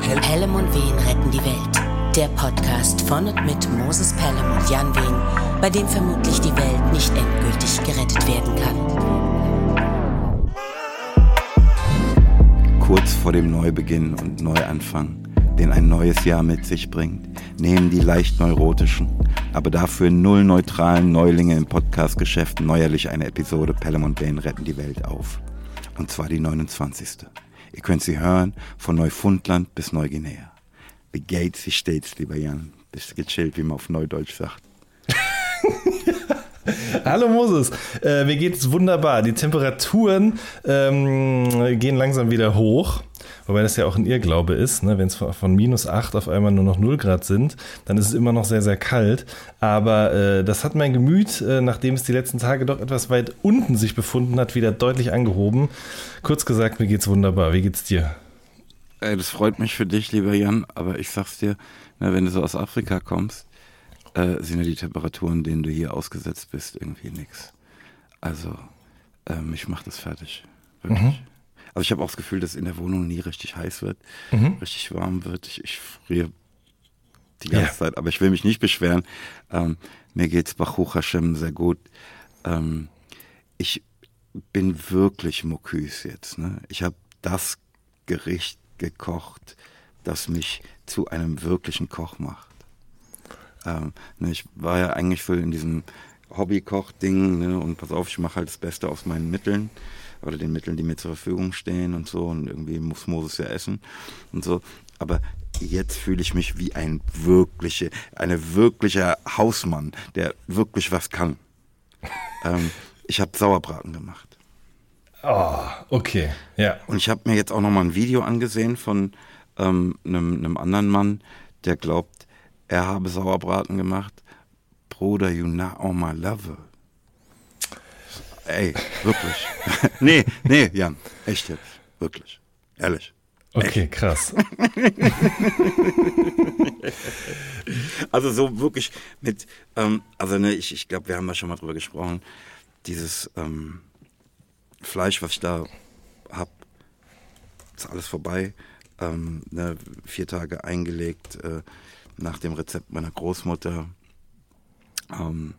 Pelham und Wehen retten die Welt. Der Podcast von und mit Moses Pelham und Jan Wehen, bei dem vermutlich die Welt nicht endgültig gerettet werden kann. Kurz vor dem Neubeginn und Neuanfang, den ein neues Jahr mit sich bringt, nehmen die leicht neurotischen, aber dafür null neutralen Neulinge im Podcast-Geschäft neuerlich eine Episode Pelham und Wehen retten die Welt auf. Und zwar die 29. Ihr könnt sie hören von Neufundland bis Neuguinea. Wie geht's, wie steht's, lieber Jan? Bist gechillt, wie man auf Neudeutsch sagt? Hallo Moses, äh, mir geht's wunderbar. Die Temperaturen ähm, gehen langsam wieder hoch. Wobei das ja auch ein Irrglaube ist, ne? wenn es von minus 8 auf einmal nur noch 0 Grad sind, dann ist es immer noch sehr, sehr kalt. Aber äh, das hat mein Gemüt, äh, nachdem es die letzten Tage doch etwas weit unten sich befunden hat, wieder deutlich angehoben. Kurz gesagt, mir geht's wunderbar. Wie geht's dir? Ey, das freut mich für dich, lieber Jan, aber ich sag's dir, na, wenn du so aus Afrika kommst, äh, sind ja die Temperaturen, denen du hier ausgesetzt bist, irgendwie nix. Also, äh, mich macht das fertig. Wirklich. Mhm. Also ich habe auch das Gefühl, dass in der Wohnung nie richtig heiß wird, mhm. richtig warm wird. Ich, ich friere die ganze ja. Zeit, aber ich will mich nicht beschweren. Ähm, mir geht's Baruch Hashem sehr gut. Ähm, ich bin wirklich Moküs jetzt. Ne? Ich habe das Gericht gekocht, das mich zu einem wirklichen Koch macht. Ähm, ne, ich war ja eigentlich so in diesem Hobbykoch-Ding ne, und pass auf, ich mache halt das Beste aus meinen Mitteln oder den Mitteln, die mir zur Verfügung stehen und so. Und irgendwie muss Moses ja essen und so. Aber jetzt fühle ich mich wie ein wirkliche, eine wirklicher Hausmann, der wirklich was kann. ähm, ich habe Sauerbraten gemacht. Oh, okay, ja. Und ich habe mir jetzt auch noch mal ein Video angesehen von ähm, einem, einem anderen Mann, der glaubt, er habe Sauerbraten gemacht. Bruder, you not on my level. Ey, wirklich. nee, nee, Jan, echt jetzt. Wirklich. Ehrlich. Okay, echt. krass. also so wirklich mit, ähm, also ne, ich, ich glaube, wir haben da schon mal drüber gesprochen. Dieses ähm, Fleisch, was ich da hab, ist alles vorbei. Ähm, ne, vier Tage eingelegt äh, nach dem Rezept meiner Großmutter. Ähm,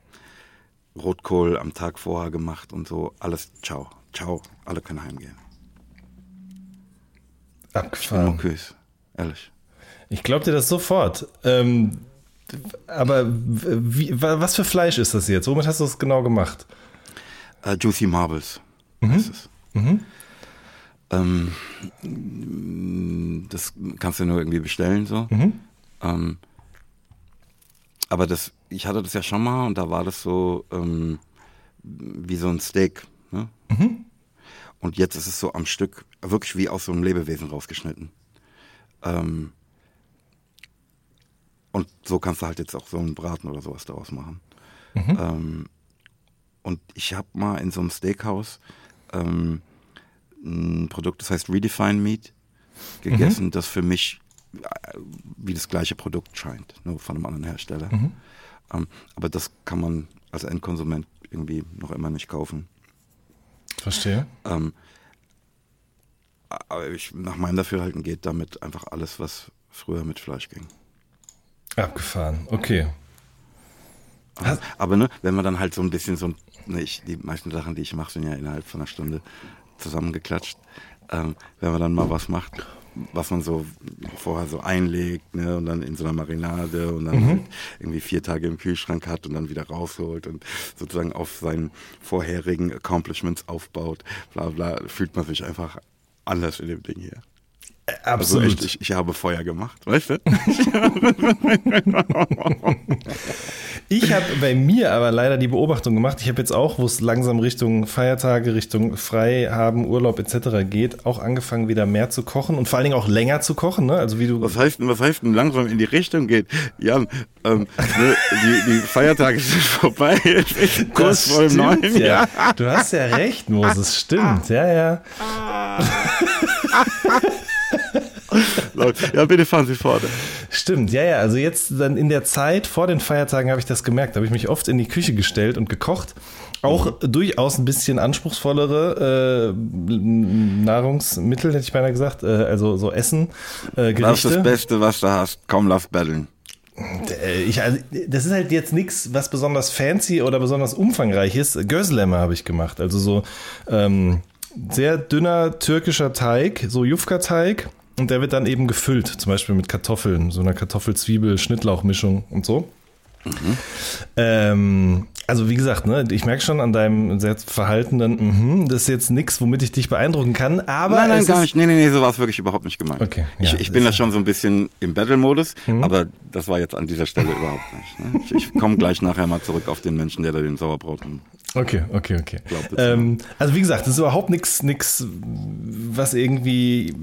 Rotkohl am Tag vorher gemacht und so. Alles, ciao, ciao, alle können heimgehen. Abgefahren. Ich ehrlich. Ich glaube dir das sofort. Ähm, aber wie, was für Fleisch ist das jetzt? Womit hast du es genau gemacht? Uh, Juicy Marbles mhm. ist es. Mhm. Ähm, das kannst du nur irgendwie bestellen so. Mhm. Ähm, aber das, ich hatte das ja schon mal und da war das so ähm, wie so ein Steak. Ne? Mhm. Und jetzt ist es so am Stück, wirklich wie aus so einem Lebewesen rausgeschnitten. Ähm, und so kannst du halt jetzt auch so einen Braten oder sowas daraus machen. Mhm. Ähm, und ich habe mal in so einem Steakhouse ähm, ein Produkt, das heißt Redefine Meat, gegessen, mhm. das für mich wie das gleiche Produkt scheint, nur von einem anderen Hersteller. Mhm. Ähm, aber das kann man als Endkonsument irgendwie noch immer nicht kaufen. Verstehe. Ähm, aber ich, nach meinem Dafürhalten geht damit einfach alles, was früher mit Fleisch ging. Abgefahren, okay. Aber, aber ne, wenn man dann halt so ein bisschen so, ne, ich, die meisten Sachen, die ich mache, sind ja innerhalb von einer Stunde zusammengeklatscht. Ähm, wenn man dann mal was macht, was man so vorher so einlegt, ne, und dann in so einer Marinade und dann mhm. halt irgendwie vier Tage im Kühlschrank hat und dann wieder rausholt und sozusagen auf seinen vorherigen Accomplishments aufbaut, bla bla, fühlt man sich einfach anders in dem Ding hier. Absolut. Also echt, ich, ich, habe Feuer gemacht, weißt du? ich habe bei mir aber leider die Beobachtung gemacht, ich habe jetzt auch, wo es langsam Richtung Feiertage, Richtung Frei haben, Urlaub etc. geht, auch angefangen wieder mehr zu kochen und vor allen Dingen auch länger zu kochen. Ne? Also wie du was heißt denn, was heißt denn langsam in die Richtung geht? Jan, ähm, ne, die, die, Feiertage sind vorbei. Kurz vor dem neuen ja. Jahr. Du hast ja recht, Moses, stimmt. Ja, ja. ja, bitte fahren Sie fort. Stimmt, ja, ja. Also jetzt dann in der Zeit vor den Feiertagen habe ich das gemerkt. Da habe ich mich oft in die Küche gestellt und gekocht. Auch mhm. durchaus ein bisschen anspruchsvolle äh, Nahrungsmittel, hätte ich beinahe gesagt. Äh, also so Essen, äh, Gerichte. Das ist das Beste, was du hast. Komm, lass betteln. Äh, ich, also, das ist halt jetzt nichts, was besonders fancy oder besonders umfangreich ist. Gözleme habe ich gemacht. Also so ähm, sehr dünner türkischer Teig, so Jufka-Teig. Und der wird dann eben gefüllt, zum Beispiel mit Kartoffeln, so einer Kartoffel-Zwiebel-Schnittlauchmischung und so. Mhm. Ähm, also wie gesagt, ne, ich merke schon an deinem sehr verhaltenen, mm das ist jetzt nichts, womit ich dich beeindrucken kann, aber. Nein, nein, gar nicht. Nee, nee, nee, so war es wirklich überhaupt nicht gemeint. Okay. Ja, ich, ich bin da schon so ein bisschen im Battle-Modus, mhm. aber das war jetzt an dieser Stelle überhaupt nicht. Ne? Ich, ich komme gleich nachher mal zurück auf den Menschen, der da den Sauerbrot Okay, okay, okay. Ähm, also wie gesagt, das ist überhaupt nichts, nichts, was irgendwie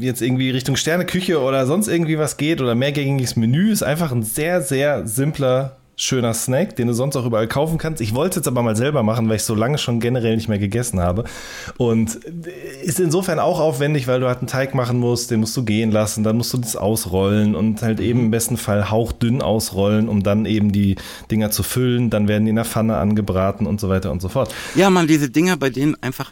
jetzt irgendwie Richtung Sterneküche oder sonst irgendwie was geht oder mehrgängiges Menü. Ist einfach ein sehr, sehr simpler schöner Snack, den du sonst auch überall kaufen kannst. Ich wollte es jetzt aber mal selber machen, weil ich so lange schon generell nicht mehr gegessen habe. Und ist insofern auch aufwendig, weil du halt einen Teig machen musst, den musst du gehen lassen, dann musst du das ausrollen und halt eben im besten Fall hauchdünn ausrollen, um dann eben die Dinger zu füllen. Dann werden die in der Pfanne angebraten und so weiter und so fort. Ja, man, diese Dinger, bei denen einfach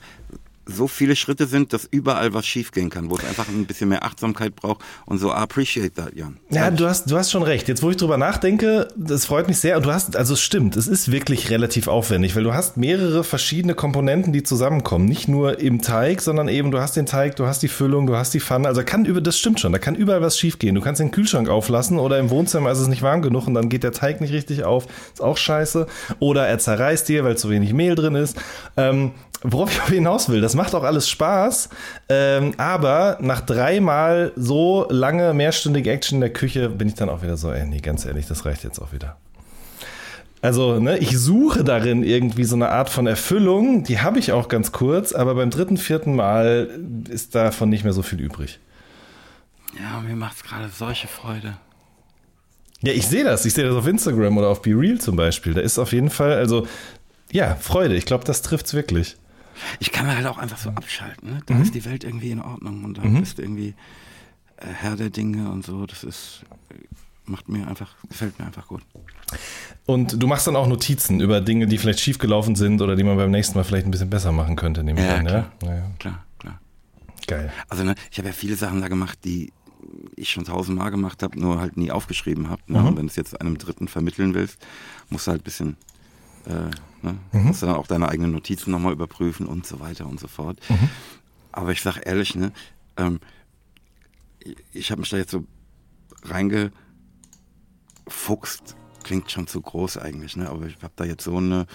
so viele Schritte sind, dass überall was schiefgehen kann, wo es einfach ein bisschen mehr Achtsamkeit braucht und so appreciate that, Jan. Ja, du hast, du hast schon recht. Jetzt, wo ich drüber nachdenke, das freut mich sehr. Und du hast, also es stimmt, es ist wirklich relativ aufwendig, weil du hast mehrere verschiedene Komponenten, die zusammenkommen. Nicht nur im Teig, sondern eben du hast den Teig, du hast die Füllung, du hast die Pfanne. Also kann über, das stimmt schon, da kann überall was schiefgehen. Du kannst den Kühlschrank auflassen oder im Wohnzimmer ist es nicht warm genug und dann geht der Teig nicht richtig auf. Ist auch scheiße. Oder er zerreißt dir, weil zu wenig Mehl drin ist. Ähm, worauf ich hinaus will, das macht auch alles Spaß, ähm, aber nach dreimal so lange, mehrstündige Action in der Küche bin ich dann auch wieder so, ey, nee, ganz ehrlich, das reicht jetzt auch wieder. Also, ne, ich suche darin irgendwie so eine Art von Erfüllung, die habe ich auch ganz kurz, aber beim dritten, vierten Mal ist davon nicht mehr so viel übrig. Ja, mir macht es gerade solche Freude. Ja, ich sehe das. Ich sehe das auf Instagram oder auf Be Real zum Beispiel. Da ist auf jeden Fall, also, ja, Freude. Ich glaube, das trifft es wirklich. Ich kann mir halt auch einfach so abschalten. Ne? Da mhm. ist die Welt irgendwie in Ordnung und dann mhm. bist du irgendwie äh, Herr der Dinge und so. Das ist, macht mir einfach, gefällt mir einfach gut. Und du machst dann auch Notizen über Dinge, die vielleicht schiefgelaufen sind oder die man beim nächsten Mal vielleicht ein bisschen besser machen könnte, nehme ich ja, an, klar. ja? ja? Klar, klar. Geil. Also ne, ich habe ja viele Sachen da gemacht, die ich schon tausendmal gemacht habe, nur halt nie aufgeschrieben habe. Ne? Mhm. Und wenn du es jetzt einem Dritten vermitteln willst, musst du halt ein bisschen äh, ne? mhm. musst du dann auch deine eigenen Notizen nochmal überprüfen und so weiter und so fort. Mhm. Aber ich sag ehrlich, ne, ähm, ich habe mich da jetzt so reingefuchst, klingt schon zu groß eigentlich, ne? aber ich habe da jetzt so eine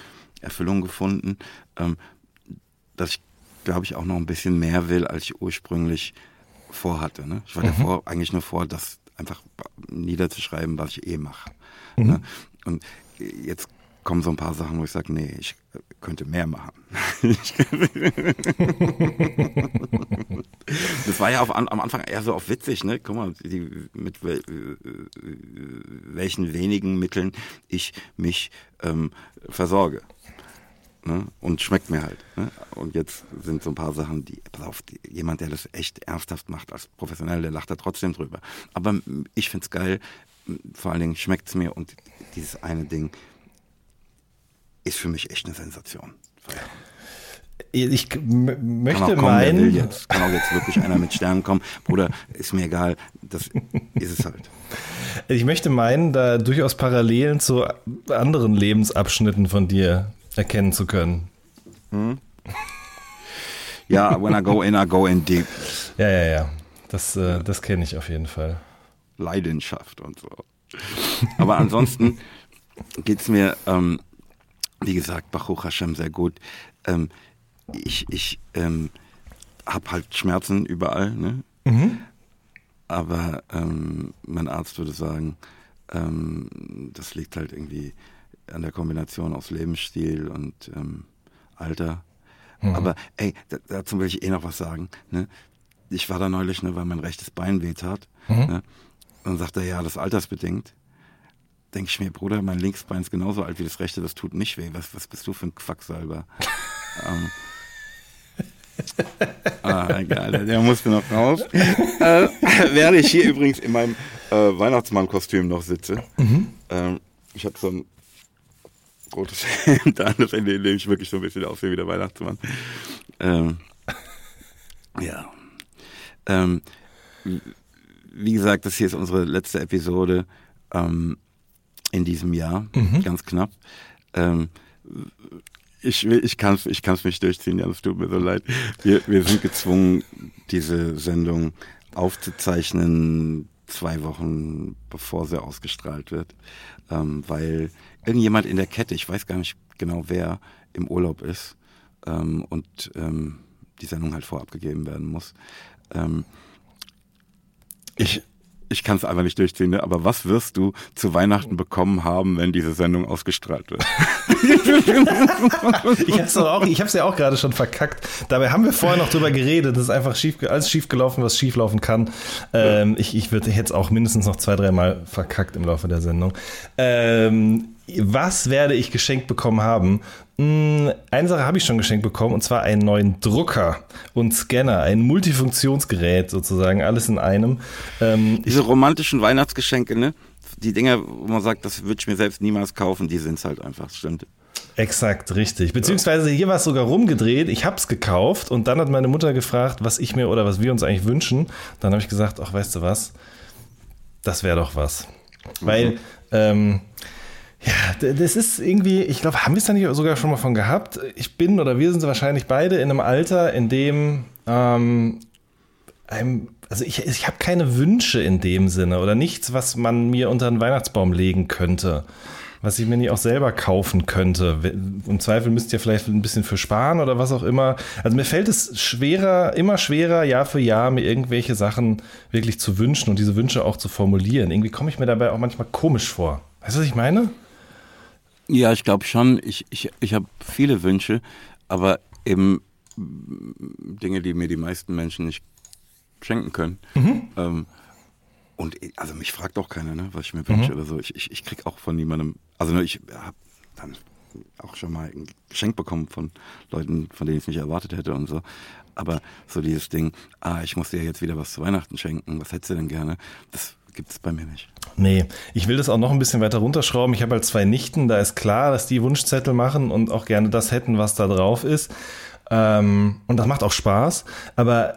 Erfüllung gefunden, ähm, dass ich, glaube ich, auch noch ein bisschen mehr will, als ich ursprünglich vorhatte. Ne? Ich war mhm. davor eigentlich nur vor, das einfach niederzuschreiben, was ich eh mache. Mhm. Ne? Und jetzt kommen so ein paar Sachen, wo ich sage, nee, ich könnte mehr machen. das war ja auf, am Anfang eher so auf witzig, ne? Guck mal, die, mit welchen wenigen Mitteln ich mich ähm, versorge. Ne? Und schmeckt mir halt. Ne? Und jetzt sind so ein paar Sachen, die, pass auf, die, jemand, der das echt ernsthaft macht als professionell, der lacht da trotzdem drüber. Aber ich find's geil, vor allen Dingen schmeckt's mir und dieses eine Ding, ist für mich echt eine Sensation. Ich möchte kommen, meinen. Jetzt, kann auch jetzt wirklich einer mit Sternen kommen. Bruder, ist mir egal. Das ist es halt. Ich möchte meinen, da durchaus Parallelen zu anderen Lebensabschnitten von dir erkennen zu können. Hm? Ja, when I go in, I go in deep. Ja, ja, ja. Das, äh, das kenne ich auf jeden Fall. Leidenschaft und so. Aber ansonsten geht es mir. Ähm, wie gesagt, Baruch Hashem sehr gut. Ähm, ich ich ähm, habe halt Schmerzen überall, ne? Mhm. aber ähm, mein Arzt würde sagen, ähm, das liegt halt irgendwie an der Kombination aus Lebensstil und ähm, Alter. Mhm. Aber ey, dazu will ich eh noch was sagen. Ne? Ich war da neulich, ne, weil mein rechtes Bein wehtat. Mhm. Ne? Und sagt er, ja, das altersbedingt denke ich mir, Bruder, mein Linksbein ist genauso alt wie das rechte, das tut nicht weh. Was, was bist du für ein Quacksalber? ähm, Ah, egal, der musste noch raus. äh, während ich hier übrigens in meinem äh, Weihnachtsmann-Kostüm noch sitze. Mhm. Ähm, ich habe so ein rotes Hemd an, das Ende, in dem ich wirklich so ein bisschen aussehe wie der Weihnachtsmann. Ähm, ja. Ähm, wie gesagt, das hier ist unsere letzte Episode ähm, in diesem Jahr, mhm. ganz knapp. Ähm, ich will, ich kann es ich kann's nicht durchziehen, ja, es tut mir so leid. Wir, wir sind gezwungen, diese Sendung aufzuzeichnen, zwei Wochen bevor sie ausgestrahlt wird, ähm, weil irgendjemand in der Kette, ich weiß gar nicht genau wer, im Urlaub ist ähm, und ähm, die Sendung halt vorab gegeben werden muss. Ähm, ich ich kann es einfach nicht durchziehen, ne? aber was wirst du zu Weihnachten bekommen haben, wenn diese Sendung ausgestrahlt wird? ich habe es ja auch gerade schon verkackt. Dabei haben wir vorher noch drüber geredet. Das ist einfach schief, alles schief gelaufen, was schief laufen kann. Ähm, ich ich würde jetzt auch mindestens noch zwei, dreimal verkackt im Laufe der Sendung. Ähm, was werde ich geschenkt bekommen haben? Hm, eine Sache habe ich schon geschenkt bekommen und zwar einen neuen Drucker und Scanner, ein Multifunktionsgerät sozusagen, alles in einem. Ähm, Diese romantischen Weihnachtsgeschenke, ne? Die Dinger, wo man sagt, das würde ich mir selbst niemals kaufen, die sind es halt einfach, stimmt. Exakt, richtig. Beziehungsweise hier war es sogar rumgedreht. Ich habe es gekauft und dann hat meine Mutter gefragt, was ich mir oder was wir uns eigentlich wünschen. Dann habe ich gesagt, ach, weißt du was? Das wäre doch was. Mhm. Weil ähm, ja, das ist irgendwie, ich glaube, haben wir es da nicht sogar schon mal von gehabt? Ich bin oder wir sind wahrscheinlich beide in einem Alter, in dem ähm, einem, also ich, ich habe keine Wünsche in dem Sinne oder nichts, was man mir unter einen Weihnachtsbaum legen könnte, was ich mir nicht auch selber kaufen könnte. Im Zweifel müsst ihr vielleicht ein bisschen für sparen oder was auch immer. Also mir fällt es schwerer, immer schwerer, Jahr für Jahr mir irgendwelche Sachen wirklich zu wünschen und diese Wünsche auch zu formulieren. Irgendwie komme ich mir dabei auch manchmal komisch vor. Weißt du, was ich meine? Ja, ich glaube schon. Ich, ich, ich habe viele Wünsche, aber eben Dinge, die mir die meisten Menschen nicht schenken können. Mhm. Ähm, und also mich fragt auch keiner, ne, was ich mir wünsche mhm. oder so. Ich, ich, ich krieg auch von niemandem, also ne, ich habe dann auch schon mal ein Geschenk bekommen von Leuten, von denen ich es nicht erwartet hätte und so. Aber so dieses Ding, ah, ich muss dir jetzt wieder was zu Weihnachten schenken, was hättest du denn gerne? Das gibt es bei mir nicht. Nee, ich will das auch noch ein bisschen weiter runterschrauben. Ich habe halt zwei Nichten, da ist klar, dass die Wunschzettel machen und auch gerne das hätten, was da drauf ist. Ähm, und das macht auch Spaß. Aber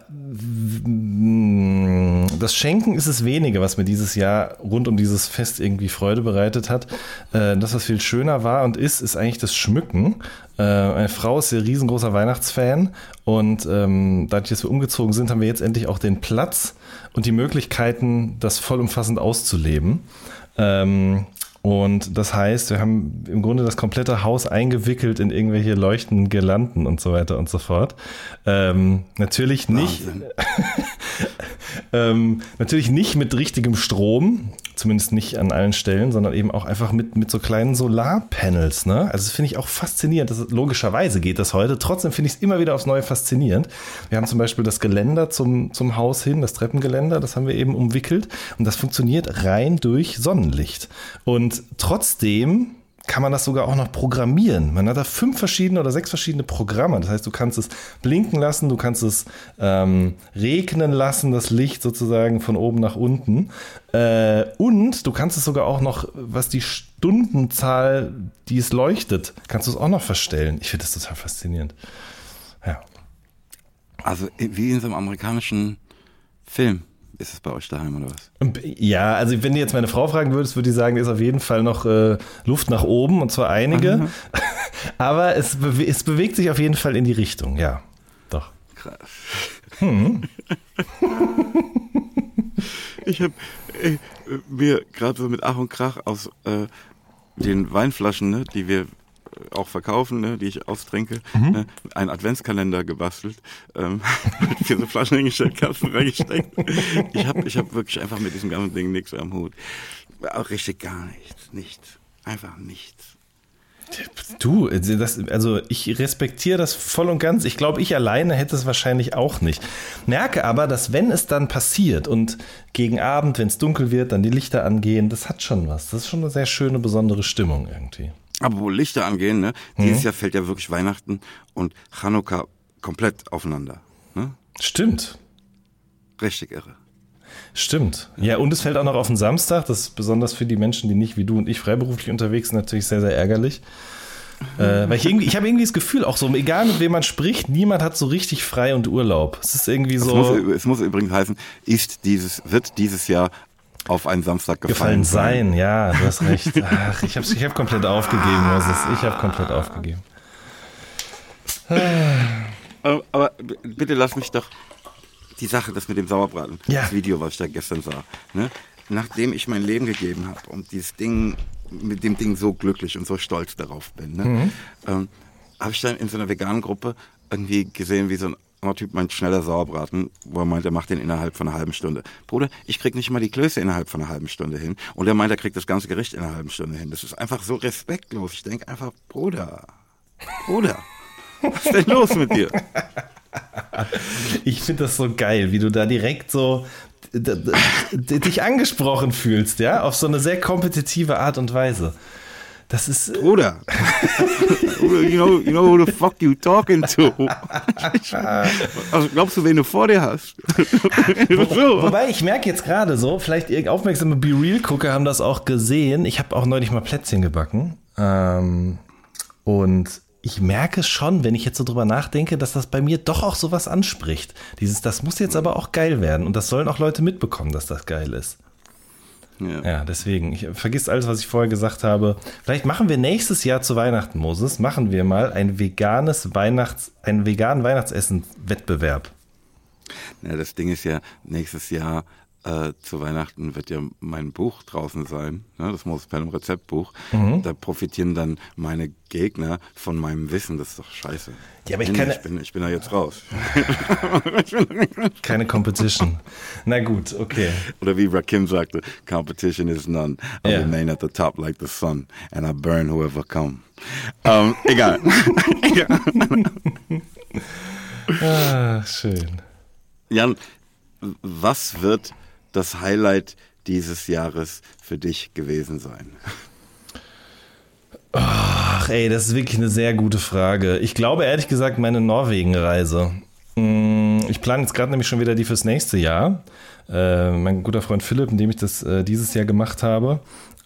das Schenken ist es weniger, was mir dieses Jahr rund um dieses Fest irgendwie Freude bereitet hat. Äh, das, was viel schöner war und ist, ist eigentlich das Schmücken. Äh, meine Frau ist ja riesengroßer Weihnachtsfan und ähm, dadurch, dass wir umgezogen sind, haben wir jetzt endlich auch den Platz und die Möglichkeiten, das vollumfassend auszuleben. Ähm, und das heißt, wir haben im Grunde das komplette Haus eingewickelt in irgendwelche leuchtenden Girlanden und so weiter und so fort. Ähm, natürlich nicht, ähm, natürlich nicht mit richtigem Strom, zumindest nicht an allen Stellen, sondern eben auch einfach mit, mit so kleinen Solarpanels. Ne? Also das finde ich auch faszinierend. Das, logischerweise geht das heute. Trotzdem finde ich es immer wieder aufs Neue faszinierend. Wir haben zum Beispiel das Geländer zum, zum Haus hin, das Treppengeländer, das haben wir eben umwickelt. Und das funktioniert rein durch Sonnenlicht. Und trotzdem kann man das sogar auch noch programmieren. Man hat da fünf verschiedene oder sechs verschiedene Programme. Das heißt, du kannst es blinken lassen, du kannst es ähm, regnen lassen, das Licht sozusagen von oben nach unten. Äh, und du kannst es sogar auch noch, was die Stundenzahl, die es leuchtet, kannst du es auch noch verstellen. Ich finde das total faszinierend. Ja. Also wie in so einem amerikanischen Film. Ist es bei euch daheim oder was? Ja, also wenn du jetzt meine Frau fragen würdest, würde ich sagen, ist auf jeden Fall noch äh, Luft nach oben und zwar einige. Mhm. Aber es, be es bewegt sich auf jeden Fall in die Richtung, ja. Doch. Krass. Hm. ich habe mir gerade so mit Ach und Krach aus äh, den Weinflaschen, ne, die wir auch verkaufen, ne, die ich austrinke, mhm. ne, einen Adventskalender gebastelt, ähm, für so Flaschen hingestellt, Kapseln reingesteckt. Ich habe ich hab wirklich einfach mit diesem ganzen Ding nichts am Hut. Auch richtig gar nichts, nichts. Einfach nichts. Du, das, also ich respektiere das voll und ganz. Ich glaube, ich alleine hätte es wahrscheinlich auch nicht. Merke aber, dass wenn es dann passiert und gegen Abend, wenn es dunkel wird, dann die Lichter angehen, das hat schon was. Das ist schon eine sehr schöne, besondere Stimmung irgendwie. Aber wo Lichter angehen, ne? Mhm. Dieses Jahr fällt ja wirklich Weihnachten und Chanukka komplett aufeinander. Ne? Stimmt. Richtig irre. Stimmt. Ja, und es fällt auch noch auf den Samstag. Das ist besonders für die Menschen, die nicht wie du und ich freiberuflich unterwegs sind, natürlich sehr, sehr ärgerlich. Äh, weil ich irgendwie, ich habe irgendwie das Gefühl, auch so, egal mit wem man spricht, niemand hat so richtig frei und Urlaub. Es ist irgendwie so. Es muss, es muss übrigens heißen, ist dieses, wird dieses Jahr auf einen Samstag gefallen, gefallen sein. Ja, du hast recht. Ach, ich habe ich hab komplett aufgegeben, Moses. Ich habe komplett aufgegeben. Aber, aber bitte lass mich doch die Sache, das mit dem Sauerbraten, Ja. das Video, was ich da gestern sah, ne? nachdem ich mein Leben gegeben habe und dieses Ding, mit dem Ding so glücklich und so stolz darauf bin, ne? Mhm. ähm, habe ich dann in so einer veganen Gruppe irgendwie gesehen, wie so ein anderer Typ meint, schneller Sauerbraten, wo er meint, er macht den innerhalb von einer halben Stunde. Bruder, ich krieg nicht mal die Klöße innerhalb von einer halben Stunde hin. Und er meint, er kriegt das ganze Gericht in einer halben Stunde hin. Das ist einfach so respektlos. Ich denke einfach, Bruder, Bruder, was ist denn los mit dir? Ich finde das so geil, wie du da direkt so dich angesprochen fühlst, ja, auf so eine sehr kompetitive Art und Weise. Das ist Bruder. you, know, you know who the fuck you talking to. also glaubst du, wen du vor dir hast? so. Wobei, ich merke jetzt gerade so, vielleicht aufmerksame Be Real-Gucker haben das auch gesehen. Ich habe auch neulich mal Plätzchen gebacken. Ähm, und ich merke schon, wenn ich jetzt so drüber nachdenke, dass das bei mir doch auch sowas anspricht. Dieses, das muss jetzt aber auch geil werden. Und das sollen auch Leute mitbekommen, dass das geil ist. Ja. Ja, deswegen, ich vergiss alles, was ich vorher gesagt habe. Vielleicht machen wir nächstes Jahr zu Weihnachten, Moses, machen wir mal ein veganes Weihnachts, einen veganen Weihnachtsessen-Wettbewerb. ja, das Ding ist ja, nächstes Jahr äh, zu Weihnachten wird ja mein Buch draußen sein, ne, das Moses Pelham Rezeptbuch. Mhm. Da profitieren dann meine Gegner von meinem Wissen. Das ist doch scheiße. Ja, aber ich kann- ich bin, ich bin da jetzt raus. Keine Competition. Na gut, okay. Oder wie Rakim sagte, competition is none. I Ja. remain at the top like the sun and I burn whoever come. Ähm, egal. Ah, schön. Jan, was wird das Highlight dieses Jahres für dich gewesen sein? Ach ey, das ist wirklich eine sehr gute Frage. Ich glaube ehrlich gesagt meine Norwegen-Reise. Mm, Ich plane jetzt gerade nämlich schon wieder die fürs nächste Jahr. Äh, mein guter Freund Philipp, in dem ich das äh, dieses Jahr gemacht habe.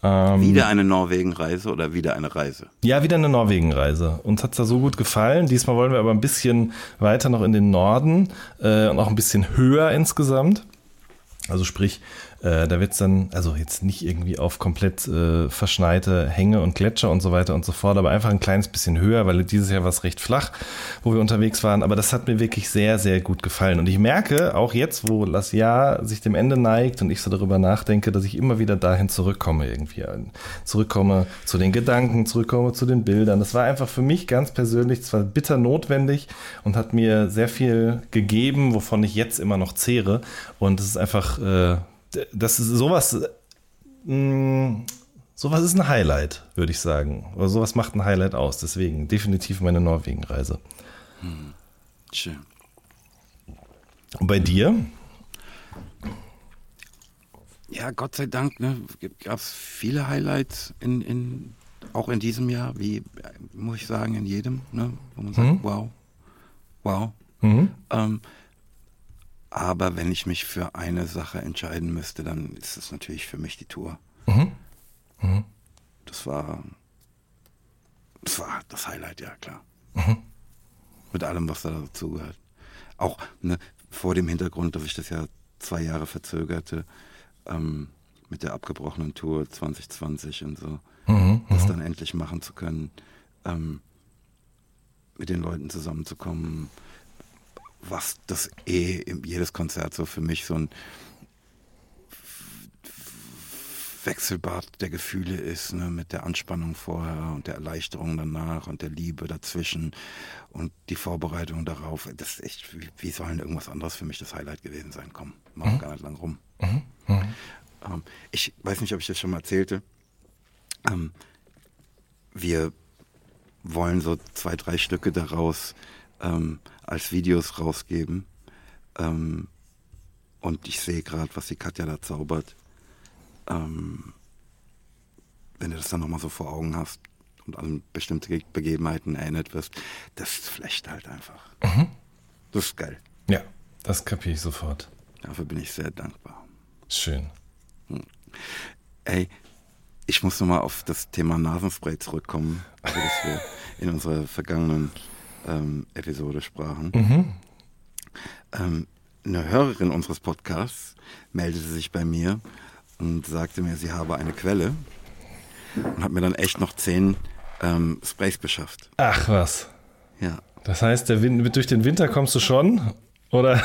Ähm, Wieder eine Norwegen-Reise oder wieder eine Reise? Ja, wieder eine Norwegen-Reise. Uns hat's da so gut gefallen. Diesmal wollen wir aber ein bisschen weiter noch in den Norden äh, und auch ein bisschen höher insgesamt. Also sprich, äh, da wird's dann, also jetzt nicht irgendwie auf komplett äh, verschneite Hänge und Gletscher und so weiter und so fort, aber einfach ein kleines bisschen höher, weil dieses Jahr war es recht flach, wo wir unterwegs waren. Aber das hat mir wirklich sehr, sehr gut gefallen. Und ich merke, auch jetzt, wo das Jahr sich dem Ende neigt und ich so darüber nachdenke, dass ich immer wieder dahin zurückkomme irgendwie. Zurückkomme zu den Gedanken, zurückkomme zu den Bildern. Das war einfach für mich ganz persönlich zwar bitter notwendig und hat mir sehr viel gegeben, wovon ich jetzt immer noch zehre. Und es ist einfach, äh, das ist sowas, mh, sowas ist ein Highlight, würde ich sagen. Oder sowas macht ein Highlight aus. Deswegen definitiv meine Norwegen-Reise. Schön. Und bei dir? Ja, Gott sei Dank ne, gab es viele Highlights in, in, auch in diesem Jahr, wie, muss ich sagen, in jedem, ne, wo man sagt, Mhm. wow, wow. Mhm. Ähm, aber wenn ich mich für eine Sache entscheiden müsste, dann ist es natürlich für mich die Tour. Mhm. Das war, das war das Highlight, ja klar. Mhm. Mit allem, was da dazugehört. Auch ne, vor dem Hintergrund, dass ich das ja zwei Jahre verzögerte, ähm, mit der abgebrochenen Tour 2020 und so, Mhm. das dann endlich machen zu können, ähm, mit den Leuten zusammenzukommen, was das eh jedes Konzert so für mich so ein Wechselbad der Gefühle ist, ne, mit der Anspannung vorher und der Erleichterung danach und der Liebe dazwischen und die Vorbereitung darauf. Das ist echt, wie, wie soll denn irgendwas anderes für mich das Highlight gewesen sein? Komm, machen wir gar nicht lang rum. Ähm, ich weiß nicht, ob ich das schon mal erzählte. Ähm, wir wollen so zwei, drei Stücke daraus ähm, als Videos rausgeben. Ähm, und ich sehe gerade, was die Katja da zaubert. Ähm, wenn du das dann nochmal so vor Augen hast und an bestimmte Ge- Begebenheiten erinnert wirst, das flecht halt einfach. Das ist geil. Ja, das kapiere ich sofort. Dafür bin ich sehr dankbar. Schön. Ey, ich muss nochmal auf das Thema Nasenspray zurückkommen, über das wir in unserer vergangenen ähm, Episode sprachen. Ähm, eine Hörerin unseres Podcasts meldete sich bei mir und sagte mir, sie habe eine Quelle und hat mir dann echt noch zehn ähm, Sprays beschafft. Ach was. Ja. Das heißt, der Win durch den Winter kommst du schon? Oder?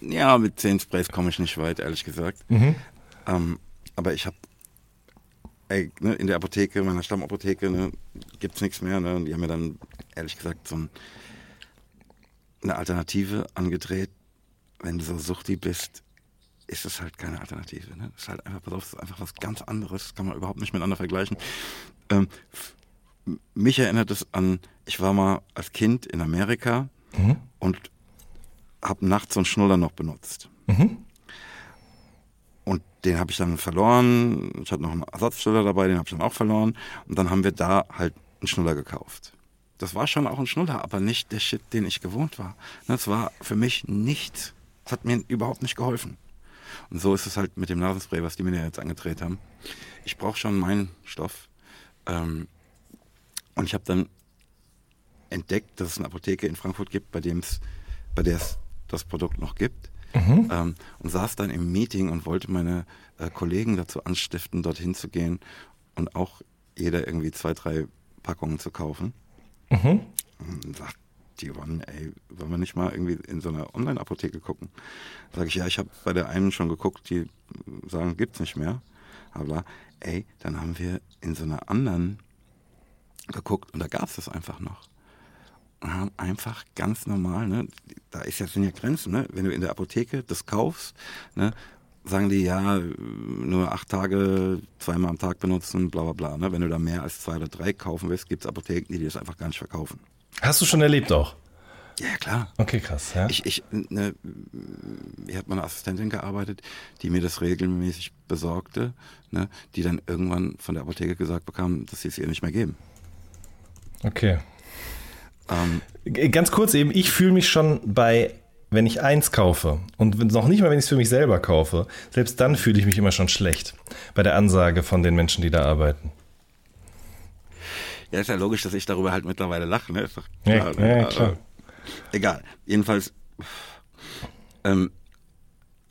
Ja, mit zehn Sprays komme ich nicht weit, ehrlich gesagt. Ähm, aber ich habe ne, in der Apotheke, meiner Stammapotheke, ne, gibt es nichts mehr. Ne, und die haben mir dann, ehrlich gesagt, so ein, eine Alternative angedreht. Wenn du so suchti bist, ist es halt keine Alternative. Ne? Das ist halt einfach, pass auf, das ist einfach was ganz anderes. Kann man überhaupt nicht miteinander vergleichen. Ähm, mich erinnert es an, ich war mal als Kind in Amerika und habe nachts so einen Schnuller noch benutzt. Und den habe ich dann verloren. Ich hatte noch einen Ersatzschnuller dabei, den habe ich dann auch verloren. Und dann haben wir da halt einen Schnuller gekauft. Das war schon auch ein Schnuller, aber nicht der Shit, den ich gewohnt war. Das war für mich nichts. Das hat mir überhaupt nicht geholfen. Und so ist es halt mit dem Nasenspray, was die mir jetzt angedreht haben. Ich brauche schon meinen Stoff. Ähm, und ich habe dann entdeckt, dass es eine Apotheke in Frankfurt gibt, bei dem es, bei der es das Produkt noch gibt. Ähm, und saß dann im Meeting und wollte meine äh, Kollegen dazu anstiften, dorthin zu gehen und auch jeder irgendwie zwei, drei Packungen zu kaufen. Und dann sagt die Yvonne, ey, wollen wir nicht mal irgendwie in so einer Online-Apotheke gucken? Sag ich, ja, ich habe bei der einen schon geguckt, die sagen, gibt's nicht mehr. Aber ey, dann haben wir in so einer anderen geguckt und da gab's das einfach noch. Haben einfach ganz normal, ne, da ist ja, sind ja Grenzen, ne? Wenn du in der Apotheke das kaufst, ne, sagen die ja, nur acht Tage, zweimal am Tag benutzen, bla bla bla. Ne? Wenn du da mehr als zwei oder drei kaufen willst, gibt's Apotheken, die das einfach gar nicht verkaufen. Hast du schon erlebt auch? Ja, klar. Okay, krass, ja. Ich, ich, ne, hier hat meine Assistentin gearbeitet, die mir das regelmäßig besorgte, ne, die dann irgendwann von der Apotheke gesagt bekam, dass sie es ihr nicht mehr geben. Okay. Ähm, Ganz kurz eben, ich fühle mich schon bei, wenn ich eins kaufe und noch nicht mal, wenn ich es für mich selber kaufe, selbst dann fühle ich mich immer schon schlecht bei der Ansage von den Menschen, die da arbeiten. ja, ist ja logisch, dass ich darüber halt mittlerweile lache, ne? Doch Ja, klar, ja, ne? klar. Egal. Jedenfalls ähm,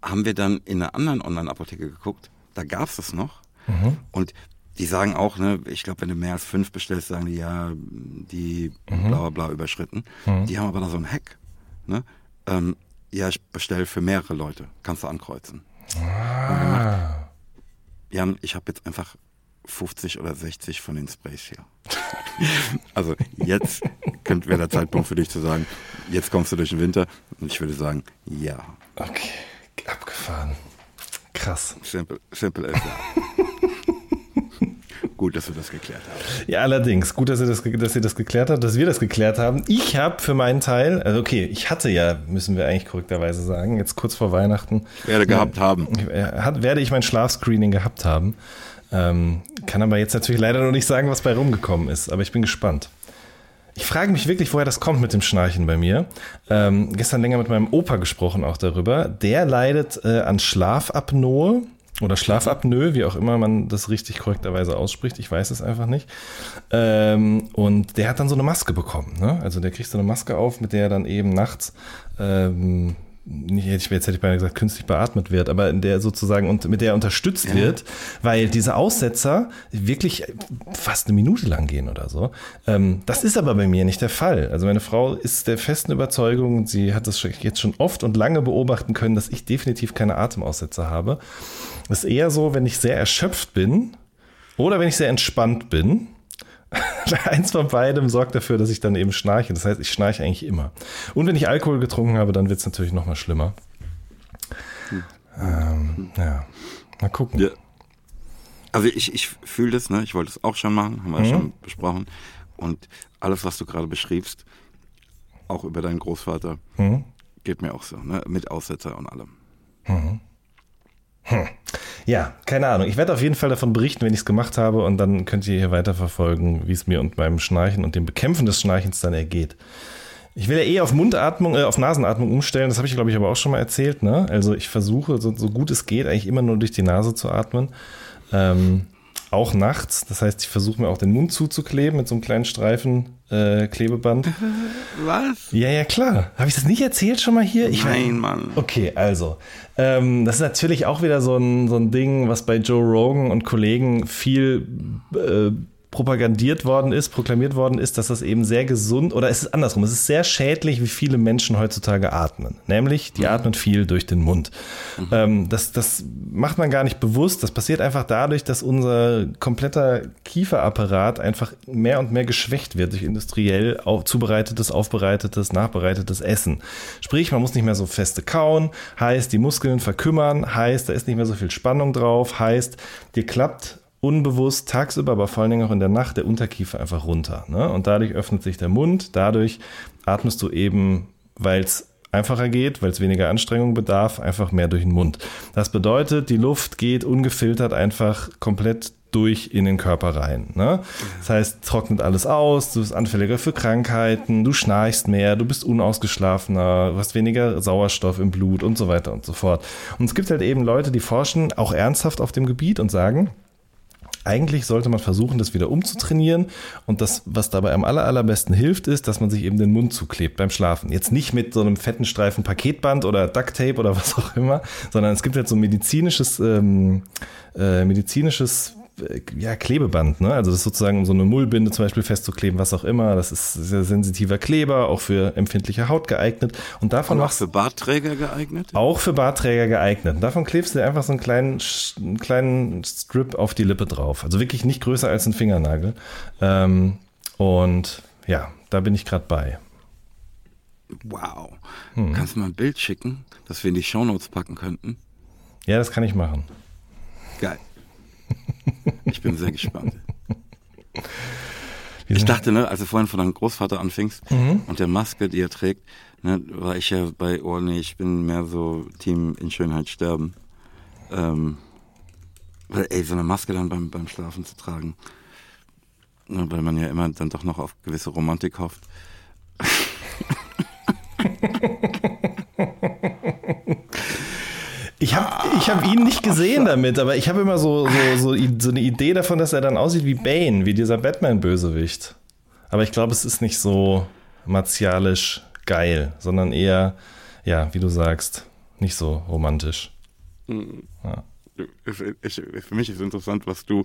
haben wir dann in einer anderen Online-Apotheke geguckt, da gab's das noch. Mhm. Und die sagen auch, ne, ich glaube, wenn du mehr als fünf bestellst, sagen die ja, die Mhm. bla bla bla überschritten. Die haben aber da so einen Hack. Ne? Ähm, ja, ich bestelle für mehrere Leute. Kannst du ankreuzen. Ah. Jan, ich habe jetzt einfach 50 oder 60 von den Sprays hier. also jetzt könnte wäre der Zeitpunkt für dich zu sagen, jetzt kommst du durch den Winter. Und ich würde sagen, ja. Okay, abgefahren. Krass. Simple, simple as that. Gut, dass wir das geklärt haben. Ja, allerdings. Gut, dass ihr das, dass ihr das geklärt habt, dass wir das geklärt haben. Ich habe für meinen Teil, also okay, ich hatte ja, müssen wir eigentlich korrekterweise sagen, jetzt kurz vor Weihnachten, Werde gehabt haben. äh, hat, werde ich mein Schlafscreening gehabt haben. Ähm, kann aber jetzt natürlich leider noch nicht sagen, was bei rumgekommen ist, aber ich bin gespannt. Ich frage mich wirklich, woher das kommt mit dem Schnarchen bei mir. Ähm, gestern länger mit meinem Opa gesprochen auch darüber. Der leidet äh, an Schlafapnoe oder Schlafapnoe, wie auch immer man das richtig korrekterweise ausspricht. Ich weiß es einfach nicht. Ähm, und der hat dann so eine Maske bekommen. Ne? Also der kriegt so eine Maske auf, mit der er dann eben nachts ähm, jetzt hätte ich beinahe gesagt, künstlich beatmet wird, aber in der sozusagen und mit der er unterstützt wird, weil diese Aussetzer wirklich fast eine Minute lang gehen oder so. Ähm, das ist aber bei mir nicht der Fall. Also meine Frau ist der festen Überzeugung, sie hat das jetzt schon oft und lange beobachten können, dass ich definitiv keine Atemaussetzer habe. Das ist eher so, wenn ich sehr erschöpft bin oder wenn ich sehr entspannt bin. Eins von beidem sorgt dafür, dass ich dann eben schnarche. Das heißt, ich schnarche eigentlich immer. Und wenn ich Alkohol getrunken habe, dann wird es natürlich noch mal schlimmer. Ähm, ja, mal gucken. Ja. Also ich, ich fühle das, ne? Ich wollte es auch schon machen, haben wir schon besprochen. Und alles, was du gerade beschriebst, auch über deinen Großvater, geht mir auch so, ne? Mit Aussetzer und allem. Ja, keine Ahnung. Ich werde auf jeden Fall davon berichten, wenn ich es gemacht habe und dann könnt ihr hier weiterverfolgen, wie es mir und meinem Schnarchen und dem Bekämpfen des Schnarchens dann ergeht. Ich will ja eh auf Mundatmung, äh, auf Nasenatmung umstellen. Das habe ich, glaube ich, aber auch schon mal erzählt. Ne? Also ich versuche, so, so, gut es geht, eigentlich immer nur durch die Nase zu atmen. Ähm, auch nachts. Das heißt, ich versuche mir auch den Mund zuzukleben mit so einem kleinen Streifen äh, Klebeband. Was? Ja, ja, klar. Habe ich das nicht erzählt schon mal hier? Ich Nein, Mann. Okay, also. Ähm, das ist natürlich auch wieder so ein, so ein Ding, was bei Joe Rogan und Kollegen viel äh, propagandiert worden ist, proklamiert worden ist, dass das eben sehr gesund oder es ist andersrum, es ist sehr schädlich, wie viele Menschen heutzutage atmen. Nämlich, die atmen viel durch den Mund. Mhm. Ähm, das, das macht man gar nicht bewusst. Das passiert einfach dadurch, dass unser kompletter Kieferapparat einfach mehr und mehr geschwächt wird durch industriell auf, zubereitetes, aufbereitetes, nachbereitetes Essen. Sprich, man muss nicht mehr so feste kauen, heißt, die Muskeln verkümmern, heißt, da ist nicht mehr so viel Spannung drauf, heißt, dir klappt unbewusst tagsüber, aber vor allen Dingen auch in der Nacht der Unterkiefer einfach runter. Ne? Und dadurch öffnet sich der Mund, dadurch atmest du eben, weil es einfacher geht, weil es weniger Anstrengung bedarf, einfach mehr durch den Mund. Das bedeutet, die Luft geht ungefiltert einfach komplett durch in den Körper rein. Ne? Das heißt, trocknet alles aus, du bist anfälliger für Krankheiten, du schnarchst mehr, du bist unausgeschlafener, du hast weniger Sauerstoff im Blut und so weiter und so fort. Und es gibt halt eben Leute, die forschen auch ernsthaft auf dem Gebiet und sagen, eigentlich sollte man versuchen, das wieder umzutrainieren. Und das, was dabei am aller, allerbesten hilft, ist, dass man sich eben den Mund zuklebt beim Schlafen. Jetzt nicht mit so einem fetten Streifen Paketband oder Ducktape oder was auch immer, sondern es gibt jetzt so medizinisches, ähm, äh, medizinisches ja, Klebeband, ne? Also das ist sozusagen um so eine Mullbinde zum Beispiel festzukleben, was auch immer. Das ist sehr sensitiver Kleber, auch für empfindliche Haut geeignet. Und davon Und auch für Bartträger geeignet? Auch für Bartträger geeignet. Und davon klebst du dir einfach so einen kleinen, einen kleinen Strip auf die Lippe drauf. Also wirklich nicht größer als ein Fingernagel. Ähm, und ja, da bin ich gerade bei. Wow. Hm. Kannst du mal ein Bild schicken, dass wir in die Shownotes packen könnten? Ja, das kann ich machen. Geil. Ich bin sehr gespannt. Ich dachte, ne, als du vorhin von deinem Großvater anfingst mhm. und der Maske, die er trägt, ne, war ich ja bei, oh nee, ich bin mehr so Team in Schönheit sterben. Ähm, weil, ey, so eine Maske dann beim, beim Schlafen zu tragen, ne, weil man ja immer dann doch noch auf gewisse Romantik hofft. Ich habe ich hab ihn nicht gesehen damit, aber ich habe immer so, so, so, so eine Idee davon, dass er dann aussieht wie Bane, wie dieser Batman-Bösewicht. Aber ich glaube, es ist nicht so martialisch geil, sondern eher, ja, wie du sagst, nicht so romantisch. Mhm. Ja. Für mich ist interessant, was du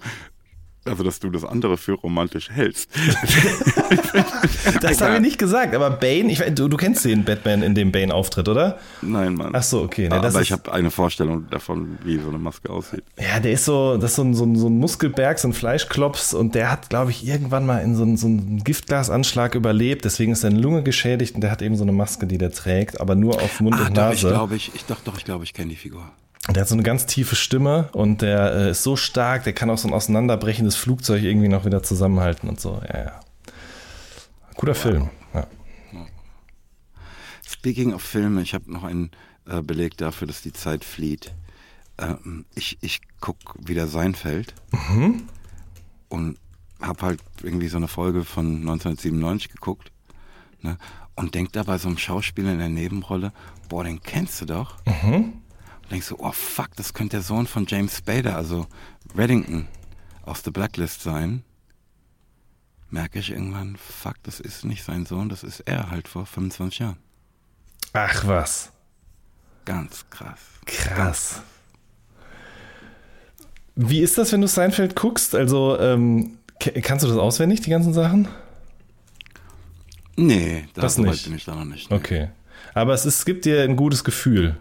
also, dass du das andere für romantisch hältst. das habe ich nicht gesagt, aber Bane, ich, du, du kennst den Batman, in dem Bane auftritt, oder? Nein, Mann. Ach so, okay. Nee, aber ich habe eine Vorstellung davon, wie so eine Maske aussieht. Ja, der ist so, das ist so ein, so ein, so ein Muskelberg, so ein Fleischklops und der hat, glaube ich, irgendwann mal in so, einen, so einen Giftgasanschlag überlebt, deswegen ist seine Lunge geschädigt und der hat eben so eine Maske, die der trägt, aber nur auf Mund ah, und doch, Nase. Ich glaube, ich, ich, doch, doch, ich glaube, ich kenne die Figur. Der hat so eine ganz tiefe Stimme und der äh, ist so stark, der kann auch so ein auseinanderbrechendes Flugzeug irgendwie noch wieder zusammenhalten und so. Ja, ja. Guter wow. Film. Ja. Speaking of Filme, ich habe noch einen äh, Beleg dafür, dass die Zeit flieht. Ähm, ich ich gucke wieder Seinfeld mhm. und habe halt irgendwie so eine Folge von 1997 geguckt ne, und denk da bei so einem Schauspieler in der Nebenrolle, boah, den kennst du doch. Mhm. Denkst so, oh fuck, das könnte der Sohn von James Spader, also Reddington, aus The Blacklist sein. Merke ich irgendwann, fuck, das ist nicht sein Sohn, das ist er halt vor 25 Jahren. Ach was. Ganz krass. Krass. Ganz. Wie ist das, wenn du Seinfeld guckst? Also, ähm, kannst du das auswendig, die ganzen Sachen? Nee, da das nicht. bin ich da noch nicht. Ne? Okay. Aber es, ist, es gibt dir ein gutes Gefühl.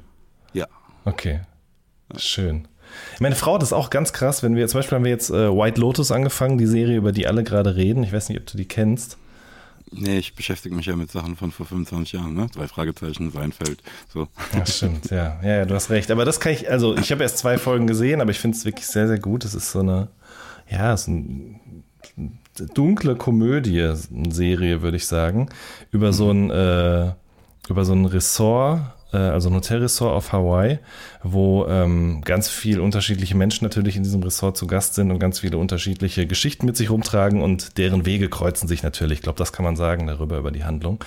Okay. Schön. Meine Frau hat das auch ganz krass, wenn wir, zum Beispiel haben wir jetzt äh, White Lotus angefangen, die Serie, über die alle gerade reden. Ich weiß nicht, ob du die kennst. Nee, ich beschäftige mich ja mit Sachen von vor 25 Jahren, ne? Zwei Fragezeichen, Seinfeld, so. Ja, stimmt, ja. ja. Ja, du hast recht. Aber das kann ich, also ich habe erst zwei Folgen gesehen, aber ich finde es wirklich sehr, sehr gut. Es ist so eine, ja, so eine dunkle Komödie, eine Serie, würde ich sagen, über so ein, äh, über so ein Ressort also ein Hotelressort auf Hawaii, wo ähm, ganz viele unterschiedliche Menschen natürlich in diesem Ressort zu Gast sind und ganz viele unterschiedliche Geschichten mit sich rumtragen und deren Wege kreuzen sich natürlich. Ich glaube, das kann man sagen darüber, über die Handlung.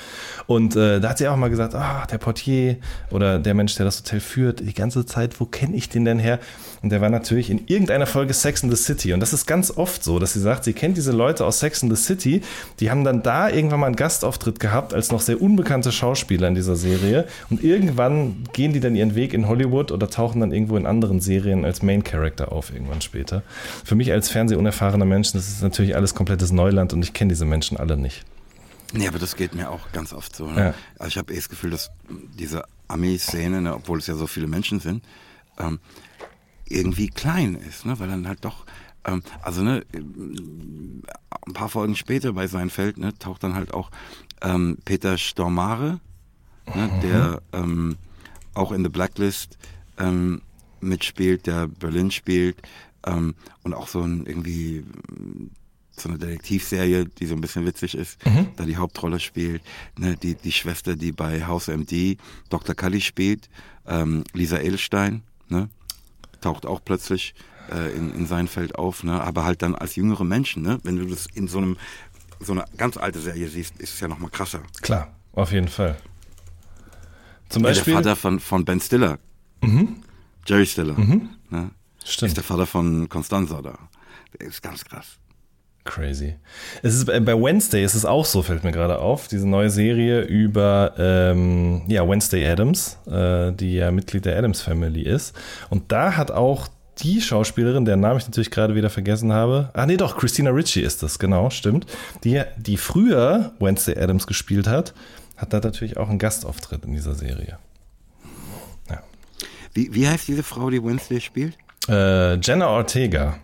Und äh, da hat sie auch mal gesagt, ah, der Portier oder der Mensch, der das Hotel führt, die ganze Zeit, wo kenne ich den denn her? Und der war natürlich in irgendeiner Folge Sex in the City. Und das ist ganz oft so, dass sie sagt, sie kennt diese Leute aus Sex in the City, die haben dann da irgendwann mal einen Gastauftritt gehabt als noch sehr unbekannte Schauspieler in dieser Serie. Und irgendwann gehen die dann ihren Weg in Hollywood oder tauchen dann irgendwo in anderen Serien als Main Character auf, irgendwann später. Für mich als Fernsehunerfahrener Mensch, das ist natürlich alles komplettes Neuland und ich kenne diese Menschen alle nicht. Nee, aber das geht mir auch ganz oft so. Ne? Ja. Also ich habe eh das Gefühl, dass diese Ami-Szene, ne, obwohl es ja so viele Menschen sind, ähm, irgendwie klein ist, ne? weil dann halt doch, ähm, also ne, ein paar Folgen später bei Seinfeld ne, taucht dann halt auch ähm, Peter Stormare, ne, mhm. der ähm, auch in The Blacklist ähm, mitspielt, der Berlin spielt ähm, und auch so ein irgendwie so eine Detektivserie, die so ein bisschen witzig ist, mhm. da die Hauptrolle spielt. Ne, die, die Schwester, die bei House MD Dr. Cully spielt, ähm, Lisa Edelstein, ne, taucht auch plötzlich äh, in, in sein Feld auf, ne? aber halt dann als jüngere Menschen. Ne? Wenn du das in so einem so eine ganz alte Serie siehst, ist es ja noch mal krasser. Klar, auf jeden Fall. Zum Beispiel ja, der Vater von, von Ben Stiller, mhm. Jerry Stiller, mhm. ne? Stimmt. ist der Vater von Constanza da. Der ist ganz krass. Crazy. Es ist bei Wednesday ist es auch so, fällt mir gerade auf, diese neue Serie über ähm, ja, Wednesday Adams, äh, die ja Mitglied der Adams Family ist. Und da hat auch die Schauspielerin, deren Namen ich natürlich gerade wieder vergessen habe. Ah, nee, doch, Christina Ritchie ist das, genau, stimmt. Die, die früher Wednesday Adams gespielt hat, hat da natürlich auch einen Gastauftritt in dieser Serie. Ja. Wie, wie heißt diese Frau, die Wednesday spielt? Äh, Jenna Ortega.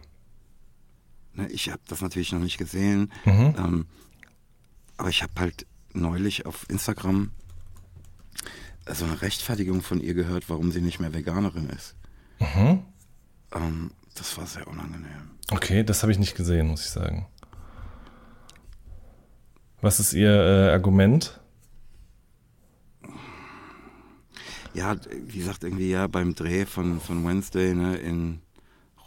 Ne, ich habe das natürlich noch nicht gesehen, mhm. ähm, aber ich habe halt neulich auf Instagram so eine Rechtfertigung von ihr gehört, warum sie nicht mehr Veganerin ist. Mhm. Ähm, das war sehr unangenehm. Okay, das habe ich nicht gesehen, muss ich sagen. Was ist Ihr äh, Argument? Ja, wie gesagt, irgendwie ja beim Dreh von, von Wednesday ne, in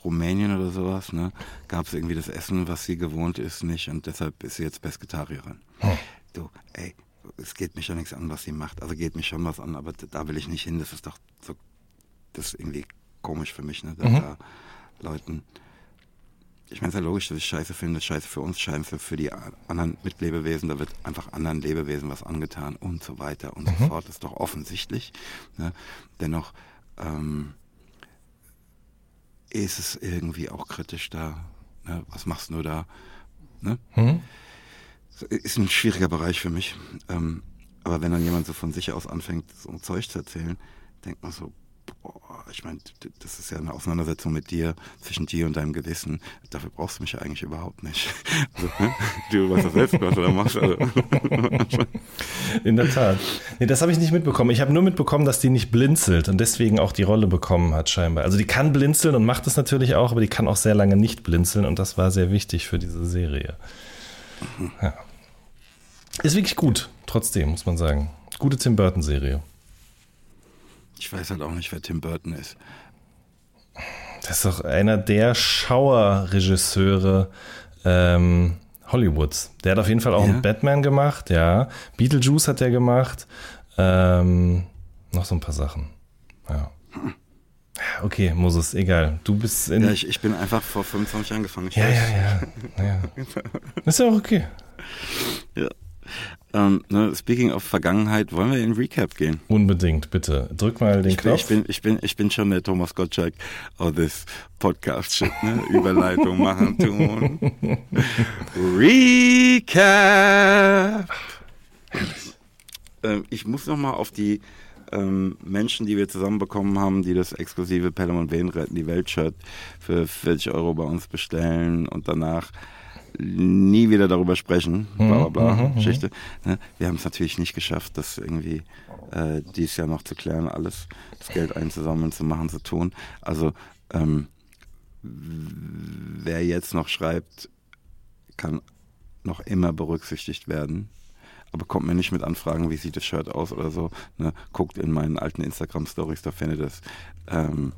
Rumänien oder sowas, ne, gab es irgendwie das Essen, was sie gewohnt ist, nicht und deshalb ist sie jetzt Pesketarierin. Hm. Du, ey, es geht mich ja nichts an, was sie macht. Also geht mich schon was an, aber da will ich nicht hin. Das ist doch so, das ist irgendwie komisch für mich, ne, dass mhm. da Leuten, ich meine, es ist ja logisch, dass ich Scheiße finde, Scheiße für uns, Scheiße für die anderen Mitlebewesen, da wird einfach anderen Lebewesen was angetan und so weiter und mhm. so fort. Das ist doch offensichtlich. Ne? Dennoch, ähm, ist es irgendwie auch kritisch da. Ne? Was machst du da? Ne? Mhm. Ist ein schwieriger Bereich für mich. Ähm, aber wenn dann jemand so von sich aus anfängt, so ein Zeug zu erzählen, denkt man so, boah, ich meine, das ist ja eine Auseinandersetzung mit dir, zwischen dir und deinem Gewissen. Dafür brauchst du mich ja eigentlich überhaupt nicht. Also? Du weißt doch selbst, was du da machst. Also. In der Tat. Nee, das habe ich nicht mitbekommen. Ich habe nur mitbekommen, dass die nicht blinzelt und deswegen auch die Rolle bekommen hat, scheinbar. Also die kann blinzeln und macht es natürlich auch, aber die kann auch sehr lange nicht blinzeln und das war sehr wichtig für diese Serie. Ja. Ist wirklich gut, trotzdem, muss man sagen. Gute Tim Burton-Serie. Ich weiß halt auch nicht, wer Tim Burton ist. Das ist doch einer der Schauerregisseure ähm, Hollywoods. Der hat auf jeden Fall auch ja? einen Batman gemacht, ja. Beetlejuice hat er gemacht. Ähm, noch so ein paar Sachen. Ja. Okay, Moses, egal. Du bist in. Ja, ich, ich bin einfach vor 25 Jahren angefangen. ja, ja, ja, ja. Ist ja auch okay. Ja. Ähm, ne, speaking of Vergangenheit, wollen wir in Recap gehen? Unbedingt, bitte. Drück mal den ich Knopf. ich, bin, ich, bin, ich bin schon der Thomas Gottschalk of this Podcast-Shit, ne? Überleitung machen, tun. Recap! Ähm, ich muss noch mal auf die ähm, Menschen, die wir zusammenbekommen haben, die das exklusive Pelham und Wen retten die Welt-Shirt für 40 Euro bei uns bestellen und danach nie wieder darüber sprechen, bla bla bla, mhm, mhm, mhm. Geschichte. Ne? Wir haben es natürlich nicht geschafft, das irgendwie äh, dieses Jahr noch zu klären, alles das Geld einzusammeln, zu machen, zu tun. Also ähm, wer jetzt noch schreibt, kann noch immer berücksichtigt werden. aber kommt mir nicht mit Anfragen, wie sieht das Shirt aus oder so. Ne? Guckt in meinen alten Instagram-Stories, da findet es. Ähm,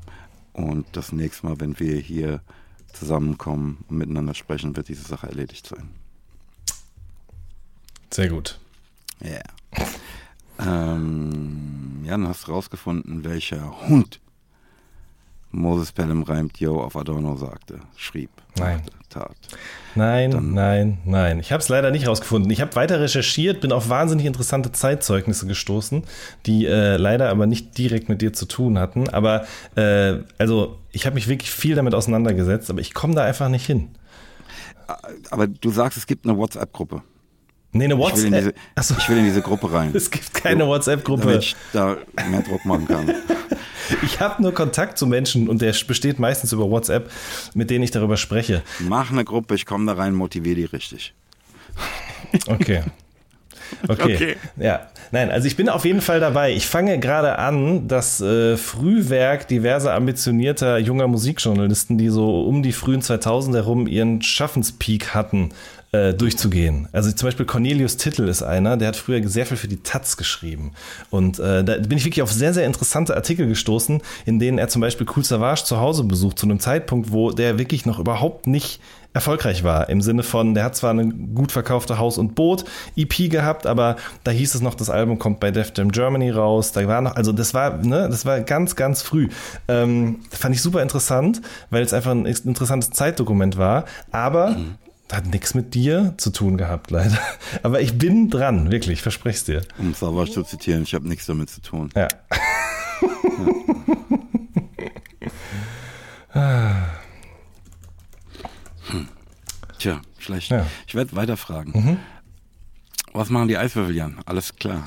und das nächste Mal, wenn wir hier zusammenkommen und miteinander sprechen, wird diese Sache erledigt sein. Sehr gut. Ja. Yeah. Ähm, ja, dann hast du rausgefunden, welcher Hund Moses Pelham reimt Yo auf Adorno sagte, schrieb, Nein. tat. Nein, Dann, nein, nein. Ich habe es leider nicht rausgefunden. Ich habe weiter recherchiert, bin auf wahnsinnig interessante Zeitzeugnisse gestoßen, die äh, leider aber nicht direkt mit dir zu tun hatten. Aber äh, also ich habe mich wirklich viel damit auseinandergesetzt, aber ich komme da einfach nicht hin. Aber du sagst, es gibt eine WhatsApp-Gruppe. Nee, eine WhatsApp. Ich will in diese, Achso. ich will in diese Gruppe rein. Es gibt keine so, WhatsApp-Gruppe. Damit ich da mehr Druck machen kann. Ich habe nur Kontakt zu Menschen und der besteht meistens über WhatsApp, mit denen ich darüber spreche. Mach eine Gruppe, ich komme da rein, motiviere die richtig. Okay. Okay. okay. Ja. Nein, also ich bin auf jeden Fall dabei. Ich fange gerade an, das äh, Frühwerk diverser ambitionierter junger Musikjournalisten, die so um die frühen 2000 herum ihren Schaffenspeak hatten, äh, durchzugehen. Also zum Beispiel Cornelius Tittel ist einer, der hat früher sehr viel für die Taz geschrieben. Und äh, da bin ich wirklich auf sehr, sehr interessante Artikel gestoßen, in denen er zum Beispiel Cool Savage zu Hause besucht, zu einem Zeitpunkt, wo der wirklich noch überhaupt nicht erfolgreich war. Im Sinne von, der hat zwar eine gut verkaufte Haus- und Boot-EP gehabt, aber da hieß es noch, das Album kommt bei Def Jam Germany raus. Da war noch, also das war, ne, das war ganz, ganz früh. Ähm, fand ich super interessant, weil es einfach ein interessantes Zeitdokument war. Aber mhm hat nichts mit dir zu tun gehabt, leider. Aber ich bin dran, wirklich, ich verspreche es dir. Um Savage zu zitieren, ich habe nichts damit zu tun. Ja. ja. hm. Tja, schlecht. Ja. Ich werde weiter fragen. Mhm. Was machen die Eiswürfel, Jan? Alles klar.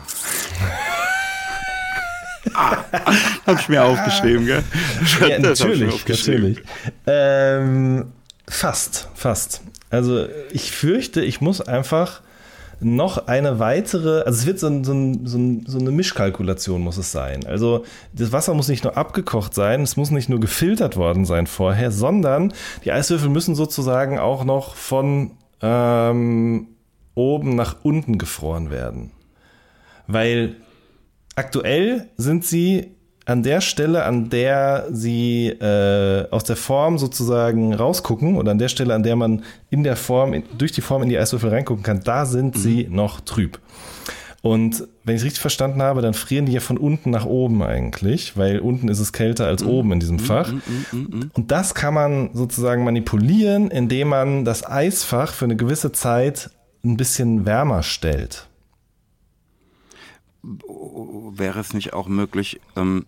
ah, hab ich mir aufgeschrieben, gell? Ja, natürlich, natürlich. Ähm, fast, fast. Also ich fürchte, ich muss einfach noch eine weitere, also es wird so, ein, so, ein, so, eine Mischkalkulation muss es sein. Also das Wasser muss nicht nur abgekocht sein, es muss nicht nur gefiltert worden sein vorher, sondern die Eiswürfel müssen sozusagen auch noch von ähm, oben nach unten gefroren werden. Weil aktuell sind sie an der Stelle, an der sie äh, aus der Form sozusagen rausgucken oder an der Stelle, an der man in der Form, in, durch die Form in die Eiswürfel reingucken kann, da sind mhm. sie noch trüb. Und wenn ich es richtig verstanden habe, dann frieren die ja von unten nach oben eigentlich, weil unten ist es kälter als mhm. oben in diesem mhm. Fach. Mhm. Und das kann man sozusagen manipulieren, indem man das Eisfach für eine gewisse Zeit ein bisschen wärmer stellt wäre es nicht auch möglich, ähm,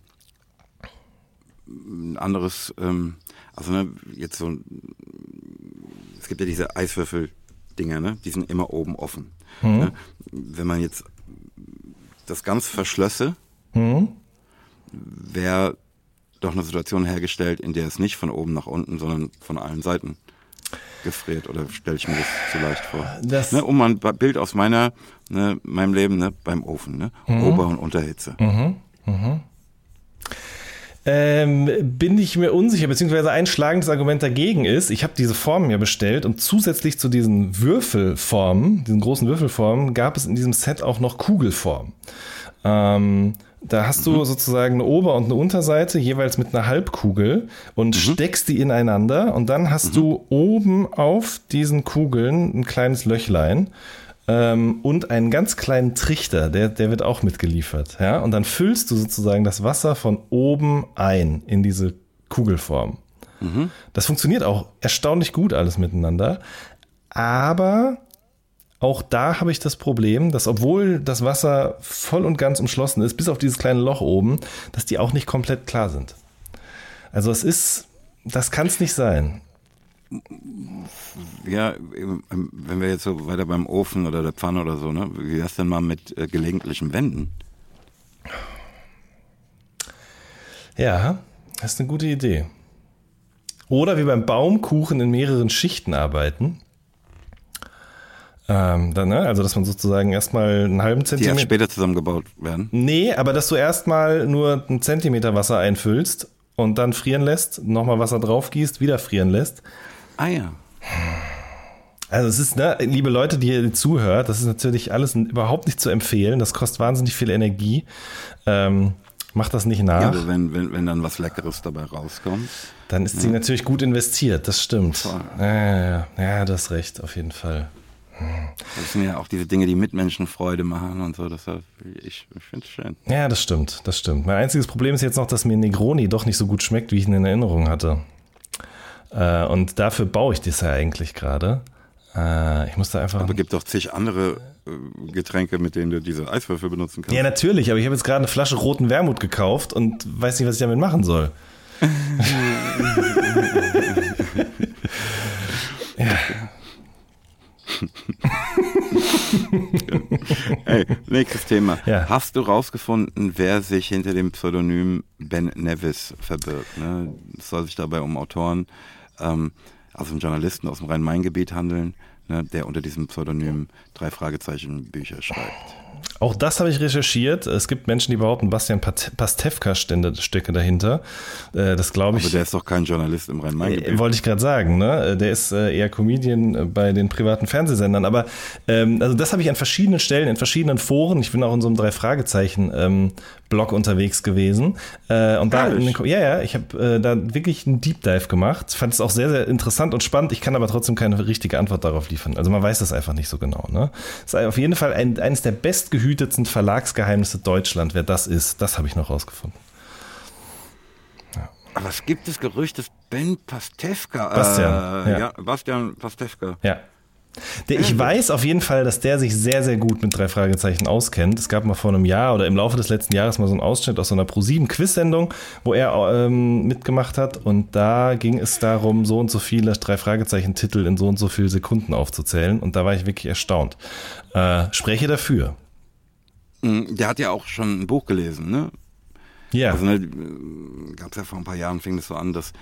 ein anderes, ähm, also ne, jetzt so, es gibt ja diese Eiswürfel-Dinger, ne? Die sind immer oben offen. Mhm. Ne? Wenn man jetzt das ganz verschlösse, mhm. wäre doch eine Situation hergestellt, in der es nicht von oben nach unten, sondern von allen Seiten gefriert. Oder stelle ich mir das zu leicht vor? Das ne, um ein Bild aus meiner, ne, meinem Leben ne, beim Ofen, ne? Mhm. Ober- und Unterhitze. Mhm. Mhm. Ähm, bin ich mir unsicher, beziehungsweise ein schlagendes Argument dagegen ist, ich habe diese Formen ja bestellt und zusätzlich zu diesen Würfelformen, diesen großen Würfelformen, gab es in diesem Set auch noch Kugelformen. Ähm, da hast du mhm. sozusagen eine Ober- und eine Unterseite, jeweils mit einer Halbkugel und mhm. steckst die ineinander und dann hast mhm. du oben auf diesen Kugeln ein kleines Löchlein ähm, und einen ganz kleinen Trichter, der, der wird auch mitgeliefert. Ja? Und dann füllst du sozusagen das Wasser von oben ein in diese Kugelform. Mhm. Das funktioniert auch erstaunlich gut alles miteinander. Aber auch da habe ich das Problem, dass obwohl das Wasser voll und ganz umschlossen ist, bis auf dieses kleine Loch oben, dass die auch nicht komplett klar sind. Also es ist, das kann es nicht sein. Ja, wenn wir jetzt so weiter beim Ofen oder der Pfanne oder so, ne? Wie wär's denn mal mit äh, gelegentlichen Wänden? Ja, das ist eine gute Idee. Oder wie beim Baumkuchen in mehreren Schichten arbeiten. Ähm, dann, ne? Also, dass man sozusagen erstmal einen halben Zentimeter. Die erst später zusammengebaut werden. Nee, aber dass du erstmal nur einen Zentimeter Wasser einfüllst und dann frieren lässt, nochmal Wasser drauf gießt, wieder frieren lässt. Ah ja. Also es ist, ne, liebe Leute, die ihr zuhört, das ist natürlich alles überhaupt nicht zu empfehlen. Das kostet wahnsinnig viel Energie. Ähm, macht das nicht nach. Ja, aber wenn, wenn, wenn dann was Leckeres dabei rauskommt. Dann ist ja. sie natürlich gut investiert, das stimmt. Ja, ja, ja, das recht, auf jeden Fall. Das sind ja auch diese Dinge, die Mitmenschen Freude machen und so. Deshalb, ich, ich finde es schön. Ja, das stimmt, das stimmt. Mein einziges Problem ist jetzt noch, dass mir Negroni doch nicht so gut schmeckt, wie ich ihn in Erinnerung hatte. Äh, und dafür baue ich das ja eigentlich gerade. Äh, ich muss da einfach. Aber es gibt doch zig andere äh, Getränke, mit denen du diese Eiswürfel benutzen kannst. Ja, natürlich, aber ich habe jetzt gerade eine Flasche roten Wermut gekauft und weiß nicht, was ich damit machen soll. ja. Hey, nächstes Thema. Ja. Hast du rausgefunden, wer sich hinter dem Pseudonym Ben Nevis verbirgt? Ne? Es soll sich dabei um Autoren, ähm, also um Journalisten aus dem Rhein-Main-Gebiet handeln, ne, der unter diesem Pseudonym drei Fragezeichen Bücher schreibt. Auch das habe ich recherchiert. Es gibt Menschen, die behaupten, Bastian Pastewka stecke dahinter. Äh, das glaube ich. Aber der ist doch kein Journalist im Rhein-Main-Gebiet. Äh, wollte ich gerade sagen. Ne? Der ist äh, eher Comedian bei den privaten Fernsehsendern. Aber ähm, also das habe ich an verschiedenen Stellen, in verschiedenen Foren. Ich bin auch in so einem drei Fragezeichen ähm, Blog unterwegs gewesen. und da, den, ja, ja, ich habe da wirklich einen Deep Dive gemacht. Fand es auch sehr, sehr interessant und spannend. Ich kann aber trotzdem keine richtige Antwort darauf liefern. Also man weiß das einfach nicht so genau. Ne? Das ist auf jeden Fall ein, eines der bestgehüteten gehütetsten Verlagsgeheimnisse Deutschland, wer das ist. Das habe ich noch rausgefunden. Ja. Aber es gibt das Gerücht, dass Ben Pastewka. Bastian. Äh, ja. ja. Bastian Pastewka. Ja. Ich weiß auf jeden Fall, dass der sich sehr, sehr gut mit drei Fragezeichen auskennt. Es gab mal vor einem Jahr oder im Laufe des letzten Jahres mal so einen Ausschnitt aus so einer Pro7-Quiz-Sendung, wo er ähm, mitgemacht hat. Und da ging es darum, so und so viele drei Fragezeichen-Titel in so und so viele Sekunden aufzuzählen. Und da war ich wirklich erstaunt. Äh, spreche dafür. Mm, der hat ja auch schon ein Buch gelesen, ne? Ja. Also ne, gab es ja vor ein paar Jahren, fing es so an, dass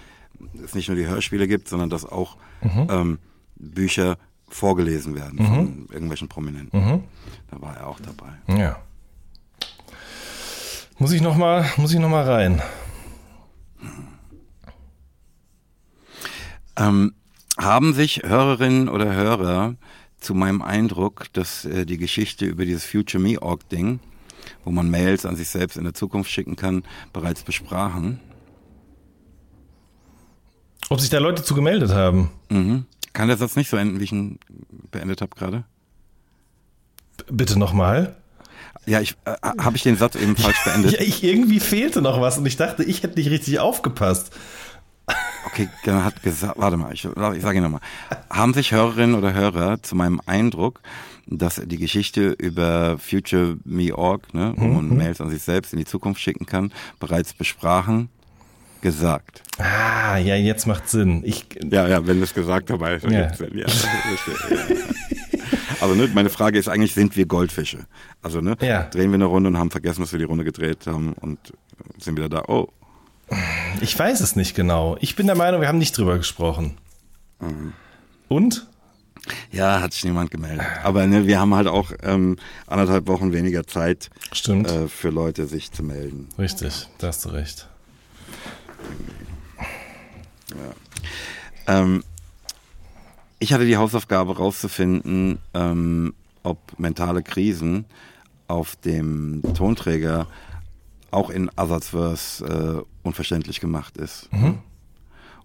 es nicht nur die Hörspiele gibt, sondern dass auch mhm. ähm, Bücher vorgelesen werden mhm. von irgendwelchen Prominenten. Mhm. Da war er auch dabei. Ja. Muss ich noch mal, muss ich noch mal rein? Ähm, haben sich Hörerinnen oder Hörer zu meinem Eindruck, dass äh, die Geschichte über dieses Future Me Org Ding, wo man Mails an sich selbst in der Zukunft schicken kann, bereits besprachen. Ob sich da Leute zu gemeldet haben? Mhm. Kann der Satz nicht so enden, wie ich ihn beendet habe gerade? Bitte nochmal. Ja, ich äh, habe ich den Satz eben falsch beendet. ja, ich, irgendwie fehlte noch was und ich dachte, ich hätte nicht richtig aufgepasst. Okay, der hat gesagt, warte mal, ich, ich sage ihn nochmal. Haben sich Hörerinnen oder Hörer zu meinem Eindruck, dass die Geschichte über Future Me Org, ne, wo man mhm. Mails an sich selbst in die Zukunft schicken kann, bereits besprachen, gesagt. Ah, ja, jetzt macht Sinn. Ich, ja, ja, wenn du es gesagt hast, dann ja. Sinn. Ja, Also ne, meine Frage ist eigentlich, sind wir Goldfische? Also ne, ja. drehen wir eine Runde und haben vergessen, dass wir die Runde gedreht haben und sind wieder da. Oh, ich weiß es nicht genau. Ich bin der Meinung, wir haben nicht drüber gesprochen. Mhm. Und? Ja, hat sich niemand gemeldet. Aber ne, wir haben halt auch ähm, anderthalb Wochen weniger Zeit. Äh, für Leute, sich zu melden. Richtig, da hast du recht. Ja. Ähm, ich hatte die Hausaufgabe rauszufinden, ähm, ob mentale Krisen auf dem Tonträger auch in Ersatzverse äh, unverständlich gemacht ist. Mhm.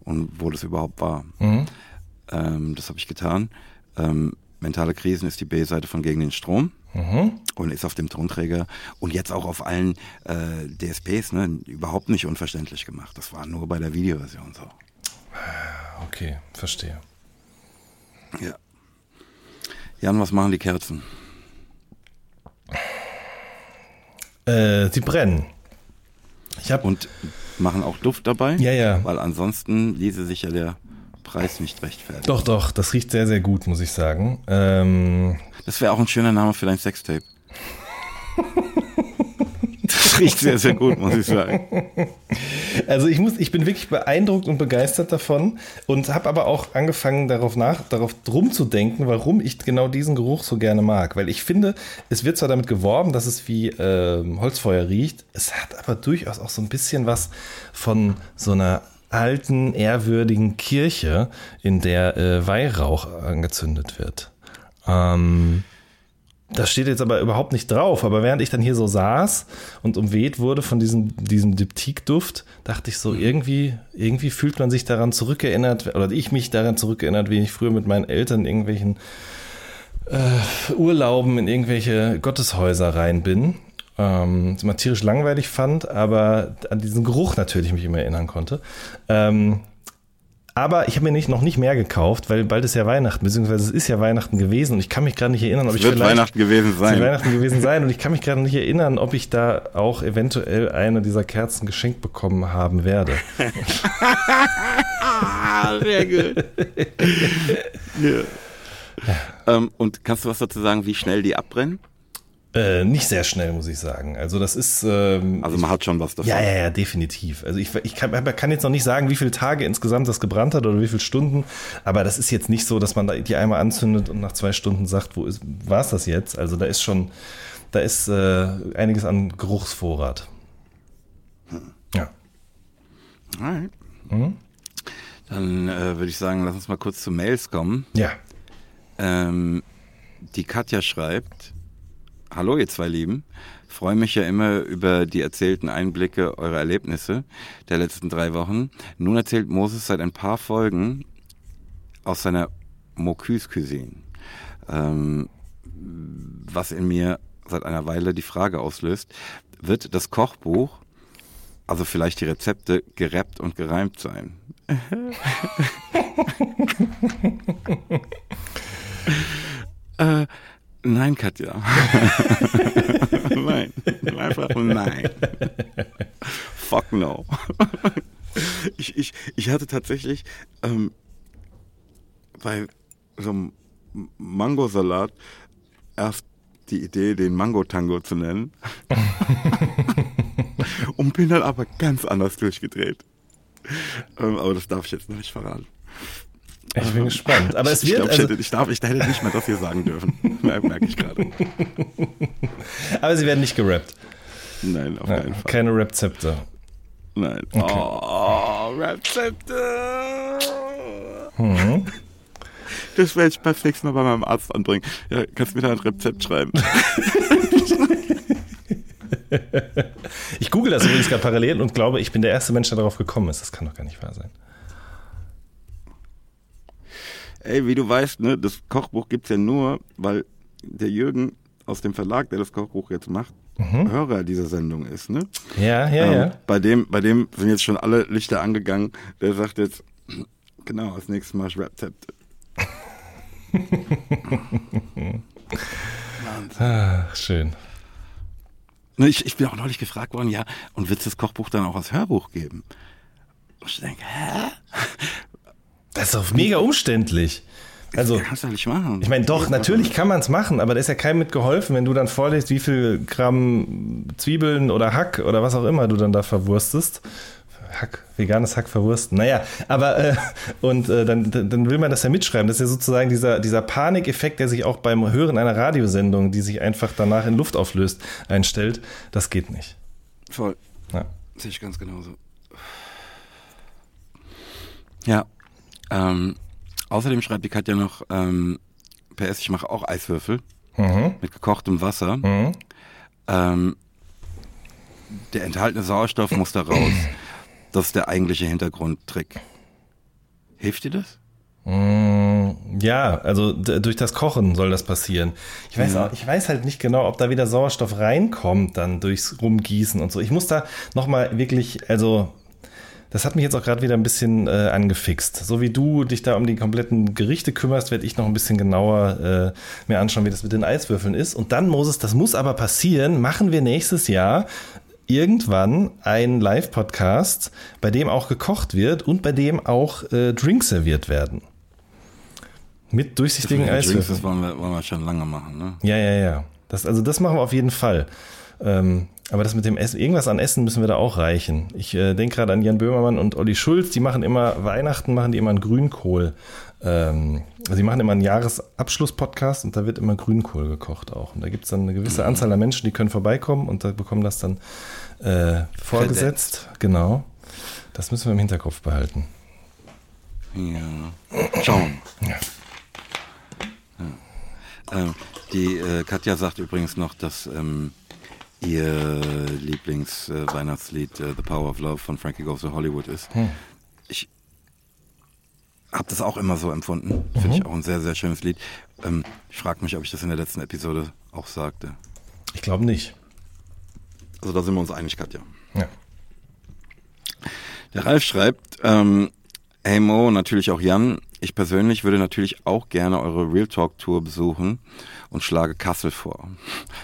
Und wo das überhaupt war. Mhm. Ähm, das habe ich getan. Ähm, Mentale Krisen ist die B-Seite von Gegen den Strom mhm. und ist auf dem Tonträger und jetzt auch auf allen äh, DSPs ne, überhaupt nicht unverständlich gemacht. Das war nur bei der Videoversion so. Okay, verstehe. Ja. Jan, was machen die Kerzen? Äh, sie brennen. Ich hab und machen auch Duft dabei. Ja, ja. Weil ansonsten ließe sich ja der Preis nicht rechtfertigen. Doch, doch, das riecht sehr, sehr gut, muss ich sagen. Ähm das wäre auch ein schöner Name für dein Sextape. Das riecht sehr, sehr gut, muss ich sagen. Also ich muss, ich bin wirklich beeindruckt und begeistert davon und habe aber auch angefangen darauf nach, darauf drum zu denken, warum ich genau diesen Geruch so gerne mag. Weil ich finde, es wird zwar damit geworben, dass es wie äh, Holzfeuer riecht, es hat aber durchaus auch so ein bisschen was von so einer alten, ehrwürdigen Kirche, in der äh, Weihrauch angezündet wird. Ähm, das steht jetzt aber überhaupt nicht drauf. Aber während ich dann hier so saß und umweht wurde von diesem, diesem Diptyk-Duft, dachte ich so, irgendwie, irgendwie fühlt man sich daran zurückerinnert, oder ich mich daran zurückerinnert, wie ich früher mit meinen Eltern in irgendwelchen äh, Urlauben in irgendwelche Gotteshäuser rein bin. Ähm, mal tierisch langweilig fand, aber an diesen Geruch natürlich mich immer erinnern konnte. Ähm, aber ich habe mir nicht, noch nicht mehr gekauft, weil bald ist ja Weihnachten, beziehungsweise es ist ja Weihnachten gewesen und ich kann mich gerade nicht erinnern, ob Es ich wird Weihnachten gewesen sein. Weihnachten gewesen sein und ich kann mich gerade nicht erinnern, ob ich da auch eventuell eine dieser Kerzen geschenkt bekommen haben werde. Sehr gut. ja. Ähm, und kannst du was dazu sagen, wie schnell die abbrennen? Äh, nicht sehr schnell, muss ich sagen. Also das ist ähm, Also man hat schon was davon. Ja, ja, ja, definitiv. Also ich, ich kann, kann jetzt noch nicht sagen, wie viele Tage insgesamt das gebrannt hat oder wie viele Stunden, aber das ist jetzt nicht so, dass man die einmal anzündet und nach zwei Stunden sagt, wo ist, war es das jetzt? Also da ist schon, da ist äh, einiges an Geruchsvorrat. Ja. Alright. Mhm. Dann äh, würde ich sagen, lass uns mal kurz zu Mails kommen. Ja. Ähm, die Katja schreibt, Hallo ihr zwei Lieben, freue mich ja immer über die erzählten Einblicke eurer Erlebnisse der letzten drei Wochen. Nun erzählt Moses seit ein paar Folgen aus seiner Mocuse Cuisine, ähm, was in mir seit einer Weile die Frage auslöst, wird das Kochbuch, also vielleicht die Rezepte, gerappt und gereimt sein? Äh, nein, Katja. nein. Einfach nein. Fuck no. ich, ich, ich hatte tatsächlich ähm, bei so einem Mangosalat erst die Idee, den Mango-Tango zu nennen. Und bin dann aber ganz anders durchgedreht. Ähm, aber das darf ich jetzt noch nicht verraten. Ich bin gespannt. Aber es ich, wird, glaub, ich, also, hätte, ich, darf, ich hätte nicht mal das hier sagen dürfen. Merke ich gerade. aber sie werden nicht gerappt. Nein, auf Ja, keinen Fall. keine Rezepte. Nein. Okay. Oh, Rezepte. Mhm. Das werde ich beim nächsten Mal bei meinem Arzt anbringen. Ja, kannst du mir da ein Rezept schreiben? Ich google das übrigens gerade parallel und glaube, ich bin der erste Mensch, der darauf gekommen ist. Das kann doch gar nicht wahr sein. Ey, wie du weißt, ne, das Kochbuch gibt's ja nur, weil der Jürgen aus dem Verlag, der das Kochbuch jetzt macht, Hörer dieser Sendung ist, ne? Ja, ja, Ähm, ja. Bei dem, bei dem sind jetzt schon alle Lichter angegangen. Der sagt jetzt, genau, als nächstes Mal Rezepte. Ach, schön. Ne, Ich, ich bin auch neulich gefragt worden, ja, und wird es das Kochbuch dann auch als Hörbuch geben? Und ich denke, hä? Das ist doch mega umständlich. Also, kannst du doch nicht machen. ich meine, doch, natürlich kann man es machen, aber da ist ja keinem mit geholfen, wenn du dann vorliest, wie viel Gramm Zwiebeln oder Hack oder was auch immer du dann da verwurstest. Hack, veganes Hack verwursten. Naja, aber äh, und äh, dann, dann will man das ja mitschreiben. Das ist ja sozusagen dieser, dieser Panikeffekt, der sich auch beim Hören einer Radiosendung, die sich einfach danach in Luft auflöst, einstellt. Das geht nicht. Voll. Ja. Sehe ich ganz genauso. Ja. Ähm, außerdem schreibt die Katja noch, ähm, PS, ich mache auch Eiswürfel Mhm. mit gekochtem Wasser. Mhm. Ähm, der enthaltene Sauerstoff muss da raus. Das ist der eigentliche Hintergrundtrick. Hilft dir das? Mm, Ja, also durch das Kochen soll das passieren. Ich weiß, Ja. auch, ich weiß halt nicht genau, ob da wieder Sauerstoff reinkommt, dann durchs Rumgießen und so. Ich muss da nochmal wirklich, also das hat mich jetzt auch gerade wieder ein bisschen äh, angefixt. So wie du dich da um die kompletten Gerichte kümmerst, werde ich noch ein bisschen genauer äh, mir anschauen, wie das mit den Eiswürfeln ist. Und dann, Moses, das muss aber passieren, machen wir nächstes Jahr irgendwann einen Live-Podcast, bei dem auch gekocht wird und bei dem auch äh, Drinks serviert werden. Mit durchsichtigen Drinks, Eiswürfeln. das wollen wir, wollen wir schon lange machen, ne? Ja, ja, ja. Das, also das machen wir auf jeden Fall. Ähm, aber das mit dem Essen, irgendwas an Essen müssen wir da auch reichen. Ich äh, denke gerade an Jan Böhmermann und Olli Schulz, die machen immer, Weihnachten machen die immer einen Grünkohl. Ähm, also die machen immer einen Jahresabschluss-Podcast und da wird immer Grünkohl gekocht auch. Und da gibt es dann eine gewisse Anzahl an Menschen, die können vorbeikommen und da bekommen das dann äh, vorgesetzt. Genau. Das müssen wir im Hinterkopf behalten. Ja. Schauen. Ja. Ähm, die äh, Katja sagt übrigens noch, dass ähm, ihr Lieblings-Weihnachtslied äh, The Power of Love von Frankie Goes to Hollywood ist. Hm. Ich habe das auch immer so empfunden. Finde mhm. ich auch ein sehr, sehr schönes Lied. Ähm, ich frage mich, ob ich das in der letzten Episode auch sagte. Ich glaube nicht. Also da sind wir uns einig, Katja. Ja. Der Ralf schreibt, ähm, hey Mo, natürlich auch Jan, ich persönlich würde natürlich auch gerne eure Real Talk Tour besuchen und schlage Kassel vor.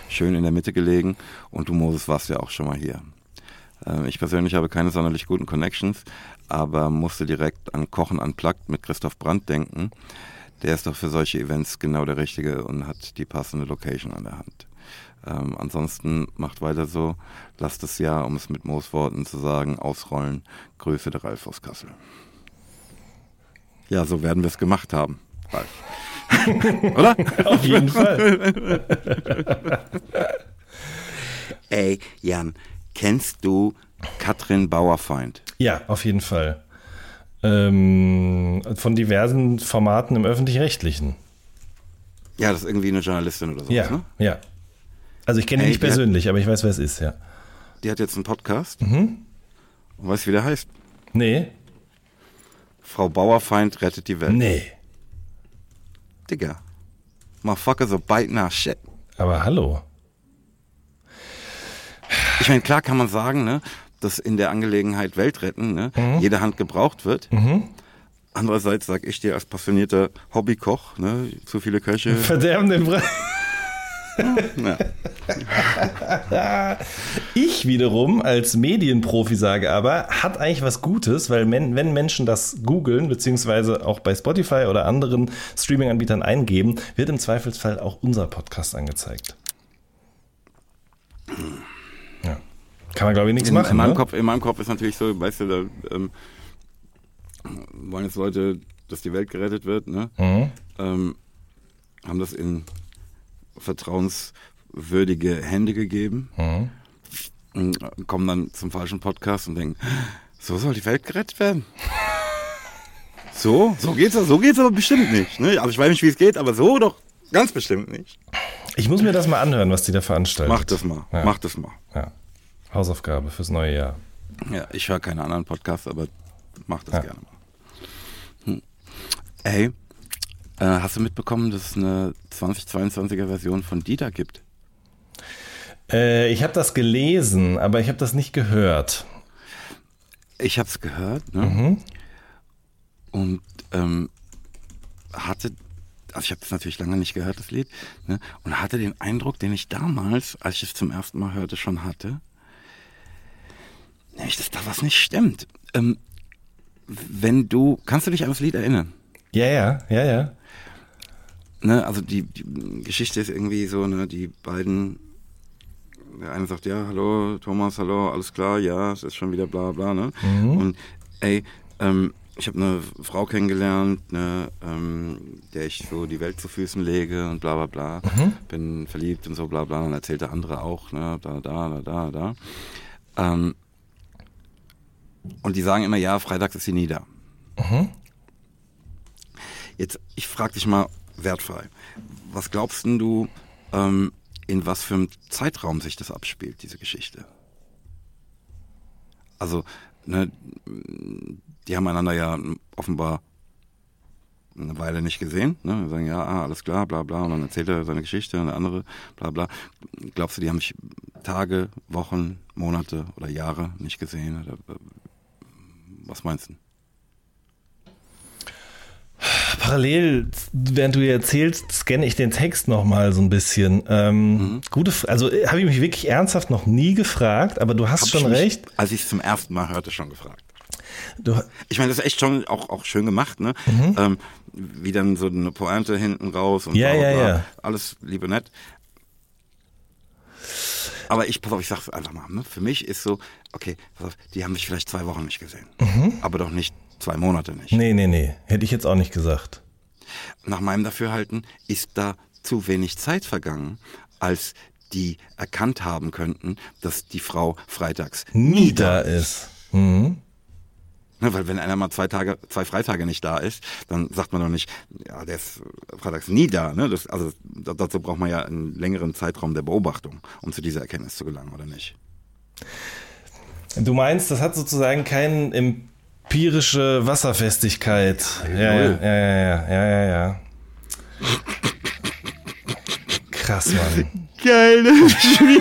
Schön in der Mitte gelegen und du Moses warst ja auch schon mal hier. Ähm, ich persönlich habe keine sonderlich guten Connections, aber musste direkt an Kochen Unplugged mit Christoph Brandt denken. Der ist doch für solche Events genau der Richtige und hat die passende Location an der Hand. Ähm, ansonsten macht weiter so, lasst es ja, um es mit Moosworten zu sagen, ausrollen. Grüße der Ralf aus Kassel. Ja, so werden wir es gemacht haben, Ralf. Oder? Auf jeden Fall. Ey, Jan, kennst du Katrin Bauerfeind? Ja, auf jeden Fall. Ähm, von diversen Formaten im Öffentlich-Rechtlichen. Ja, das ist irgendwie eine Journalistin oder so. Ja, ne? ja. Also ich kenne ihn nicht persönlich, hat, aber ich weiß, wer es ist, ja. Die hat jetzt einen Podcast. Mhm. Und weißt du, wie der heißt? Nee. Frau Bauerfeind rettet die Welt. Nee. Digga. Motherfucker so bite nach shit. Aber hallo. Ich meine, klar kann man sagen, ne, dass in der Angelegenheit Welt retten ne, mhm. jede Hand gebraucht wird. Mhm. Andererseits sage ich dir als passionierter Hobbykoch, ne, zu viele Köche. Verderben den Brei. ich wiederum als Medienprofi sage aber, hat eigentlich was Gutes, weil wenn Menschen das googeln, beziehungsweise auch bei Spotify oder anderen Streaming-Anbietern eingeben, wird im Zweifelsfall auch unser Podcast angezeigt. Ja. Kann man, glaube ich, nichts in, machen. In meinem, ne? Kopf, in meinem Kopf ist natürlich so, weißt du, da ähm, wollen jetzt Leute, dass die Welt gerettet wird, ne? Mhm. Ähm, haben das in vertrauenswürdige Hände gegeben. Mhm. Und kommen dann zum falschen Podcast und denken, so soll die Welt gerettet werden. So, so geht's, so geht's aber bestimmt nicht. Ne? Also ich weiß nicht, wie es geht, aber so doch ganz bestimmt nicht. Ich muss mir das mal anhören, was die da veranstalten. Mach das mal, ja. mach das mal. Ja. Hausaufgabe fürs neue Jahr. Ja, ich höre keine anderen Podcasts, aber mach das ja. gerne mal. Hm. Ey, äh, hast du mitbekommen, dass es eine 2022er Version von Dieter gibt? Äh, ich habe das gelesen, aber ich habe das nicht gehört. Ich habe es gehört, ne? Mhm. Und ähm, hatte, also ich habe das natürlich lange nicht gehört, das Lied, ne? und hatte den Eindruck, den ich damals, als ich es zum ersten Mal hörte, schon hatte, nämlich, dass da was nicht stimmt. Ähm, wenn du, kannst du dich an das Lied erinnern? Ja, ja, ja, ja ne, also die, die, Geschichte ist irgendwie so, ne, die beiden, der eine sagt, ja, hallo, Thomas, hallo, alles klar, ja, es ist schon wieder bla bla, ne? Mhm. Und ey, ähm, ich habe eine Frau kennengelernt, ne, ähm, der ich so die Welt zu Füßen lege und bla bla bla. Mhm. Bin verliebt und so bla bla. Und erzählt der andere auch, ne, da, da, da, da, da. Ähm, und die sagen immer, ja, freitags ist sie nie da. Mhm. Jetzt, ich frage dich mal, wertfrei. Was glaubst du, ähm, in was für einem Zeitraum sich das abspielt, diese Geschichte? Also, ne, die haben einander ja offenbar eine Weile nicht gesehen. Ne? sagen, ja, ah, alles klar, bla bla. Und dann erzählt er seine Geschichte, eine andere, bla bla. Glaubst du, die haben sich Tage, Wochen, Monate oder Jahre nicht gesehen? Oder, äh, was meinst du? Parallel, während du erzählst, scanne ich den Text nochmal so ein bisschen. Ähm, mhm. Gute, also äh, habe ich mich wirklich ernsthaft noch nie gefragt, aber du hast Hab schon recht. Mich, als ich es zum ersten Mal hörte, schon gefragt. Du, ich meine, das ist echt schon auch, auch schön gemacht, ne? Mhm. Ähm, wie dann so eine Pointe hinten raus und ja, bla, bla, ja, ja. alles liebe nett. Aber ich, pass auf, ich sag's einfach mal, ne? Für mich ist so, okay, pass auf, die haben mich vielleicht zwei Wochen nicht gesehen. Mhm. Aber doch nicht zwei Monate nicht. Nee, nee, nee. Hätte ich jetzt auch nicht gesagt. Nach meinem Dafürhalten ist da zu wenig Zeit vergangen, als die erkannt haben könnten, dass die Frau freitags nie da ist. Mhm. Ne, weil wenn einer mal zwei Tage, zwei Freitage nicht da ist, dann sagt man doch nicht, ja, der ist freitags nie da. Ne? Das, also dazu braucht man ja einen längeren Zeitraum der Beobachtung, um zu dieser Erkenntnis zu gelangen, oder nicht? Du meinst, das hat sozusagen keine empirische Wasserfestigkeit. Ja, ja, ja, ja, ja, ja, ja. Krass, Mann. Geil,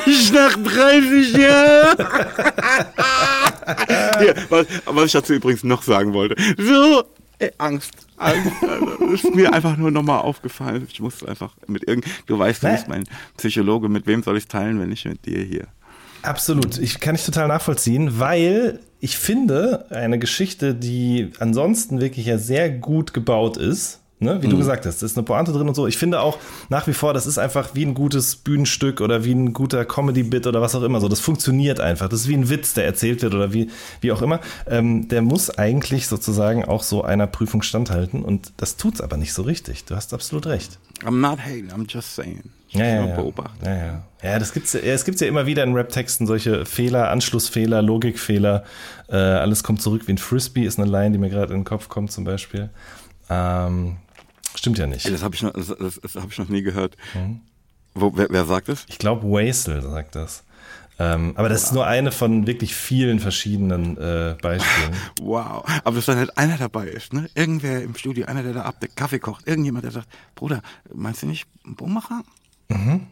ich nach 30 Jahren. ja, was, was ich dazu übrigens noch sagen wollte. So, ey, Angst. Angst. Also, ist mir einfach nur nochmal aufgefallen. Ich muss einfach mit irgend. Du weißt, du bist mein Psychologe. Mit wem soll ich es teilen, wenn nicht mit dir hier? Absolut. Ich kann ich total nachvollziehen, weil ich finde, eine Geschichte, die ansonsten wirklich ja sehr gut gebaut ist, Ne? Wie mhm. du gesagt hast, da ist eine Pointe drin und so. Ich finde auch nach wie vor, das ist einfach wie ein gutes Bühnenstück oder wie ein guter Comedy-Bit oder was auch immer. So, das funktioniert einfach. Das ist wie ein Witz, der erzählt wird oder wie, wie auch immer. Ähm, der muss eigentlich sozusagen auch so einer Prüfung standhalten und das tut's aber nicht so richtig. Du hast absolut recht. I'm not hating, I'm just saying. Ja, ja, ja. ja, ja. ja, das gibt's, es gibt ja immer wieder in Rap-Texten solche Fehler, Anschlussfehler, Logikfehler. Äh, alles kommt zurück wie ein Frisbee, ist eine Line, die mir gerade in den Kopf kommt zum Beispiel. Ähm, Stimmt ja nicht. Das habe ich, noch, das, das, das hab ich noch nie gehört. Mhm. Wo, wer, wer sagt das? Ich glaube, Wasel sagt das. Ähm, aber das ist nur eine von wirklich vielen verschiedenen äh, Beispielen. Wow. Aber dass dann halt einer dabei ist, ne? Irgendwer im Studio, einer, der da ab der Kaffee kocht, irgendjemand, der sagt, Bruder, meinst du nicht Bummmacher? Mhm.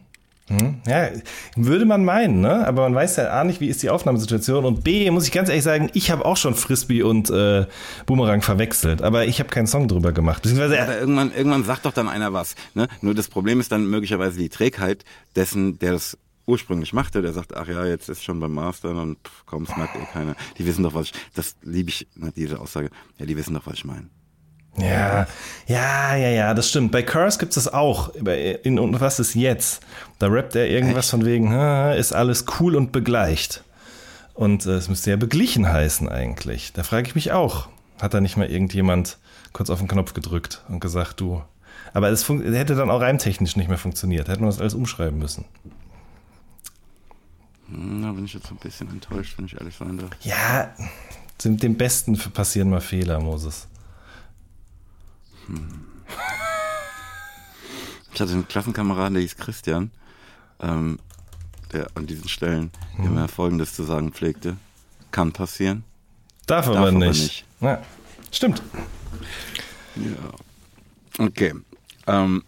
Hm, ja, würde man meinen, ne? Aber man weiß ja A nicht, wie ist die Aufnahmesituation. Und B, muss ich ganz ehrlich sagen, ich habe auch schon Frisbee und äh, Boomerang verwechselt, aber ich habe keinen Song drüber gemacht. Beziehungsweise aber irgendwann, irgendwann sagt doch dann einer was. Ne? Nur das Problem ist dann möglicherweise die Trägheit dessen, der das ursprünglich machte, der sagt, ach ja, jetzt ist schon beim Mastern und pff, komm, es merkt eh keiner. Die wissen doch, was ich, das liebe ich, ne, diese Aussage, ja, die wissen doch, was ich meine. Ja, ja, ja, ja, das stimmt. Bei Curse gibt es das auch. In Und was ist jetzt? Da rappt er irgendwas Echt? von wegen, ist alles cool und begleicht. Und äh, es müsste ja beglichen heißen eigentlich. Da frage ich mich auch. Hat da nicht mal irgendjemand kurz auf den Knopf gedrückt und gesagt, du. Aber es hätte dann auch reimtechnisch nicht mehr funktioniert. Hätte man das alles umschreiben müssen. Hm, da bin ich jetzt ein bisschen enttäuscht, wenn ich ehrlich sein darf. Ja, dem Besten passieren mal Fehler, Moses. Ich hatte einen Klassenkameraden, der hieß Christian, ähm, der an diesen Stellen hm. immer Folgendes zu sagen pflegte. Kann passieren. Darf, darf aber, aber nicht. nicht. Ja, stimmt. Ja. Okay. Ähm,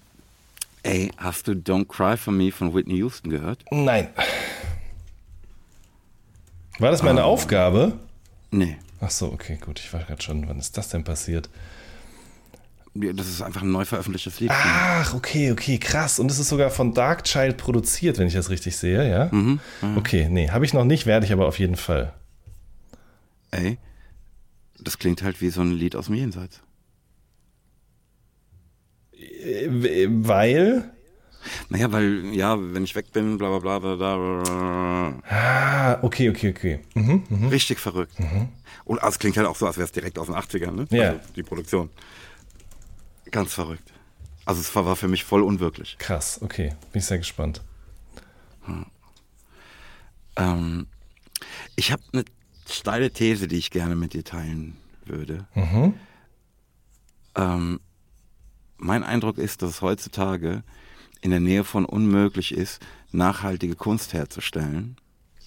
ey, hast du Don't Cry for Me von Whitney Houston gehört? Nein. War das meine um, Aufgabe? Nee. Ach so, okay, gut. Ich war gerade schon, wann ist das denn passiert? Das ist einfach ein neu veröffentlichtes Lied. Ach, okay, okay, krass. Und es ist sogar von Darkchild produziert, wenn ich das richtig sehe, ja? Mhm, ja. Okay, nee, habe ich noch nicht, werde ich aber auf jeden Fall. Ey, das klingt halt wie so ein Lied aus dem Jenseits. Äh, weil? Naja, weil, ja, wenn ich weg bin, bla bla bla bla bla. Ah, okay, okay, okay. Mhm, mh. Richtig verrückt. Mhm. Und also, es klingt halt auch so, als wäre es direkt aus den 80ern, ne? Ja. Also die Produktion. Ganz verrückt. Also es war für mich voll unwirklich. Krass, okay. Bin ich sehr gespannt. Hm. Ähm, ich habe eine steile These, die ich gerne mit dir teilen würde. Mhm. Ähm, mein Eindruck ist, dass es heutzutage in der Nähe von unmöglich ist, nachhaltige Kunst herzustellen.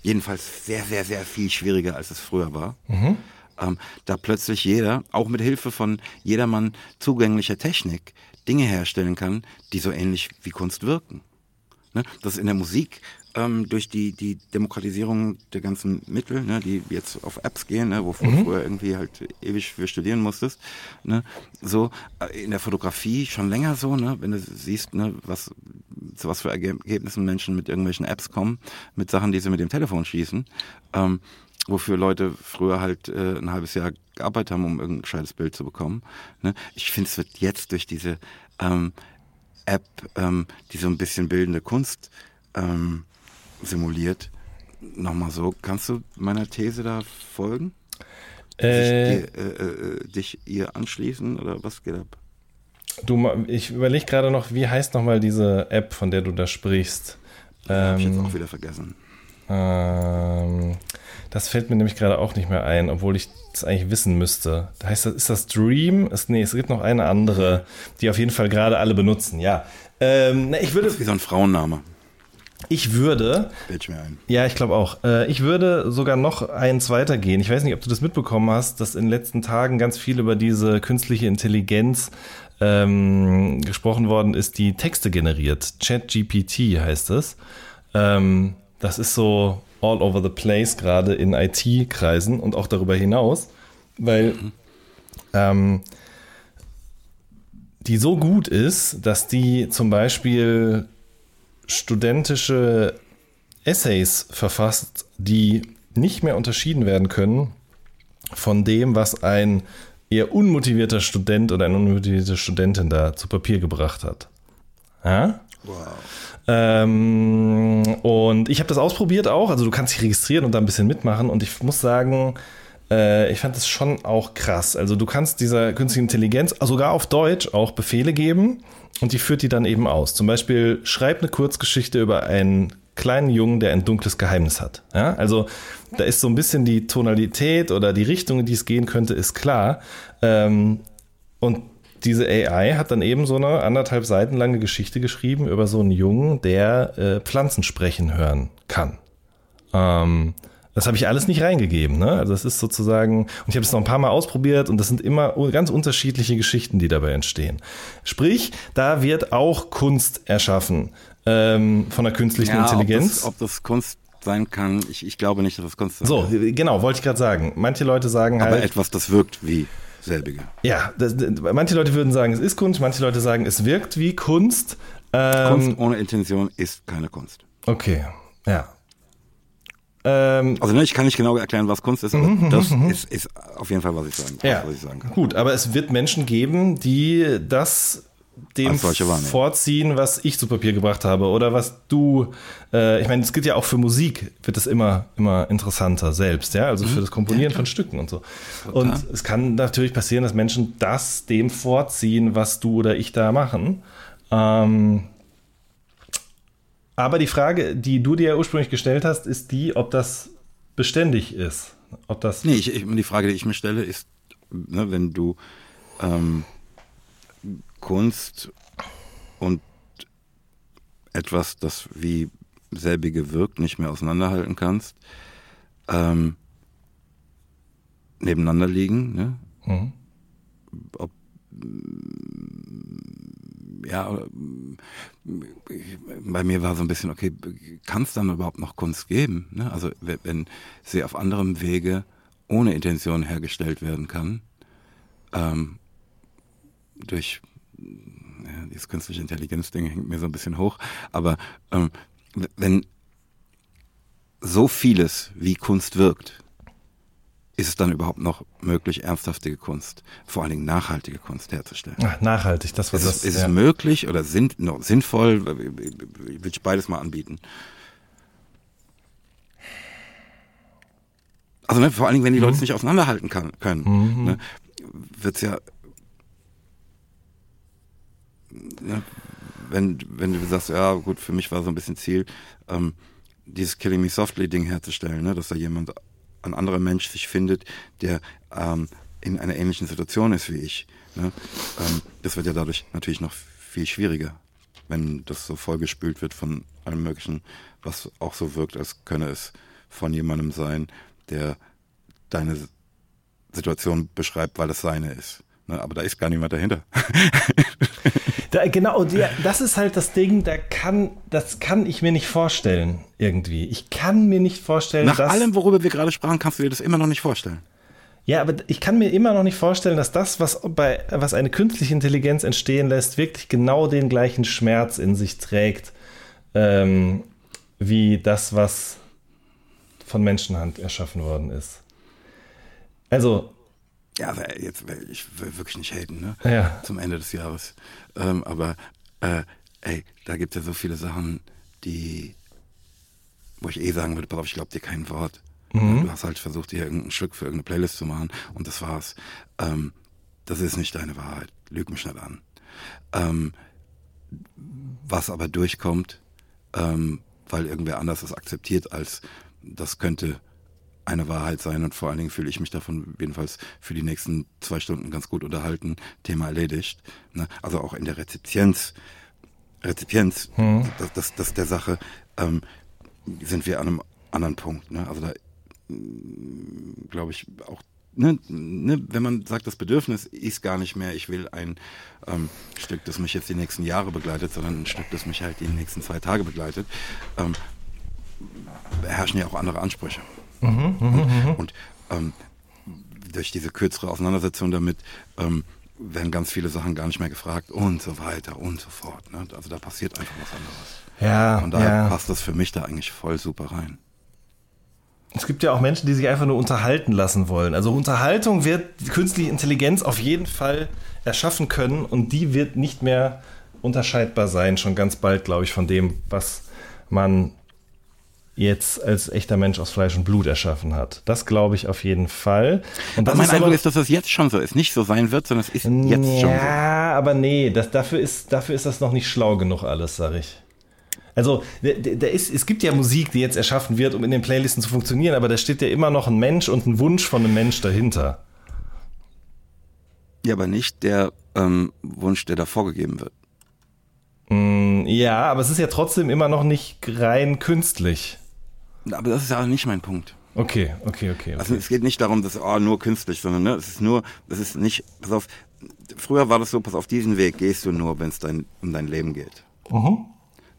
Jedenfalls sehr, sehr, sehr viel schwieriger, als es früher war. Mhm ähm, da plötzlich jeder, auch mit Hilfe von jedermann zugänglicher Technik, Dinge herstellen kann, die so ähnlich wie Kunst wirken. Ne? Das ist in der Musik ähm, durch die, die Demokratisierung der ganzen Mittel, ne, die jetzt auf Apps gehen, ne, wovor mhm. früher irgendwie halt ewig für studieren musstest. Ne, so äh, in der Fotografie schon länger so, ne, wenn du siehst, ne, was zu was für Ergebnissen Menschen mit irgendwelchen Apps kommen, mit Sachen, die sie mit dem Telefon schießen. Ähm, wofür Leute früher halt äh, ein halbes Jahr gearbeitet haben, um irgendein gescheites Bild zu bekommen. Ne? Ich finde, es wird jetzt durch diese ähm, App, ähm, die so ein bisschen bildende Kunst ähm, simuliert, nochmal so. Kannst du meiner These da folgen? Äh, dir, äh, äh, dich ihr anschließen oder was geht ab? Du, ich überlege gerade noch, wie heißt nochmal diese App, von der du da sprichst? Ähm, Hab ich jetzt ähm, auch wieder vergessen. Ähm, das fällt mir nämlich gerade auch nicht mehr ein, obwohl ich es eigentlich wissen müsste. Da heißt das, ist das Dream? Ist, nee, es gibt noch eine andere, die auf jeden Fall gerade alle benutzen, ja. Ähm, na, ich würde. Das ist wie so ein Frauenname. Ich würde. Fällt mir ein. Ja, ich glaube auch. Äh, ich würde sogar noch eins weitergehen. Ich weiß nicht, ob du das mitbekommen hast, dass in den letzten Tagen ganz viel über diese künstliche Intelligenz ähm, gesprochen worden ist, die Texte generiert. ChatGPT heißt es. Ähm, das ist so all over the place, gerade in IT-Kreisen und auch darüber hinaus, weil ähm, die so gut ist, dass die zum Beispiel studentische Essays verfasst, die nicht mehr unterschieden werden können von dem, was ein eher unmotivierter Student oder eine unmotivierte Studentin da zu Papier gebracht hat. Ja? Wow. Ähm, und ich habe das ausprobiert auch. Also du kannst dich registrieren und da ein bisschen mitmachen. Und ich muss sagen, äh, ich fand das schon auch krass. Also du kannst dieser künstlichen Intelligenz sogar auf Deutsch auch Befehle geben und die führt die dann eben aus. Zum Beispiel schreib eine Kurzgeschichte über einen kleinen Jungen, der ein dunkles Geheimnis hat. Ja, also da ist so ein bisschen die Tonalität oder die Richtung, in die es gehen könnte, ist klar. Ähm, und diese AI hat dann eben so eine anderthalb Seiten lange Geschichte geschrieben über so einen Jungen, der äh, Pflanzen sprechen hören kann. Ähm, das habe ich alles nicht reingegeben. Ne? Also das ist sozusagen, und ich habe es noch ein paar Mal ausprobiert und das sind immer ganz unterschiedliche Geschichten, die dabei entstehen. Sprich, da wird auch Kunst erschaffen ähm, von der künstlichen Ja, Intelligenz. Ob das, ob das Kunst sein kann, ich, ich glaube nicht, dass das Kunst sein so, kann. genau, wollte ich gerade sagen. Manche Leute sagen Aber halt, etwas, das wirkt wie selbige. ja, das, manche Leute würden sagen, es ist Kunst, manche Leute sagen, es wirkt wie Kunst. Ähm, Kunst ohne Intention ist keine Kunst. Okay, ja. Ähm, Also ne, ich kann nicht genau erklären, was Kunst ist, aber das ist, ist auf jeden Fall, was ich sagen, Ja, was ich sagen kann. gut, aber es wird Menschen geben, die das dem vorziehen, was ich zu Papier gebracht habe oder was du, äh, ich meine, es gilt ja auch für Musik, wird es immer, immer interessanter selbst, ja, also für das Komponieren von Stücken und so. Und es kann natürlich passieren, dass Menschen das dem vorziehen, was du oder ich da machen. Ähm, aber die Frage, die du dir ursprünglich gestellt hast, ist die, ob das beständig ist. Ob das Nee, ich, ich, die Frage, die ich mir stelle, ist, ne, wenn du ähm, Kunst und etwas, das wie selbige wirkt, nicht mehr auseinanderhalten kannst, ähm, nebeneinander liegen, ne? Mhm. ob ja, bei mir war so ein bisschen, okay, kann es dann überhaupt noch Kunst geben? Ne? Also wenn- sie auf anderem Wege ohne Intention hergestellt werden kann, ähm, durch ja, dieses künstliche Intelligenz-Ding hängt mir so ein bisschen hoch, aber ähm, wenn so vieles wie Kunst wirkt, ist es dann überhaupt noch möglich, ernsthaftige Kunst, vor allen Dingen nachhaltige Kunst herzustellen? Ach, nachhaltig, das war Ist, das. es, ist ja. es möglich oder sinn, no, sinnvoll? Ich will ich beides mal anbieten. Also ne, vor allen Dingen, wenn die Leute es nicht auseinanderhalten kann, können, ne, wird's ja, ne, wenn, wenn du sagst, ja gut, für mich war so ein bisschen Ziel, ähm, dieses Killing Me Softly Ding herzustellen, ne, dass da jemand, ein anderer Mensch sich findet, der ähm, in einer ähnlichen Situation ist wie ich. Ne? Ähm, das wird ja dadurch natürlich noch viel schwieriger, wenn das so vollgespült wird von allem Möglichen, was auch so wirkt, als könne es von jemandem sein, der deine Situation beschreibt, weil es seine ist. Ne? Aber da ist gar niemand dahinter. Da, genau, die, das ist halt das Ding, da kann, das kann ich mir nicht vorstellen, irgendwie. Ich kann mir nicht vorstellen, Nach dass. allem, worüber wir gerade sprachen, kannst du dir das immer noch nicht vorstellen. Ja, aber ich kann mir immer noch nicht vorstellen, dass das, was bei, was eine künstliche Intelligenz entstehen lässt, wirklich genau den gleichen Schmerz in sich trägt, ähm, wie das, was von Menschenhand erschaffen worden ist. Also, Ja, aber jetzt, ich will wirklich nicht haten, ne? Ja. Zum Ende des Jahres. Ähm, aber, äh, ey, da gibt es ja so viele Sachen, die, wo ich eh sagen würde, pass auf, ich glaube dir kein Wort. Du hast halt versucht, dir irgendein Stück für irgendeine Playlist zu machen und das war's. Ähm, das ist nicht deine Wahrheit. Lüg mich nicht an. Ähm, was aber durchkommt, ähm, weil irgendwer anders es akzeptiert, als das könnte eine Wahrheit sein und vor allen Dingen fühle ich mich davon jedenfalls für die nächsten zwei Stunden ganz gut unterhalten. Thema erledigt. Ne? Also auch in der Rezipienz, Rezipienz, hm. das, das, das der Sache ähm, sind wir an einem anderen Punkt. Ne? Also da mm, glaube ich auch Ne, ne, wenn man sagt, das Bedürfnis ist gar nicht mehr, ich will ein ähm, Stück, das mich jetzt die nächsten Jahre begleitet, sondern ein Stück, das mich halt die nächsten zwei Tage begleitet, ähm, herrschen ja auch andere Ansprüche. Mhm, und, mhm. und ähm, durch diese kürzere Auseinandersetzung damit ähm, werden ganz viele Sachen gar nicht mehr gefragt und so weiter und so fort. Ne? Also da passiert einfach was anderes. Ja. Und daher ja. passt das für mich da eigentlich voll super rein. Es gibt ja auch Menschen, die sich einfach nur unterhalten lassen wollen. Also Unterhaltung wird künstliche Intelligenz auf jeden Fall erschaffen können und die wird nicht mehr unterscheidbar sein, schon ganz bald, glaube ich, von dem, was man jetzt als echter Mensch aus Fleisch und Blut erschaffen hat. Das glaube ich auf jeden Fall. Und mein Eindruck ist, dass das jetzt schon so ist. Nicht so sein wird, sondern es ist jetzt ja, schon so. Ja, aber nee, das, dafür, ist, dafür ist das noch nicht schlau genug alles, sag ich. Also da ist, es gibt ja Musik, die jetzt erschaffen wird, um in den Playlisten zu funktionieren, aber da steht ja immer noch ein Mensch und ein Wunsch von einem Mensch dahinter. Ja, aber nicht der ähm, Wunsch, der da vorgegeben wird. Mm, ja, aber es ist ja trotzdem immer noch nicht rein künstlich. Aber das ist ja nicht mein Punkt. Okay, okay, okay. okay. Also es geht nicht darum, dass oh, nur künstlich, sondern ne, es ist nur, das ist nicht, pass auf, früher war das so, pass auf diesen Weg gehst du nur, wenn es dein, um dein Leben geht. Mhm.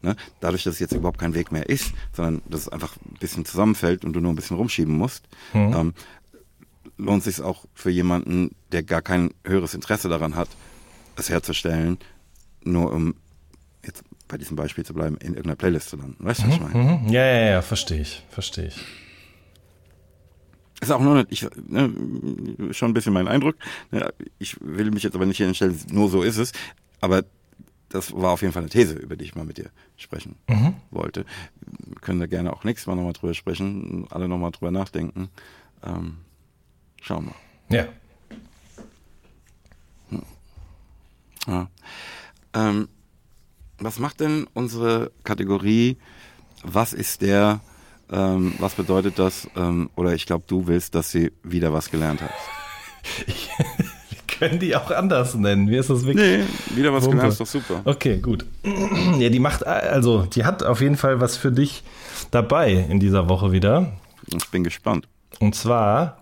Ne? Dadurch, dass es jetzt überhaupt kein Weg mehr ist, sondern dass es einfach ein bisschen zusammenfällt und du nur ein bisschen rumschieben musst, mhm. ähm, lohnt sich auch für jemanden, der gar kein höheres Interesse daran hat, es herzustellen, nur um bei diesem Beispiel zu bleiben, in irgendeiner Playlist zu landen. Weißt du, was ich mhm, meine? Mhm. Ja, ja, ja, verstehe ich, verstehe ich. Ist auch nur nicht, ich, ne, schon ein bisschen mein Eindruck. Ne, ich will mich jetzt aber nicht hier hinstellen, nur so ist es. Aber das war auf jeden Fall eine These, über die ich mal mit dir sprechen mhm. wollte. Wir können da gerne auch nächstes Mal nochmal drüber sprechen, alle nochmal drüber nachdenken. Ähm, schauen wir. Ja. Hm. ja. Ähm, was macht denn unsere Kategorie? Was ist der? Ähm, was bedeutet das? Ähm, oder ich glaube, du willst, dass sie wieder was gelernt hat. Wir können die auch anders nennen. Mir ist das wirklich. Nee, wieder was Wumpe. gelernt ist doch super. Okay, gut. Ja, die macht, also, die hat auf jeden Fall was für dich dabei in dieser Woche wieder. Ich bin gespannt. Und zwar,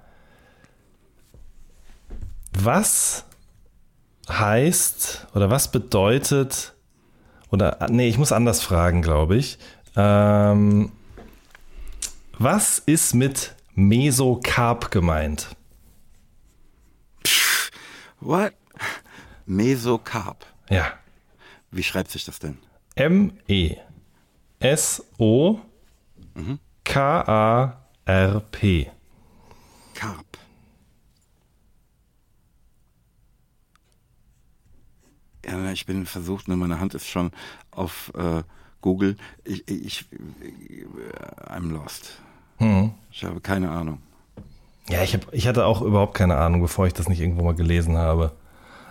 was heißt oder was bedeutet oder, nee, ich muss anders fragen, glaube ich. Ähm, was ist mit Mesokarp gemeint? What? Mesokarp. Ja. Wie schreibt sich das denn? M-E-S-O-K-A-R-P. Karp. Ja, ich bin versucht, ne, meine Hand ist schon auf äh, Google. Ich, ich, I'm lost. Hm. Ich habe keine Ahnung. Ja, ich, hab, ich hatte auch überhaupt keine Ahnung, bevor ich das nicht irgendwo mal gelesen habe.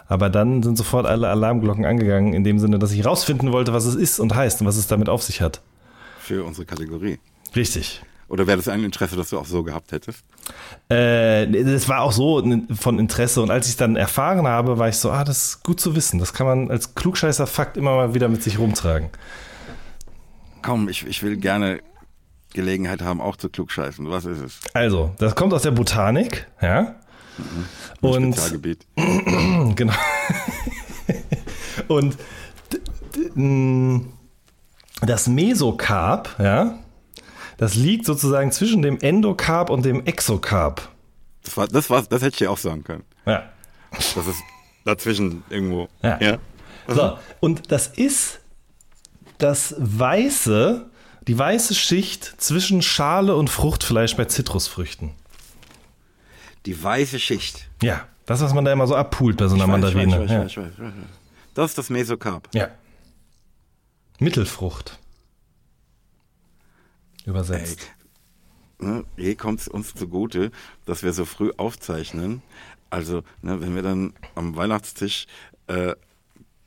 Aber dann sind sofort alle Alarmglocken angegangen, in dem Sinne, dass ich rausfinden wollte, was es ist und heißt und was es damit auf sich hat. Für unsere Kategorie. Richtig. Oder wäre das ein Interesse, das du auch so gehabt hättest? Äh, das war auch so von Interesse. Und als ich dann erfahren habe, war ich so, ah, das ist gut zu wissen. Das kann man als klugscheißer Fakt immer mal wieder mit sich rumtragen. Komm, ich, ich will gerne Gelegenheit haben, auch zu klugscheißen. Was ist es? Also, das kommt aus der Botanik, ja. Mhm. Und Spezialgebiet. genau. Und das Mesokarp, ja, das liegt sozusagen zwischen dem Endokarp und dem Exokarp. Das, war, das, war, das hätte ich dir auch sagen können. Ja. Das ist dazwischen irgendwo. Ja. ja. So, und das ist das weiße, die weiße Schicht zwischen Schale und Fruchtfleisch bei Zitrusfrüchten. Die weiße Schicht. Ja, das, was man da immer so abpult bei so einer ich Mandarine. Weiß, ich weiß, ich weiß, ich weiß, Das ist das Mesokarp. Ja. Mittelfrucht übersetzt. Ey, ne, hier kommt es uns zugute, dass wir so früh aufzeichnen. Also, ne, wenn wir dann am Weihnachtstisch äh,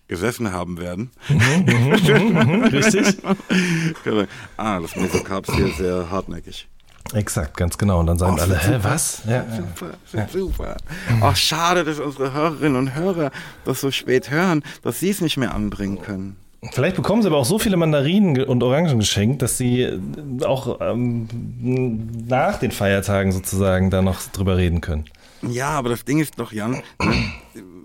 gesessen haben werden. Richtig? ah, das Mesokarp ist hier sehr hartnäckig. Exakt, ganz genau. Und dann sagen Oh, alle, hä, was? Ja, ja. Super, wird super. Ach, schade, dass unsere Hörerinnen und Hörer das so spät hören, dass sie es nicht mehr anbringen können. Vielleicht bekommen sie aber auch so viele Mandarinen und Orangen geschenkt, dass sie äh, auch ähm, nach den Feiertagen sozusagen da noch drüber reden können. Ja, aber das Ding ist doch, Jan, ne,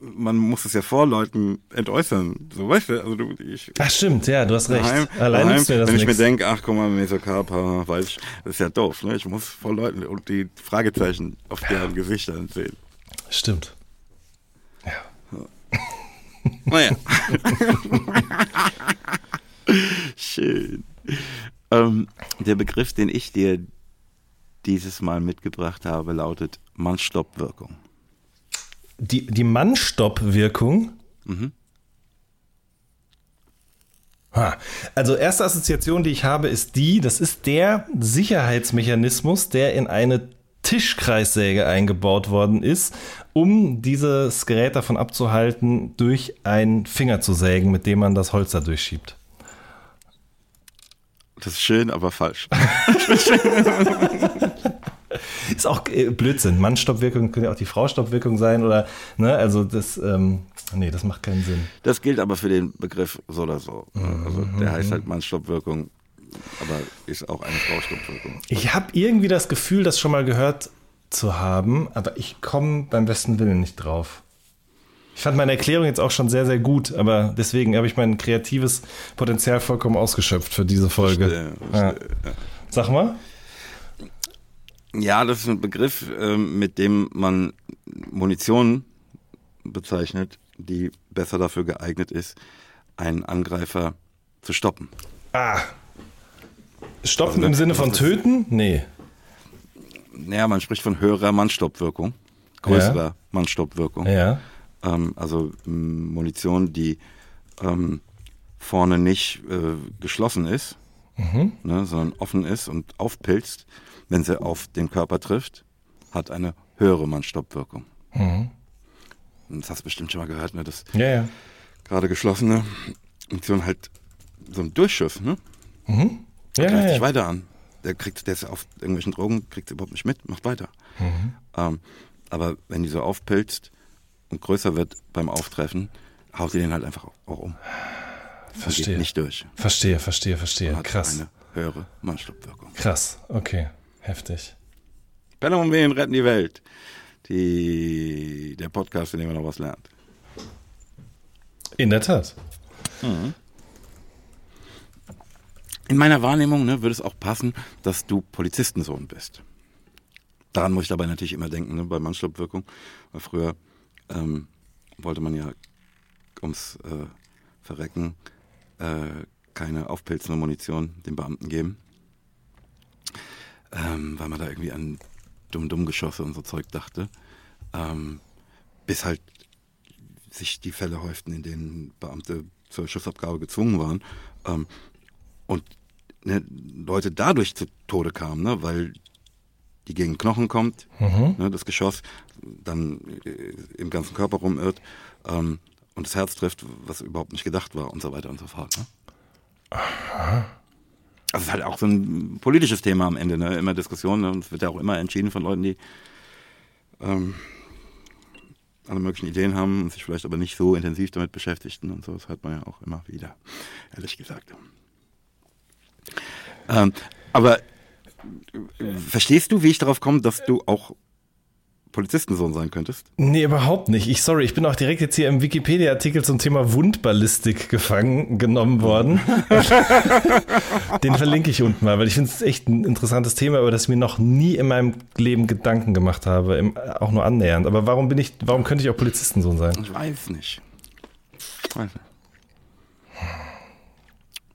man muss es ja vor Leuten entäußern. So, weißt du, also du, ich, Ach stimmt, ja, du hast recht. Daheim, Allein daheim, mir das wenn ich mir denke, ach guck mal, Mesokarp, haha, weiß ich, das ist ja doof, ne? Ich muss vor Leuten und die Fragezeichen auf deren Gesichtern sehen. Stimmt. Naja. Schön. Ähm, der Begriff, den ich dir dieses Mal mitgebracht habe, lautet Mannstoppwirkung. Die, die Mannstopp-Wirkung. Mhm. Ha. Also erste Assoziation, die ich habe, ist die, das ist der Sicherheitsmechanismus, der in eine Tischkreissäge eingebaut worden ist, um dieses Gerät davon abzuhalten, durch einen Finger zu sägen, mit dem man das Holz da durchschiebt. Das ist schön, aber falsch. Ist auch äh, Blödsinn. Mannstoppwirkung könnte ja auch die Fraustoppwirkung sein oder, ne, also das, ähm, nee, das macht keinen Sinn. Das gilt aber für den Begriff so oder so. Also der heißt halt Mannstoppwirkung, aber ist auch eine Fraustoppwirkung. Ich habe irgendwie das Gefühl, das schon mal gehört zu haben, aber ich komme beim besten Willen nicht drauf. Ich fand meine Erklärung jetzt auch schon sehr, sehr gut, aber deswegen habe ich mein kreatives Potenzial vollkommen ausgeschöpft für diese Folge. Verstehe, verstehe, ja. Sag mal. Ja, das ist ein Begriff, ähm, mit dem man Munition bezeichnet, die besser dafür geeignet ist, einen Angreifer zu stoppen. Ah. Stoppen Also, im Sinne von das töten? Nee. Naja, man spricht von höherer Mannstoppwirkung, größerer Mannstoppwirkung. Ja. Ähm, also Munition, die ähm, vorne nicht äh, geschlossen ist, ne, sondern offen ist und aufpilzt, wenn sie auf den Körper trifft, hat eine höhere Mannstoppwirkung. Und Das hast du bestimmt schon mal gehört, ne, dass Ja, ja. gerade geschlossene Munition halt so ein Durchschuss, ne? Ja, greift dich ja. weiter an. Der kriegt, der ist auf irgendwelchen Drogen, kriegt überhaupt nicht mit, macht weiter. Mhm. Ähm, aber wenn die so aufpilzt und größer wird beim Auftreffen, haut die den halt einfach auch um. Verstehe. Nicht durch. Verstehe, verstehe, verstehe. Krass. eine höhere Mannstoppwirkung. Krass. Okay. Heftig. Bella und Wehen retten die Welt. Die, der Podcast, in dem man noch was lernt. In der Tat. In meiner Wahrnehmung ne, würde es auch passen, dass du Polizistensohn bist. Daran muss ich dabei natürlich immer denken, ne, bei Mannstoppwirkung. Weil früher ähm, wollte man ja ums äh, Verrecken äh, keine aufpilzende Munition den Beamten geben. Ähm, weil man da irgendwie an Dumm-Dumm-Geschosse und so Zeug dachte. Ähm, bis halt sich die Fälle häuften, in denen Beamte zur Schussabgabe gezwungen waren. Ähm, und ne, Leute dadurch zu Tode kamen, ne, weil die gegen Knochen kommt, ne, das Geschoss dann äh, im ganzen Körper rumirrt ähm, und das Herz trifft, was überhaupt nicht gedacht war und so weiter und so fort. Ne? Also es ist halt auch so ein politisches Thema am Ende, ne? immer Diskussion ne? und es wird ja auch immer entschieden von Leuten, die ähm, alle möglichen Ideen haben und sich vielleicht aber nicht so intensiv damit beschäftigten und so. Das hört man ja auch immer wieder, ehrlich gesagt. Ähm, aber äh, verstehst du, wie ich darauf komme, dass du auch Polizistensohn sein könntest? Nee, überhaupt nicht. Ich, sorry, ich bin auch direkt jetzt hier im Wikipedia-Artikel zum Thema Wundballistik gefangen genommen worden. Den verlinke ich unten mal, weil ich finde es echt ein interessantes Thema, über das ich mir noch nie in meinem Leben Gedanken gemacht habe, im, auch nur annähernd. Aber warum bin ich, warum könnte ich auch Polizistensohn sein? Ich weiß nicht. Ich weiß nicht.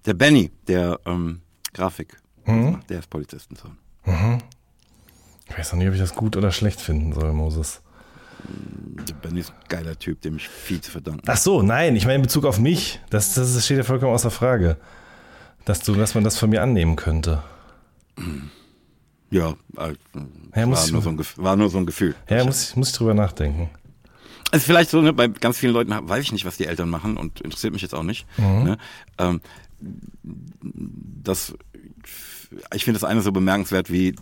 Der Benny, der ähm, Grafik, macht, der ist Polizistensohn. Ich weiß noch nicht, ob ich das gut oder schlecht finden soll, Moses. Der Benny ist ein geiler Typ, dem ich viel zu verdanken. Ach so, nein, ich meine in Bezug auf mich. Das, das steht ja vollkommen außer Frage. Dass, du, dass man das von mir annehmen könnte. Ja, äh, Ja, war, muss ich- nur so ein, war nur so ein Gefühl. Ja, muss ich, muss ich drüber nachdenken. Also vielleicht so, ne, bei ganz vielen Leuten weiß ich nicht, was die Eltern machen und interessiert mich jetzt auch nicht. Mhm. Ne? Ähm, das, ich finde das eine so bemerkenswert wie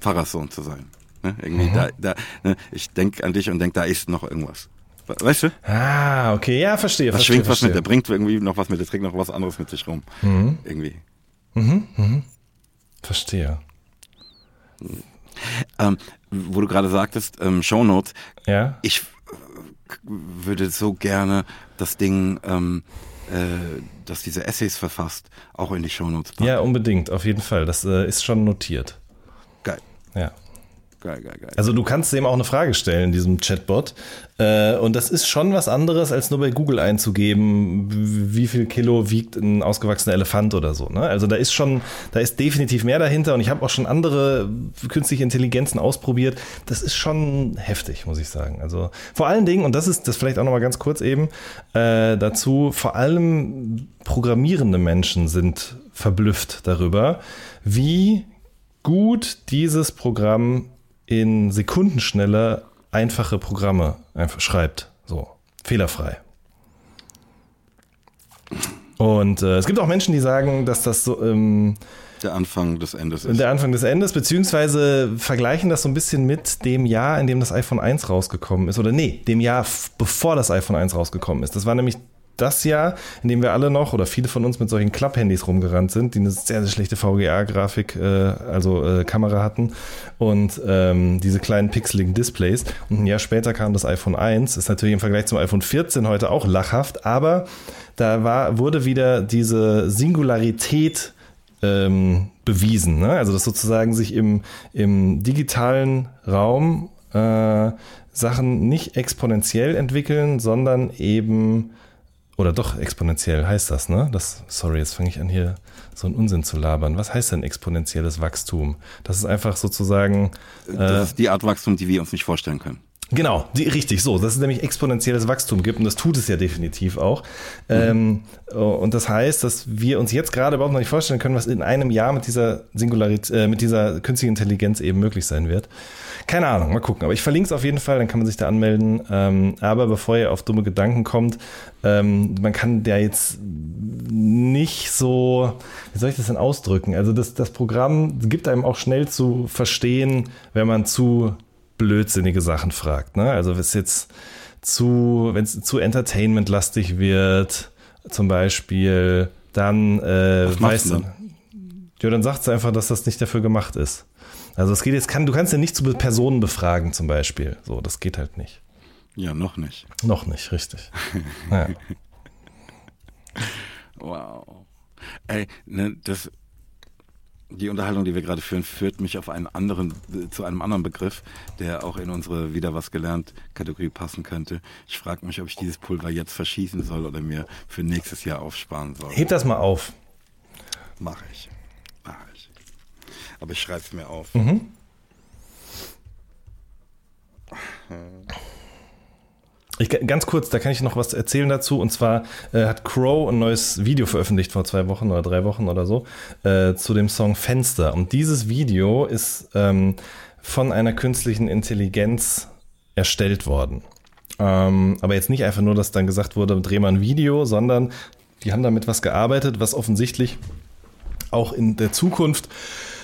Pfarrerssohn zu sein. Ne? Irgendwie mhm. da, da, ne? Ich denke an dich und denke, da ist noch irgendwas. Weißt du? Ah, okay, ja, verstehe. Da schwingt verstehe. was mit, der bringt irgendwie noch was mit, der trägt noch was anderes mit sich rum. Mhm. Irgendwie. Mhm, mhm. Verstehe. Ähm, wo du gerade sagtest, ähm, Shownotes. Ja. Ich würde so gerne das Ding, ähm, äh, das diese Essays verfasst, auch in die Shownotes packen. Ja, unbedingt, auf jeden Fall. Das äh, ist schon notiert. Geil. Ja. Geil, geil, geil. Also du kannst dem auch eine Frage stellen, diesem Chatbot. Äh, und das ist schon was anderes, als nur bei Google einzugeben, wie viel Kilo wiegt ein ausgewachsener Elefant oder so. Ne? Also da ist schon, da ist definitiv mehr dahinter. Und ich habe auch schon andere künstliche Intelligenzen ausprobiert. Das ist schon heftig, muss ich sagen. Also vor allen Dingen, und das ist das vielleicht auch nochmal ganz kurz eben äh, dazu, vor allem programmierende Menschen sind verblüfft darüber, wie gut dieses Programm in Sekundenschnelle einfache Programme einfach schreibt. So, fehlerfrei. Und äh, es gibt auch Menschen, die sagen, dass das so. Ähm, der Anfang des Endes ist. Der Anfang des Endes, beziehungsweise vergleichen das so ein bisschen mit dem Jahr, in dem das iPhone 1 rausgekommen ist. Oder nee, dem Jahr, bevor das iPhone 1 rausgekommen ist. Das war nämlich das Jahr, in dem wir alle noch oder viele von uns mit solchen Klapphandys rumgerannt sind, die eine sehr, sehr schlechte VGA-Grafik, äh, also äh, Kamera hatten und ähm, diese kleinen pixeligen Displays. Und ein Jahr später kam das iPhone 1, ist natürlich im Vergleich zum iPhone 14 heute auch lachhaft, aber da war, wurde wieder diese Singularität ähm, bewiesen. Ne? Also dass sozusagen sich im, im digitalen Raum äh, Sachen nicht exponentiell entwickeln, sondern eben oder doch exponentiell heißt das, ne? Das, sorry, jetzt fange ich an hier so einen Unsinn zu labern. Was heißt denn exponentielles Wachstum? Das ist einfach sozusagen. Äh, das ist die Art Wachstum, die wir uns nicht vorstellen können. Genau, die, richtig so, dass es nämlich exponentielles Wachstum gibt und das tut es ja definitiv auch. Mhm. Ähm, und das heißt, dass wir uns jetzt gerade überhaupt noch nicht vorstellen können, was in einem Jahr mit dieser Singularität, äh, mit dieser künstlichen Intelligenz eben möglich sein wird. Keine Ahnung, mal gucken. Aber ich verlinke es auf jeden Fall, dann kann man sich da anmelden. Ähm, aber bevor ihr auf dumme Gedanken kommt, ähm, man kann der jetzt nicht so, wie soll ich das denn ausdrücken? Also das, das Programm gibt einem auch schnell zu verstehen, wenn man zu blödsinnige Sachen fragt. Ne? Also wenn es jetzt zu, wenn es zu entertainment-lastig wird, zum Beispiel, dann äh, weißt du. Ja, dann sagt es einfach, dass das nicht dafür gemacht ist. Also es geht jetzt, kann, du kannst ja nicht zu Personen befragen zum Beispiel. So, das geht halt nicht. Ja, noch nicht. Noch nicht, richtig. ja. Wow. Ey, ne, das, die Unterhaltung, die wir gerade führen, führt mich auf einen anderen, zu einem anderen Begriff, der auch in unsere wieder was gelernt Kategorie passen könnte. Ich frage mich, ob ich dieses Pulver jetzt verschießen soll oder mir für nächstes Jahr aufsparen soll. Heb das mal auf. Mache ich aber ich schreibe es mir auf. Mhm. Ich, ganz kurz, da kann ich noch was erzählen dazu. Und zwar äh, hat Crow ein neues Video veröffentlicht vor zwei Wochen oder drei Wochen oder so äh, zu dem Song Fenster. Und dieses Video ist ähm, von einer künstlichen Intelligenz erstellt worden. Ähm, aber jetzt nicht einfach nur, dass dann gesagt wurde, dreh mal ein Video, sondern die haben damit was gearbeitet, was offensichtlich auch in der Zukunft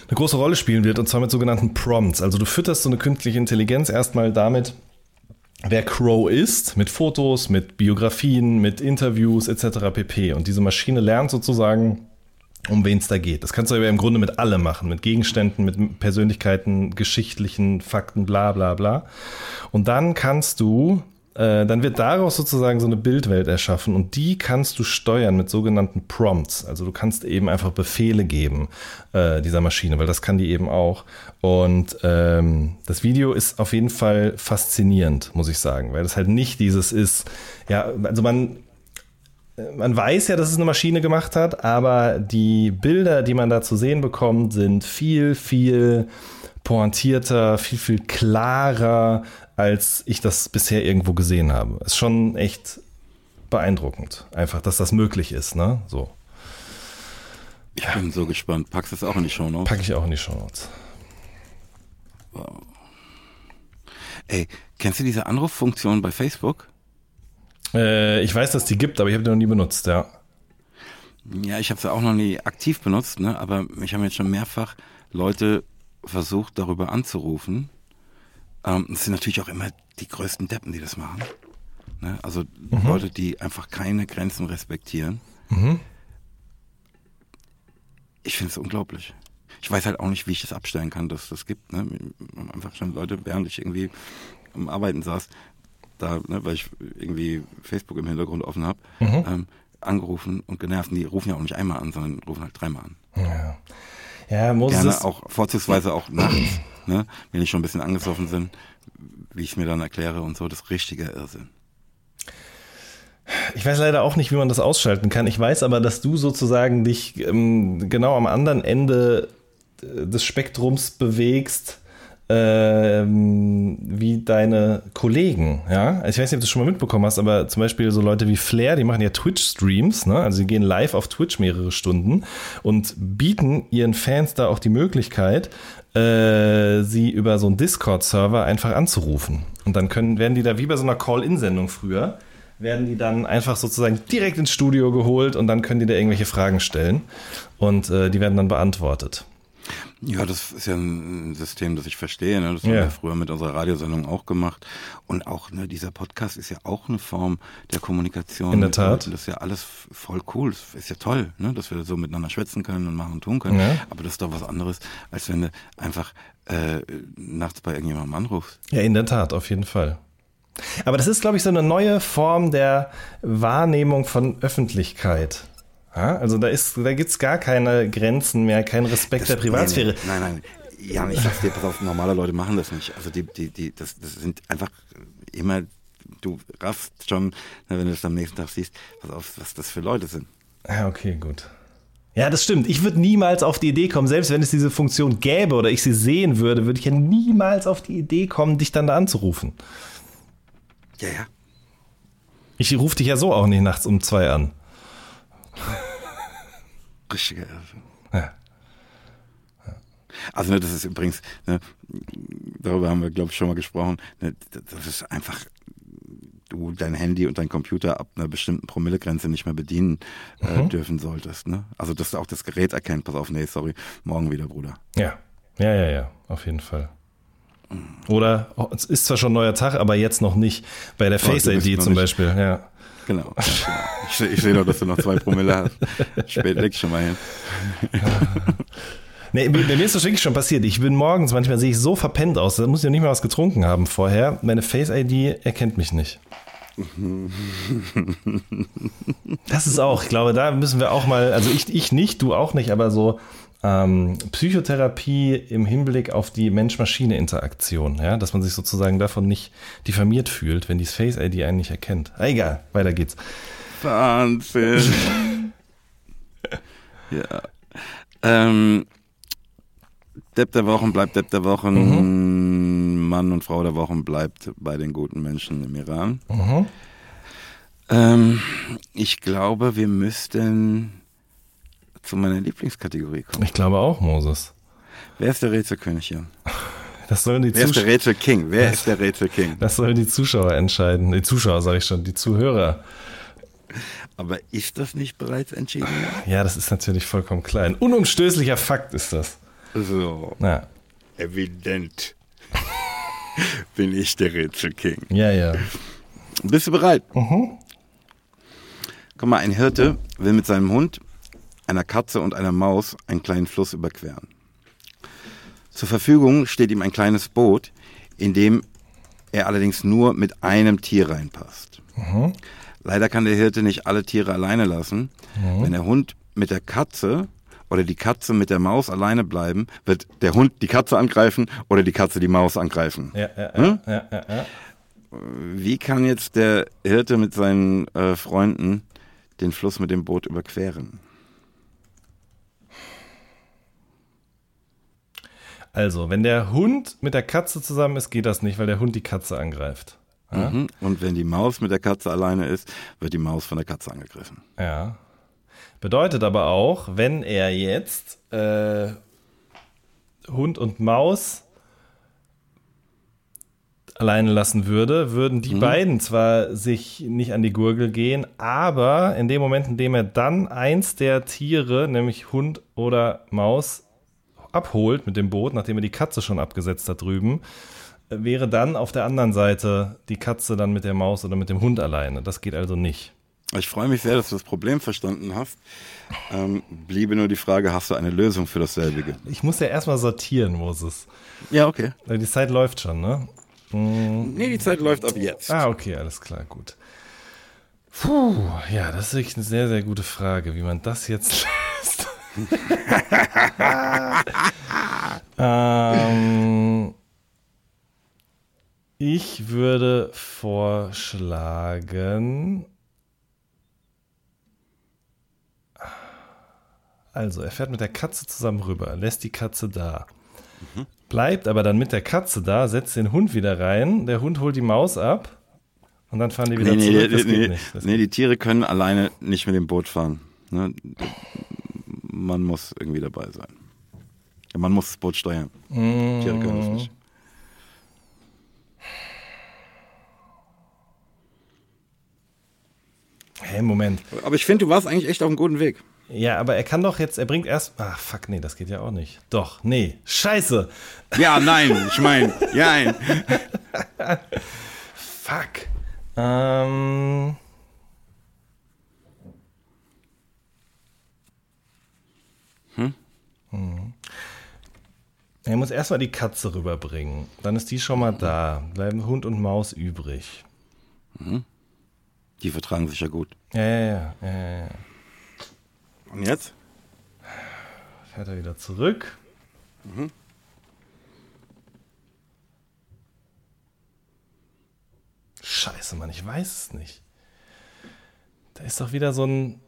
eine große Rolle spielen wird, und zwar mit sogenannten Prompts. Also du fütterst so eine künstliche Intelligenz erstmal damit, wer Crow ist, mit Fotos, mit Biografien, mit Interviews etc. pp. Und diese Maschine lernt sozusagen, um wen es da geht. Das kannst du aber im Grunde mit allem machen, mit Gegenständen, mit Persönlichkeiten, geschichtlichen Fakten, bla bla bla. Und dann kannst du äh, dann wird daraus sozusagen so eine Bildwelt erschaffen und die kannst du steuern mit sogenannten Prompts. Also du kannst eben einfach Befehle geben äh, dieser Maschine, weil das kann die eben auch. Und ähm, das Video ist auf jeden Fall faszinierend, muss ich sagen, weil das halt nicht dieses ist, ja, also man, man weiß ja, dass es eine Maschine gemacht hat, aber die Bilder, die man da zu sehen bekommt, sind viel, viel pointierter, viel, viel klarer, als ich das bisher irgendwo gesehen habe. Ist schon echt beeindruckend, einfach, dass das möglich ist, ne? So. Ich bin so gespannt. Packst du es auch in die Show Notes? Pack ich auch in die Show Notes. Wow. Ey, kennst du diese Anruffunktion bei Facebook? Äh, ich weiß, dass die gibt, aber ich habe die noch nie benutzt, ja. Ja, ich habe sie auch noch nie aktiv benutzt, ne? aber mich haben jetzt schon mehrfach Leute versucht, darüber anzurufen. Ähm, es sind natürlich auch immer die größten Deppen, die das machen. Ne? Also mhm. Leute, die einfach keine Grenzen respektieren. Mhm. Ich finde es unglaublich. Ich weiß halt auch nicht, wie ich das abstellen kann, dass das gibt. Ne? Einfach schon Leute, während ich irgendwie am Arbeiten saß, da, ne, weil ich irgendwie Facebook im Hintergrund offen habe, mhm. ähm, angerufen und genervt. Und die rufen ja auch nicht einmal an, sondern rufen halt dreimal an. Ja, ja Moses. Gerne auch, vorzugsweise auch nachts, ne, wenn ich schon ein bisschen angesoffen sind, wie ich es mir dann erkläre und so, das richtige Irrsinn. Ich weiß leider auch nicht, wie man das ausschalten kann. Ich weiß aber, dass du sozusagen dich ähm, genau am anderen Ende äh, des Spektrums bewegst ähm, wie deine Kollegen, ja. Also ich weiß nicht, ob du das schon mal mitbekommen hast, aber zum Beispiel so Leute wie Flair, die machen ja Twitch-Streams, ne? Also sie gehen live auf Twitch mehrere Stunden und bieten ihren Fans da auch die Möglichkeit, äh, sie über so einen Discord-Server einfach anzurufen. Und dann können, werden die da wie bei so einer Call-In-Sendung früher, werden die dann einfach sozusagen direkt ins Studio geholt und dann können die da irgendwelche Fragen stellen und äh, die werden dann beantwortet. Ja, das ist ja ein System, das ich verstehe. Ne? Das haben wir früher mit unserer Radiosendung auch gemacht. Und auch ne, dieser Podcast ist ja auch eine Form der Kommunikation. In der Tat. Das ist ja alles voll cool. Das ist ja toll, ne? dass wir so miteinander schwätzen können und machen und tun können. Ja. Aber das ist doch was anderes, als wenn du einfach äh, nachts bei irgendjemandem anrufst. Ja, in der Tat, auf jeden Fall. Aber das ist, glaube ich, so eine neue Form der Wahrnehmung von Öffentlichkeit. Ja, also da ist, da gibt's gar keine Grenzen mehr, kein Respekt das, der Privatsphäre. Nee, nee. Nein, nein. Ja, ich sag's dir, pass auf, normale Leute machen das nicht. Also die, die, die, das, das sind einfach immer, du raffst schon, wenn du das am nächsten Tag siehst, pass auf, was das für Leute sind. Ja, okay, gut. Ja, das stimmt. Ich würde niemals auf die Idee kommen, selbst wenn es diese Funktion gäbe oder ich sie sehen würde, würde ich ja niemals auf die Idee kommen, dich dann da anzurufen. Ja, ja. Ich rufe dich ja so auch nicht nachts um zwei an. Richtiger Irrsinn. Ja. Also ne, das ist übrigens, ne, darüber haben wir, glaube ich, schon mal gesprochen, ne, das ist einfach, du dein Handy und dein Computer ab einer bestimmten Promillegrenze nicht mehr bedienen äh, mhm. dürfen solltest. Ne? Also dass auch das Gerät erkennt, pass auf, nee, sorry, morgen wieder, Bruder. Ja, ja, ja, ja, auf jeden Fall. Oder oh, es ist zwar schon ein neuer Tag, aber jetzt noch nicht. Bei der Face ID zum Beispiel, ja. Genau. Ja, genau. Ich, ich sehe doch, dass du noch zwei Promille hast. Spät leg schon mal hin. Nee, bei mir ist das wirklich schon passiert. Ich bin morgens, manchmal sehe ich so verpennt aus, da muss ich noch nicht mal was getrunken haben vorher. Meine Face-ID erkennt mich nicht. Das ist auch, ich glaube, da müssen wir auch mal, also ich, ich nicht, du auch nicht, aber so ähm, Psychotherapie im Hinblick auf die Mensch-Maschine-Interaktion, ja, dass man sich sozusagen davon nicht diffamiert fühlt, wenn die Face-ID einen nicht erkennt. Ah, egal, weiter geht's. Wahnsinn. ja. Ähm, Depp der Wochen bleibt Depp der Wochen. Mhm. Mann und Frau der Wochen bleibt bei den guten Menschen im Iran. Mhm. Ähm, ich glaube, wir müssten zu meiner Lieblingskategorie kommen. Ich glaube auch, Moses. Wer ist der Rätselkönig hier? Das sollen die Wer ist der Rätselking? Wer das, ist der Rätselking? Das sollen die Zuschauer entscheiden. Die Zuschauer, sage ich schon, die Zuhörer. Aber ist das nicht bereits entschieden? Ja, das ist natürlich vollkommen klar. Ein unumstößlicher Fakt ist das. So. Ja. Evident. Bin ich der Rätselking. Ja, ja. Bist du bereit? Mhm. Guck mal, ein Hirte will mit seinem Hund einer Katze und einer Maus einen kleinen Fluss überqueren. Zur Verfügung steht ihm ein kleines Boot, in dem er allerdings nur mit einem Tier reinpasst. Mhm. Leider kann der Hirte nicht alle Tiere alleine lassen. Mhm. Wenn der Hund mit der Katze oder die Katze mit der Maus alleine bleiben, wird der Hund die Katze angreifen oder die Katze die Maus angreifen. Ja, ja, hm? ja. Wie kann jetzt der Hirte mit seinen äh, Freunden den Fluss mit dem Boot überqueren? Also, wenn der Hund mit der Katze zusammen ist, geht das nicht, weil der Hund die Katze angreift. Ja? Mhm. Und wenn die Maus mit der Katze alleine ist, wird die Maus von der Katze angegriffen. Ja. Bedeutet aber auch, wenn er jetzt äh, Hund und Maus alleine lassen würde, würden die beiden zwar sich nicht an die Gurgel gehen, aber in dem Moment, in dem er dann eins der Tiere, nämlich Hund oder Maus, abholt mit dem Boot, nachdem er die Katze schon abgesetzt hat drüben, äh, wäre dann auf der anderen Seite die Katze dann mit der Maus oder mit dem Hund alleine. Das geht also nicht. Ich freue mich sehr, dass du das Problem verstanden hast. Ähm, bliebe nur die Frage, hast du eine Lösung für dasselbige? Ich muss ja erstmal sortieren, Moses. Ja, okay. Die Zeit läuft schon, ne? Nee, die Zeit läuft ab jetzt. Ah, okay, alles klar, gut. Puh, ja, das ist wirklich eine sehr, sehr gute Frage, wie man das jetzt. ähm, ich würde vorschlagen. Also, er fährt mit der Katze zusammen rüber, lässt die Katze da. Bleibt aber dann mit der Katze da, setzt den Hund wieder rein, der Hund holt die Maus ab und dann fahren die wieder Nee, nee, zurück. nee, nee. Das nee, die Tiere können alleine nicht mit dem Boot fahren. Ne? Man muss irgendwie dabei sein. Ja, man muss das Boot steuern. Tiere können das nicht. Hey, Moment. Aber ich finde, du warst eigentlich echt auf einem guten Weg. Ja, aber er kann doch jetzt, er bringt erst. Ah, fuck, nee, das geht ja auch nicht. Doch, nee. Scheiße. Ja, nein, ich meine, ja, nein. Fuck. Ähm. Hm? Er muss erstmal die Katze rüberbringen. Dann ist die schon mal da. Bleiben Hund und Maus übrig. Die vertragen sich ja gut. Ja, ja, ja. ja, ja. Und jetzt? Fährt er wieder zurück. Scheiße, Mann, ich weiß es nicht. Da ist doch wieder so ein.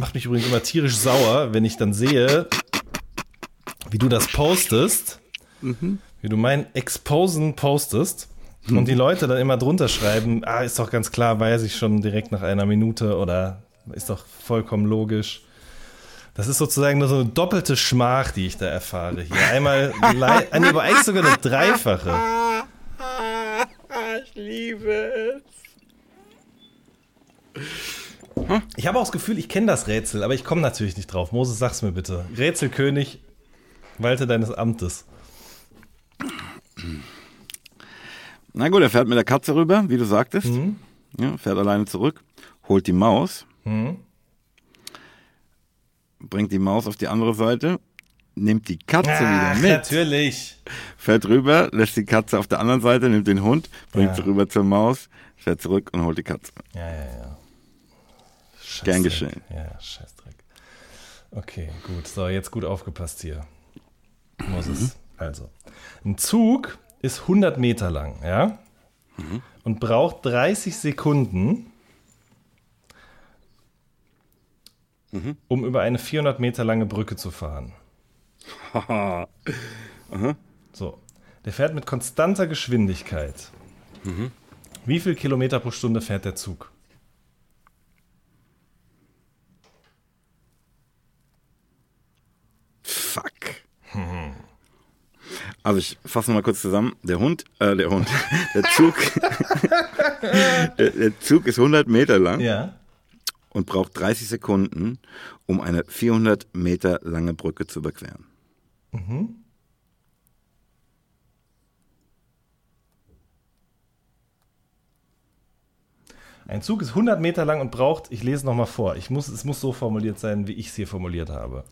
Macht mich übrigens immer tierisch sauer, wenn ich dann sehe, wie du das postest, wie du mein Exposen postest und die Leute dann immer drunter schreiben, ah, ist doch ganz klar, weiß ich schon direkt nach einer Minute oder ist doch vollkommen logisch. Das ist sozusagen nur so eine doppelte Schmach, die ich da erfahre hier. Einmal, lei- ah, nee, aber eigentlich sogar eine dreifache. Ich liebe es. Ich habe auch das Gefühl, ich kenne das Rätsel, aber ich komme natürlich nicht drauf. Moses, sag's mir bitte. Rätselkönig, walte deines Amtes. Na gut, er fährt mit der Katze rüber, wie du sagtest. Ja, fährt alleine zurück, holt die Maus, bringt die Maus auf die andere Seite, nimmt die Katze wieder mit, natürlich. fährt rüber, lässt die Katze auf der anderen Seite, nimmt den Hund, bringt Ja. sie rüber zur Maus, fährt zurück und holt die Katze. Ja, ja, ja. Scheißdreck. Gern geschehen. Ja, Scheißdreck. Okay, gut. So, jetzt gut aufgepasst hier. Moses. Also, ein Zug ist 100 Meter lang, ja? Und braucht 30 Sekunden, um über eine 400 Meter lange Brücke zu fahren. So, der fährt mit konstanter Geschwindigkeit. Wie viel Kilometer pro Stunde fährt der Zug? Fuck. Also ich fasse mal kurz zusammen. Der Hund, äh, der Hund, der Zug, der, der Zug ist 100 Meter lang Ja. und braucht 30 Sekunden, um eine 400 Meter lange Brücke zu überqueren. Ein Zug ist 100 Meter lang und braucht, ich lese nochmal vor, ich muss, es muss so formuliert sein, wie ich es hier formuliert habe.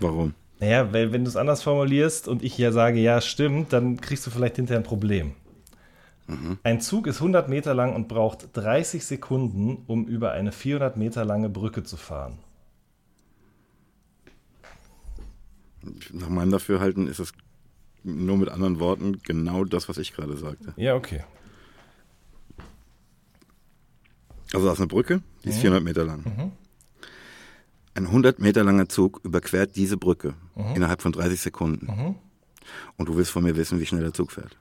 Warum? Naja, weil wenn du es anders formulierst und ich ja sage, ja, stimmt, dann kriegst du vielleicht hinterher ein Problem. Ein Zug ist 100 Meter lang und braucht 30 Sekunden, um über eine 400 Meter lange Brücke zu fahren. Nach meinem Dafürhalten ist es nur mit anderen Worten genau das, was ich gerade sagte. Ja, okay. Also da ist eine Brücke, die ist 400 Meter lang. Ein 100 Meter langer Zug überquert diese Brücke innerhalb von 30 Sekunden. Und du willst von mir wissen, wie schnell der Zug fährt.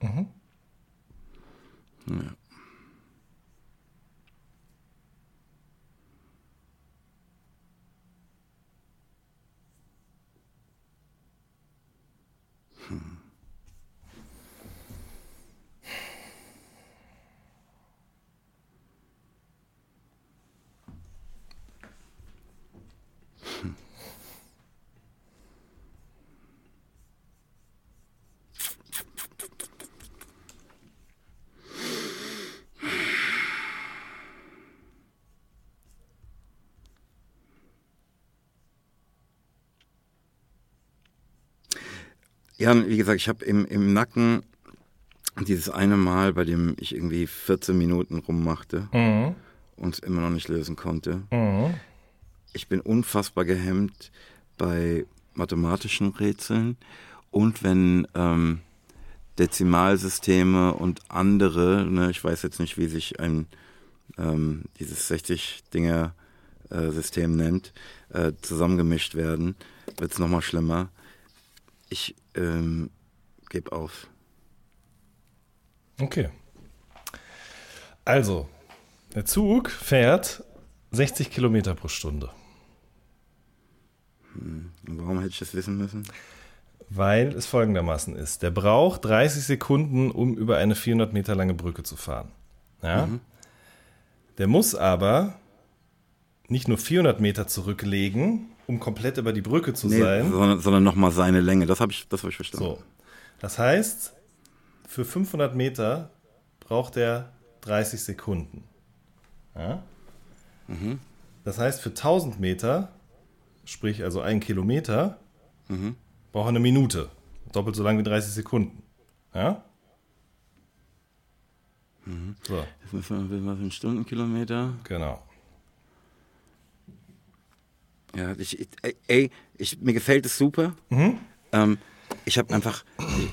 Ja. Ja, wie gesagt, ich habe im, im Nacken dieses eine Mal, bei dem ich irgendwie 14 Minuten rummachte Mhm. und es immer noch nicht lösen konnte. Mhm. Ich bin unfassbar gehemmt bei mathematischen Rätseln und wenn ähm, Dezimalsysteme und andere, ne, ich weiß jetzt nicht, wie sich ein ähm, dieses 60-Dinger-System nennt, äh, zusammengemischt werden, wird es nochmal schlimmer. Ich ähm, gebe auf. Okay. Also, der Zug fährt 60 Kilometer pro Stunde. Und warum hätte ich das wissen müssen? Weil es folgendermaßen ist. Der braucht 30 Sekunden, um über eine 400 Meter lange Brücke zu fahren. Ja? Der muss aber nicht nur 400 Meter zurücklegen, um komplett über die Brücke zu Nee, sein. sondern, sondern nochmal seine Länge. Das habe ich, das hab ich verstanden. So. Das heißt, für 500 Meter braucht er 30 Sekunden. Ja? Das heißt, für 1000 Meter, sprich also ein Kilometer, braucht er eine Minute. Doppelt so lang wie 30 Sekunden. Ja? So, Jetzt müssen wir was in Stundenkilometer. genau. Ja, ich, ey, ich, mir gefällt es super. Mhm. Ähm, ich habe einfach,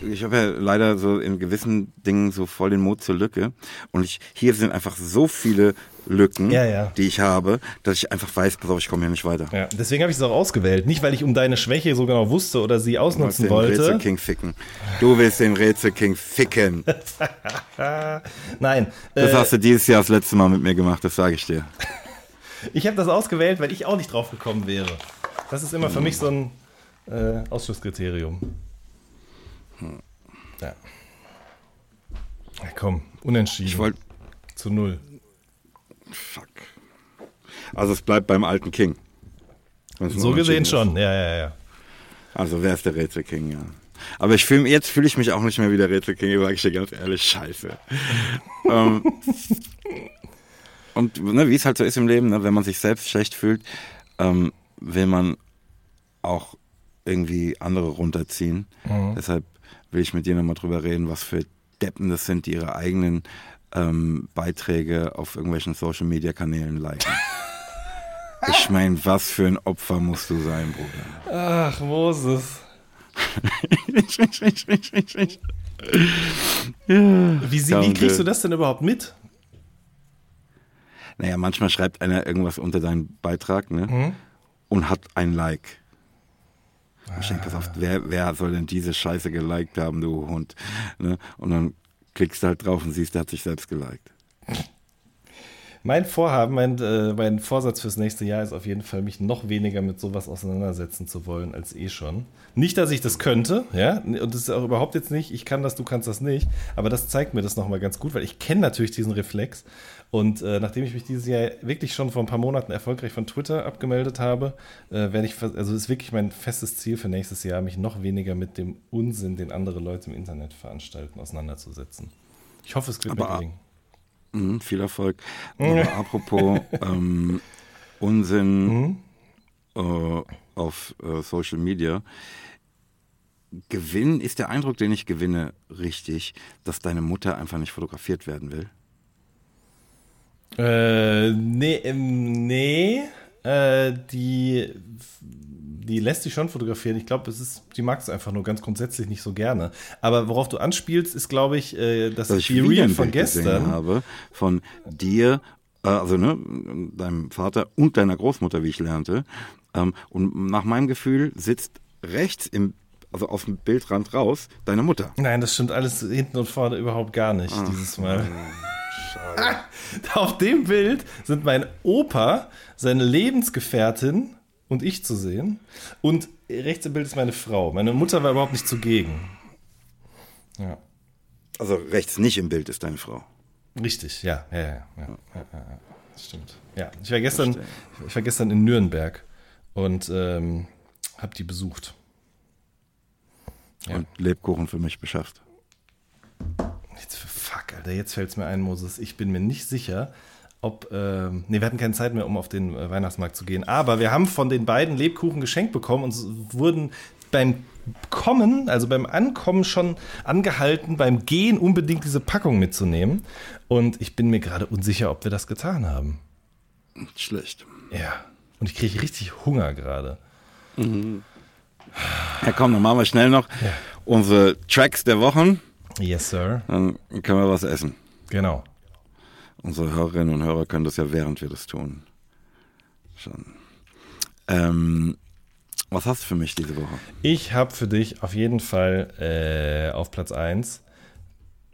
ich, ich habe ja leider so in gewissen Dingen so voll den Mut zur Lücke. Und ich, hier sind einfach so viele Lücken, Ja, ja. die ich habe, dass ich einfach weiß, pass auf, ich komme hier nicht weiter. Ja, deswegen habe ich es auch ausgewählt. Nicht, weil ich um deine Schwäche so genau wusste oder sie Du willst ausnutzen den wollte. Rätselking ficken. Du willst den Rätselking ficken. Nein, Das äh, hast du dieses Jahr das letzte Mal mit mir gemacht, das sage ich dir. Ich habe das ausgewählt, weil ich auch nicht drauf gekommen wäre. Das ist immer für mich so ein äh, Ausschlusskriterium. Ja. ja. Komm, unentschieden. Ich wollte, zu null. fuck. Also es bleibt beim alten King. So gesehen ist. schon, ja, ja, ja. Also wer ist der Rätselking, ja. Aber ich fühl, jetzt fühle ich mich auch nicht mehr wie der Rätselking, sage ich dir ganz ehrlich, scheiße. ähm, und ne, wie es halt so ist im Leben, ne, wenn man sich selbst schlecht fühlt, ähm, will man auch irgendwie andere runterziehen. Deshalb will ich mit dir nochmal drüber reden, was für Deppen das sind, die ihre eigenen ähm, Beiträge auf irgendwelchen Social-Media-Kanälen liken. ich meine, was für ein Opfer musst du sein, Bruder? Ach, Moses. Wie, sie, wie kriegst du das denn überhaupt mit? Naja, manchmal schreibt einer irgendwas unter deinen Beitrag ne? und hat ein Like. Ich denke, pass auf, wer, wer soll denn diese Scheiße geliked haben, du Hund? Ne? Und dann klickst du halt drauf und siehst, der hat sich selbst geliked. Mein Vorhaben, mein, äh, mein Vorsatz fürs nächste Jahr ist auf jeden Fall, mich noch weniger mit sowas auseinandersetzen zu wollen als eh schon. Nicht, dass ich das könnte, ja, und das ist auch überhaupt jetzt nicht, ich kann das, du kannst das nicht, aber das zeigt mir das nochmal ganz gut, weil ich kenne natürlich diesen Reflex und äh, nachdem ich mich dieses Jahr wirklich schon vor ein paar Monaten erfolgreich von Twitter abgemeldet habe, äh, werde ich, also ist wirklich mein festes Ziel für nächstes Jahr, mich noch weniger mit dem Unsinn, den andere Leute im Internet veranstalten, auseinanderzusetzen. Ich hoffe, es wird mir Aber- gelingen. Mhm, viel Erfolg. Aber apropos ähm, Unsinn äh, auf äh, Social Media. Gewinn ist der Eindruck, den ich gewinne, richtig, dass deine Mutter einfach nicht fotografiert werden will. Äh, nee, ähm, nee. Äh, die, die lässt sich schon fotografieren. Ich glaube, es ist, die mag es einfach nur ganz grundsätzlich nicht so gerne. Aber worauf du anspielst, ist, glaube ich, äh, das dass ich Real ein von gestern. habe von dir, äh, also ne, deinem Vater und deiner Großmutter, wie ich lernte. Ähm, und nach meinem Gefühl sitzt rechts im, also auf dem Bildrand raus, deine Mutter. Nein, das stimmt alles hinten und vorne überhaupt gar nicht dieses Mal. Auf dem Bild sind mein Opa, seine Lebensgefährtin und ich zu sehen. Und rechts im Bild ist meine Frau. Meine Mutter war überhaupt nicht zugegen. Ja. Also rechts nicht im Bild ist deine Frau. Richtig, ja, ja, ja, ja, ja, ja, stimmt. Ja, ich war gestern, ich war gestern in Nürnberg und ähm, habe die besucht. Ja. Und Lebkuchen für mich beschafft. Jetzt, fuck, Alter, jetzt fällt es mir ein, Moses. Ich bin mir nicht sicher, ob, äh, nee, wir hatten keine Zeit mehr, um auf den äh, Weihnachtsmarkt zu gehen. Aber wir haben von den beiden Lebkuchen geschenkt bekommen und wurden beim Kommen, also beim Ankommen schon angehalten, beim Gehen unbedingt diese Packung mitzunehmen. Und ich bin mir gerade unsicher, ob wir das getan haben. Schlecht. Ja. Und ich kriege richtig Hunger gerade. Mhm. Ja, komm, dann machen wir schnell noch ja. unsere Tracks der Wochen. Yes, sir. Dann können wir was essen. Genau. Unsere Hörerinnen und Hörer können das ja während wir das tun. Schon. Ähm, was hast du für mich diese Woche? Ich habe für dich auf jeden Fall äh, auf Platz 1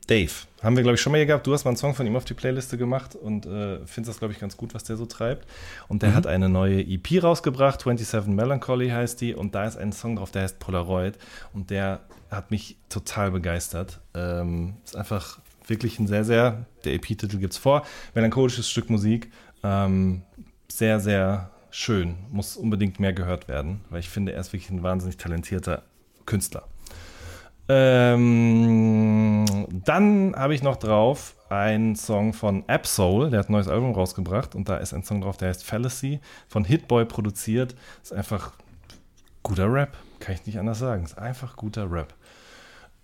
Dave. Haben wir, glaube ich, schon mal hier gehabt. Du hast mal einen Song von ihm auf die Playliste gemacht und äh, findest das, glaube ich, ganz gut, was der so treibt. Und der mhm. hat eine neue EP rausgebracht, 27 Melancholy heißt die. Und da ist ein Song drauf, der heißt Polaroid. Und der hat mich total begeistert. Ähm, ist einfach wirklich ein sehr, sehr, der EP-Titel gibt es vor, melancholisches Stück Musik. Ähm, sehr, sehr schön. Muss unbedingt mehr gehört werden, weil ich finde, er ist wirklich ein wahnsinnig talentierter Künstler. Ähm, dann habe ich noch drauf einen Song von Absol, der hat ein neues Album rausgebracht und da ist ein Song drauf, der heißt Fallacy, von Hitboy produziert. Ist einfach guter Rap, kann ich nicht anders sagen. Ist einfach guter Rap.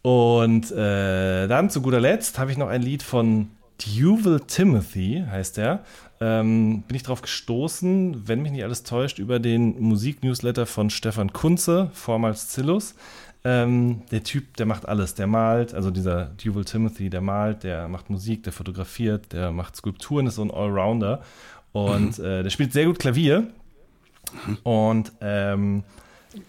Und äh, dann zu guter Letzt habe ich noch ein Lied von Duval Timothy, heißt der. Ähm, bin ich darauf gestoßen, wenn mich nicht alles täuscht, über den Musiknewsletter von Stefan Kunze, vormals Zillus. Ähm, der Typ, der macht alles. Der malt, also dieser Duval Timothy, der malt, der macht Musik, der fotografiert, der macht Skulpturen, ist so ein Allrounder. Und mhm. äh, der spielt sehr gut Klavier. Mhm. Und ähm,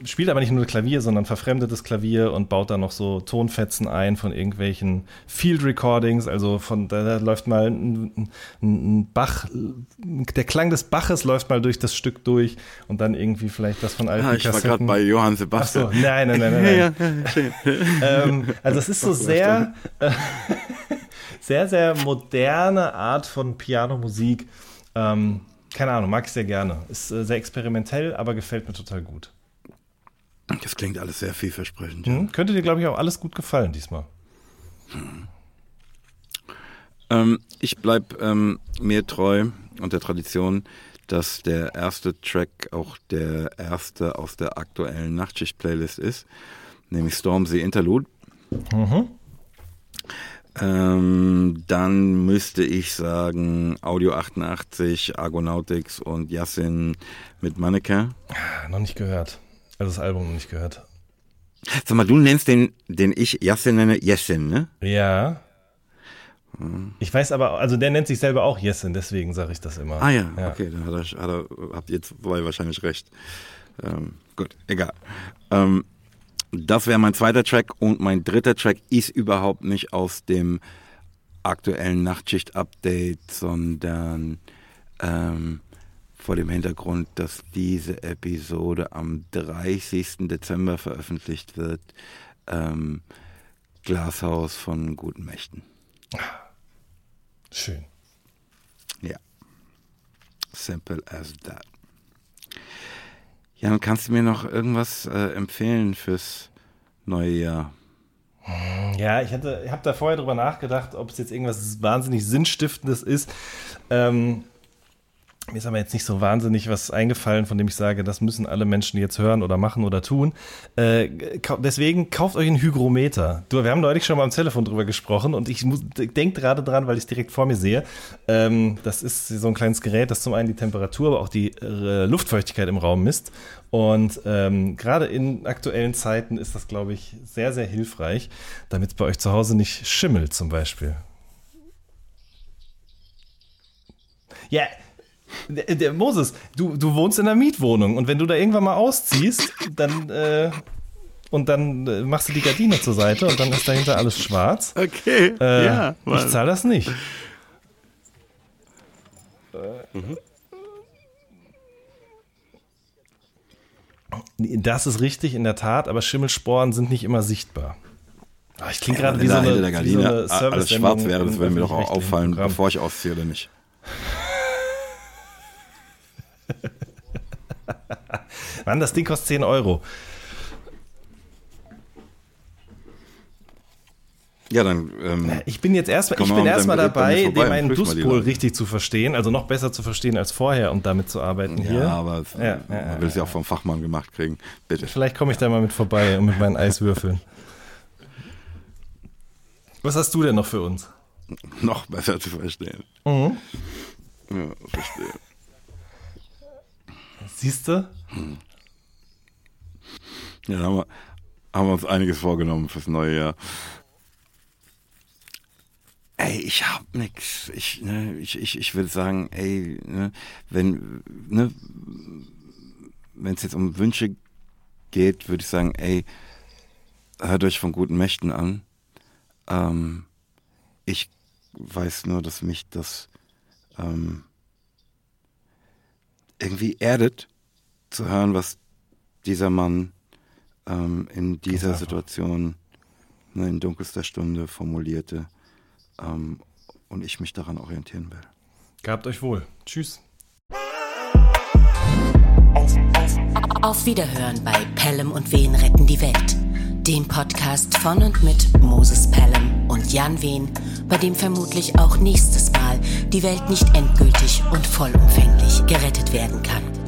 spielt aber nicht nur Klavier, sondern verfremdetes Klavier und baut da noch so Tonfetzen ein von irgendwelchen Field Recordings. Also von da, da läuft mal ein, ein, Bach, der Klang des Baches läuft mal durch das Stück durch und dann irgendwie vielleicht das von alten ah, ich Kassetten. war gerade bei Johann Sebastian. Ach so, nein, nein, nein, nein. nein. ähm, also es ist so sehr, äh, sehr, sehr moderne Art von Pianomusik. Ähm, keine Ahnung, mag ich sehr gerne. Ist äh, sehr experimentell, aber gefällt mir total gut. Das klingt alles sehr vielversprechend. Ja. Hm, könnte dir, glaube ich, auch alles gut gefallen diesmal. Hm. Ähm, ich bleibe ähm, mir treu und der Tradition, dass der erste Track auch der erste aus der aktuellen Nachtschicht-Playlist ist, nämlich Stormsea Interlude. Mhm. Ähm, dann müsste ich sagen Audio 88, Argonautics und Yassin mit Mannequin. Ah, noch nicht gehört. Also das Album noch nicht gehört. Sag mal, du nennst den, den ich Yassin nenne, Yessin, ne? Ja. Ich weiß aber, also der nennt sich selber auch Yessin, deswegen sage ich das immer. Ah ja, ja. okay, dann hat er, hat er, habt ihr zwei wahrscheinlich recht. Ähm, gut, egal. Ähm, das wäre mein zweiter Track und mein dritter Track ist überhaupt nicht aus dem aktuellen Nachtschicht-Update, sondern ähm, vor dem Hintergrund, dass diese Episode am 30. Dezember veröffentlicht wird. Ähm, Glashaus von guten Mächten. Schön. Ja. Simple as that. Jan, kannst du mir noch irgendwas äh, empfehlen fürs neue Jahr? Ja, ich, ich habe da vorher drüber nachgedacht, ob es jetzt irgendwas wahnsinnig Sinnstiftendes ist. Ähm, mir ist aber jetzt nicht so wahnsinnig was eingefallen, von dem ich sage, das müssen alle Menschen jetzt hören oder machen oder tun. Äh, deswegen kauft euch einen Hygrometer. Du, wir haben neulich schon mal am Telefon drüber gesprochen und ich denke gerade dran, weil ich es direkt vor mir sehe. Ähm, das ist so ein kleines Gerät, das zum einen die Temperatur, aber auch die äh, Luftfeuchtigkeit im Raum misst. Und ähm, gerade in aktuellen Zeiten ist das, glaube ich, sehr, sehr hilfreich, damit es bei euch zu Hause nicht schimmelt zum Beispiel. Ja, der, der, Moses, du, du wohnst in einer Mietwohnung und wenn du da irgendwann mal ausziehst, dann äh, und dann äh, machst du die Gardine zur Seite und dann ist dahinter alles schwarz. Okay. Äh, ja. Ich zahle das nicht. Mhm. Das ist richtig, in der Tat, aber Schimmelsporen sind nicht immer sichtbar. Ach, ich klinge gerade wie, so eine, der Gardine wie so eine alles schwarz wäre, das würde mir doch auch auffallen, bevor ich ausziehe oder nicht. Mann, das Ding kostet 10 Euro. Ja, dann. Ähm, ich bin jetzt erstmal, ich bin erstmal dabei, den meinen Pluspol richtig zu verstehen, also noch besser zu verstehen als vorher und damit zu arbeiten ja, hier. Aber es, ja, man will es ja auch vom Fachmann gemacht kriegen. Bitte. Vielleicht komme ich da mal mit vorbei und mit meinen Eiswürfeln. Was hast du denn noch für uns? Noch besser zu verstehen. Mhm. Ja, verstehe. Siehst du? Hm. Ja, haben wir, haben wir uns einiges vorgenommen fürs neue Jahr. Ey, ich hab nix. Ich, ne, ich, ich, ich würde sagen, ey, ne, wenn, ne, wenn es jetzt um Wünsche geht, würde ich sagen, ey, hört euch von guten Mächten an. Ähm, ich weiß nur, dass mich das ähm, irgendwie erdet, zu hören, was dieser Mann ähm, in dieser Situation ne, in dunkelster Stunde formulierte ähm, und ich mich daran orientieren will. Gabt euch wohl. Tschüss. Auf Wiederhören bei Pelham und Wen retten die Welt. Dem Podcast von und mit Moses Pelham und Jan Wehn, bei dem vermutlich auch nächstes Mal die Welt nicht endgültig und vollumfänglich gerettet werden kann.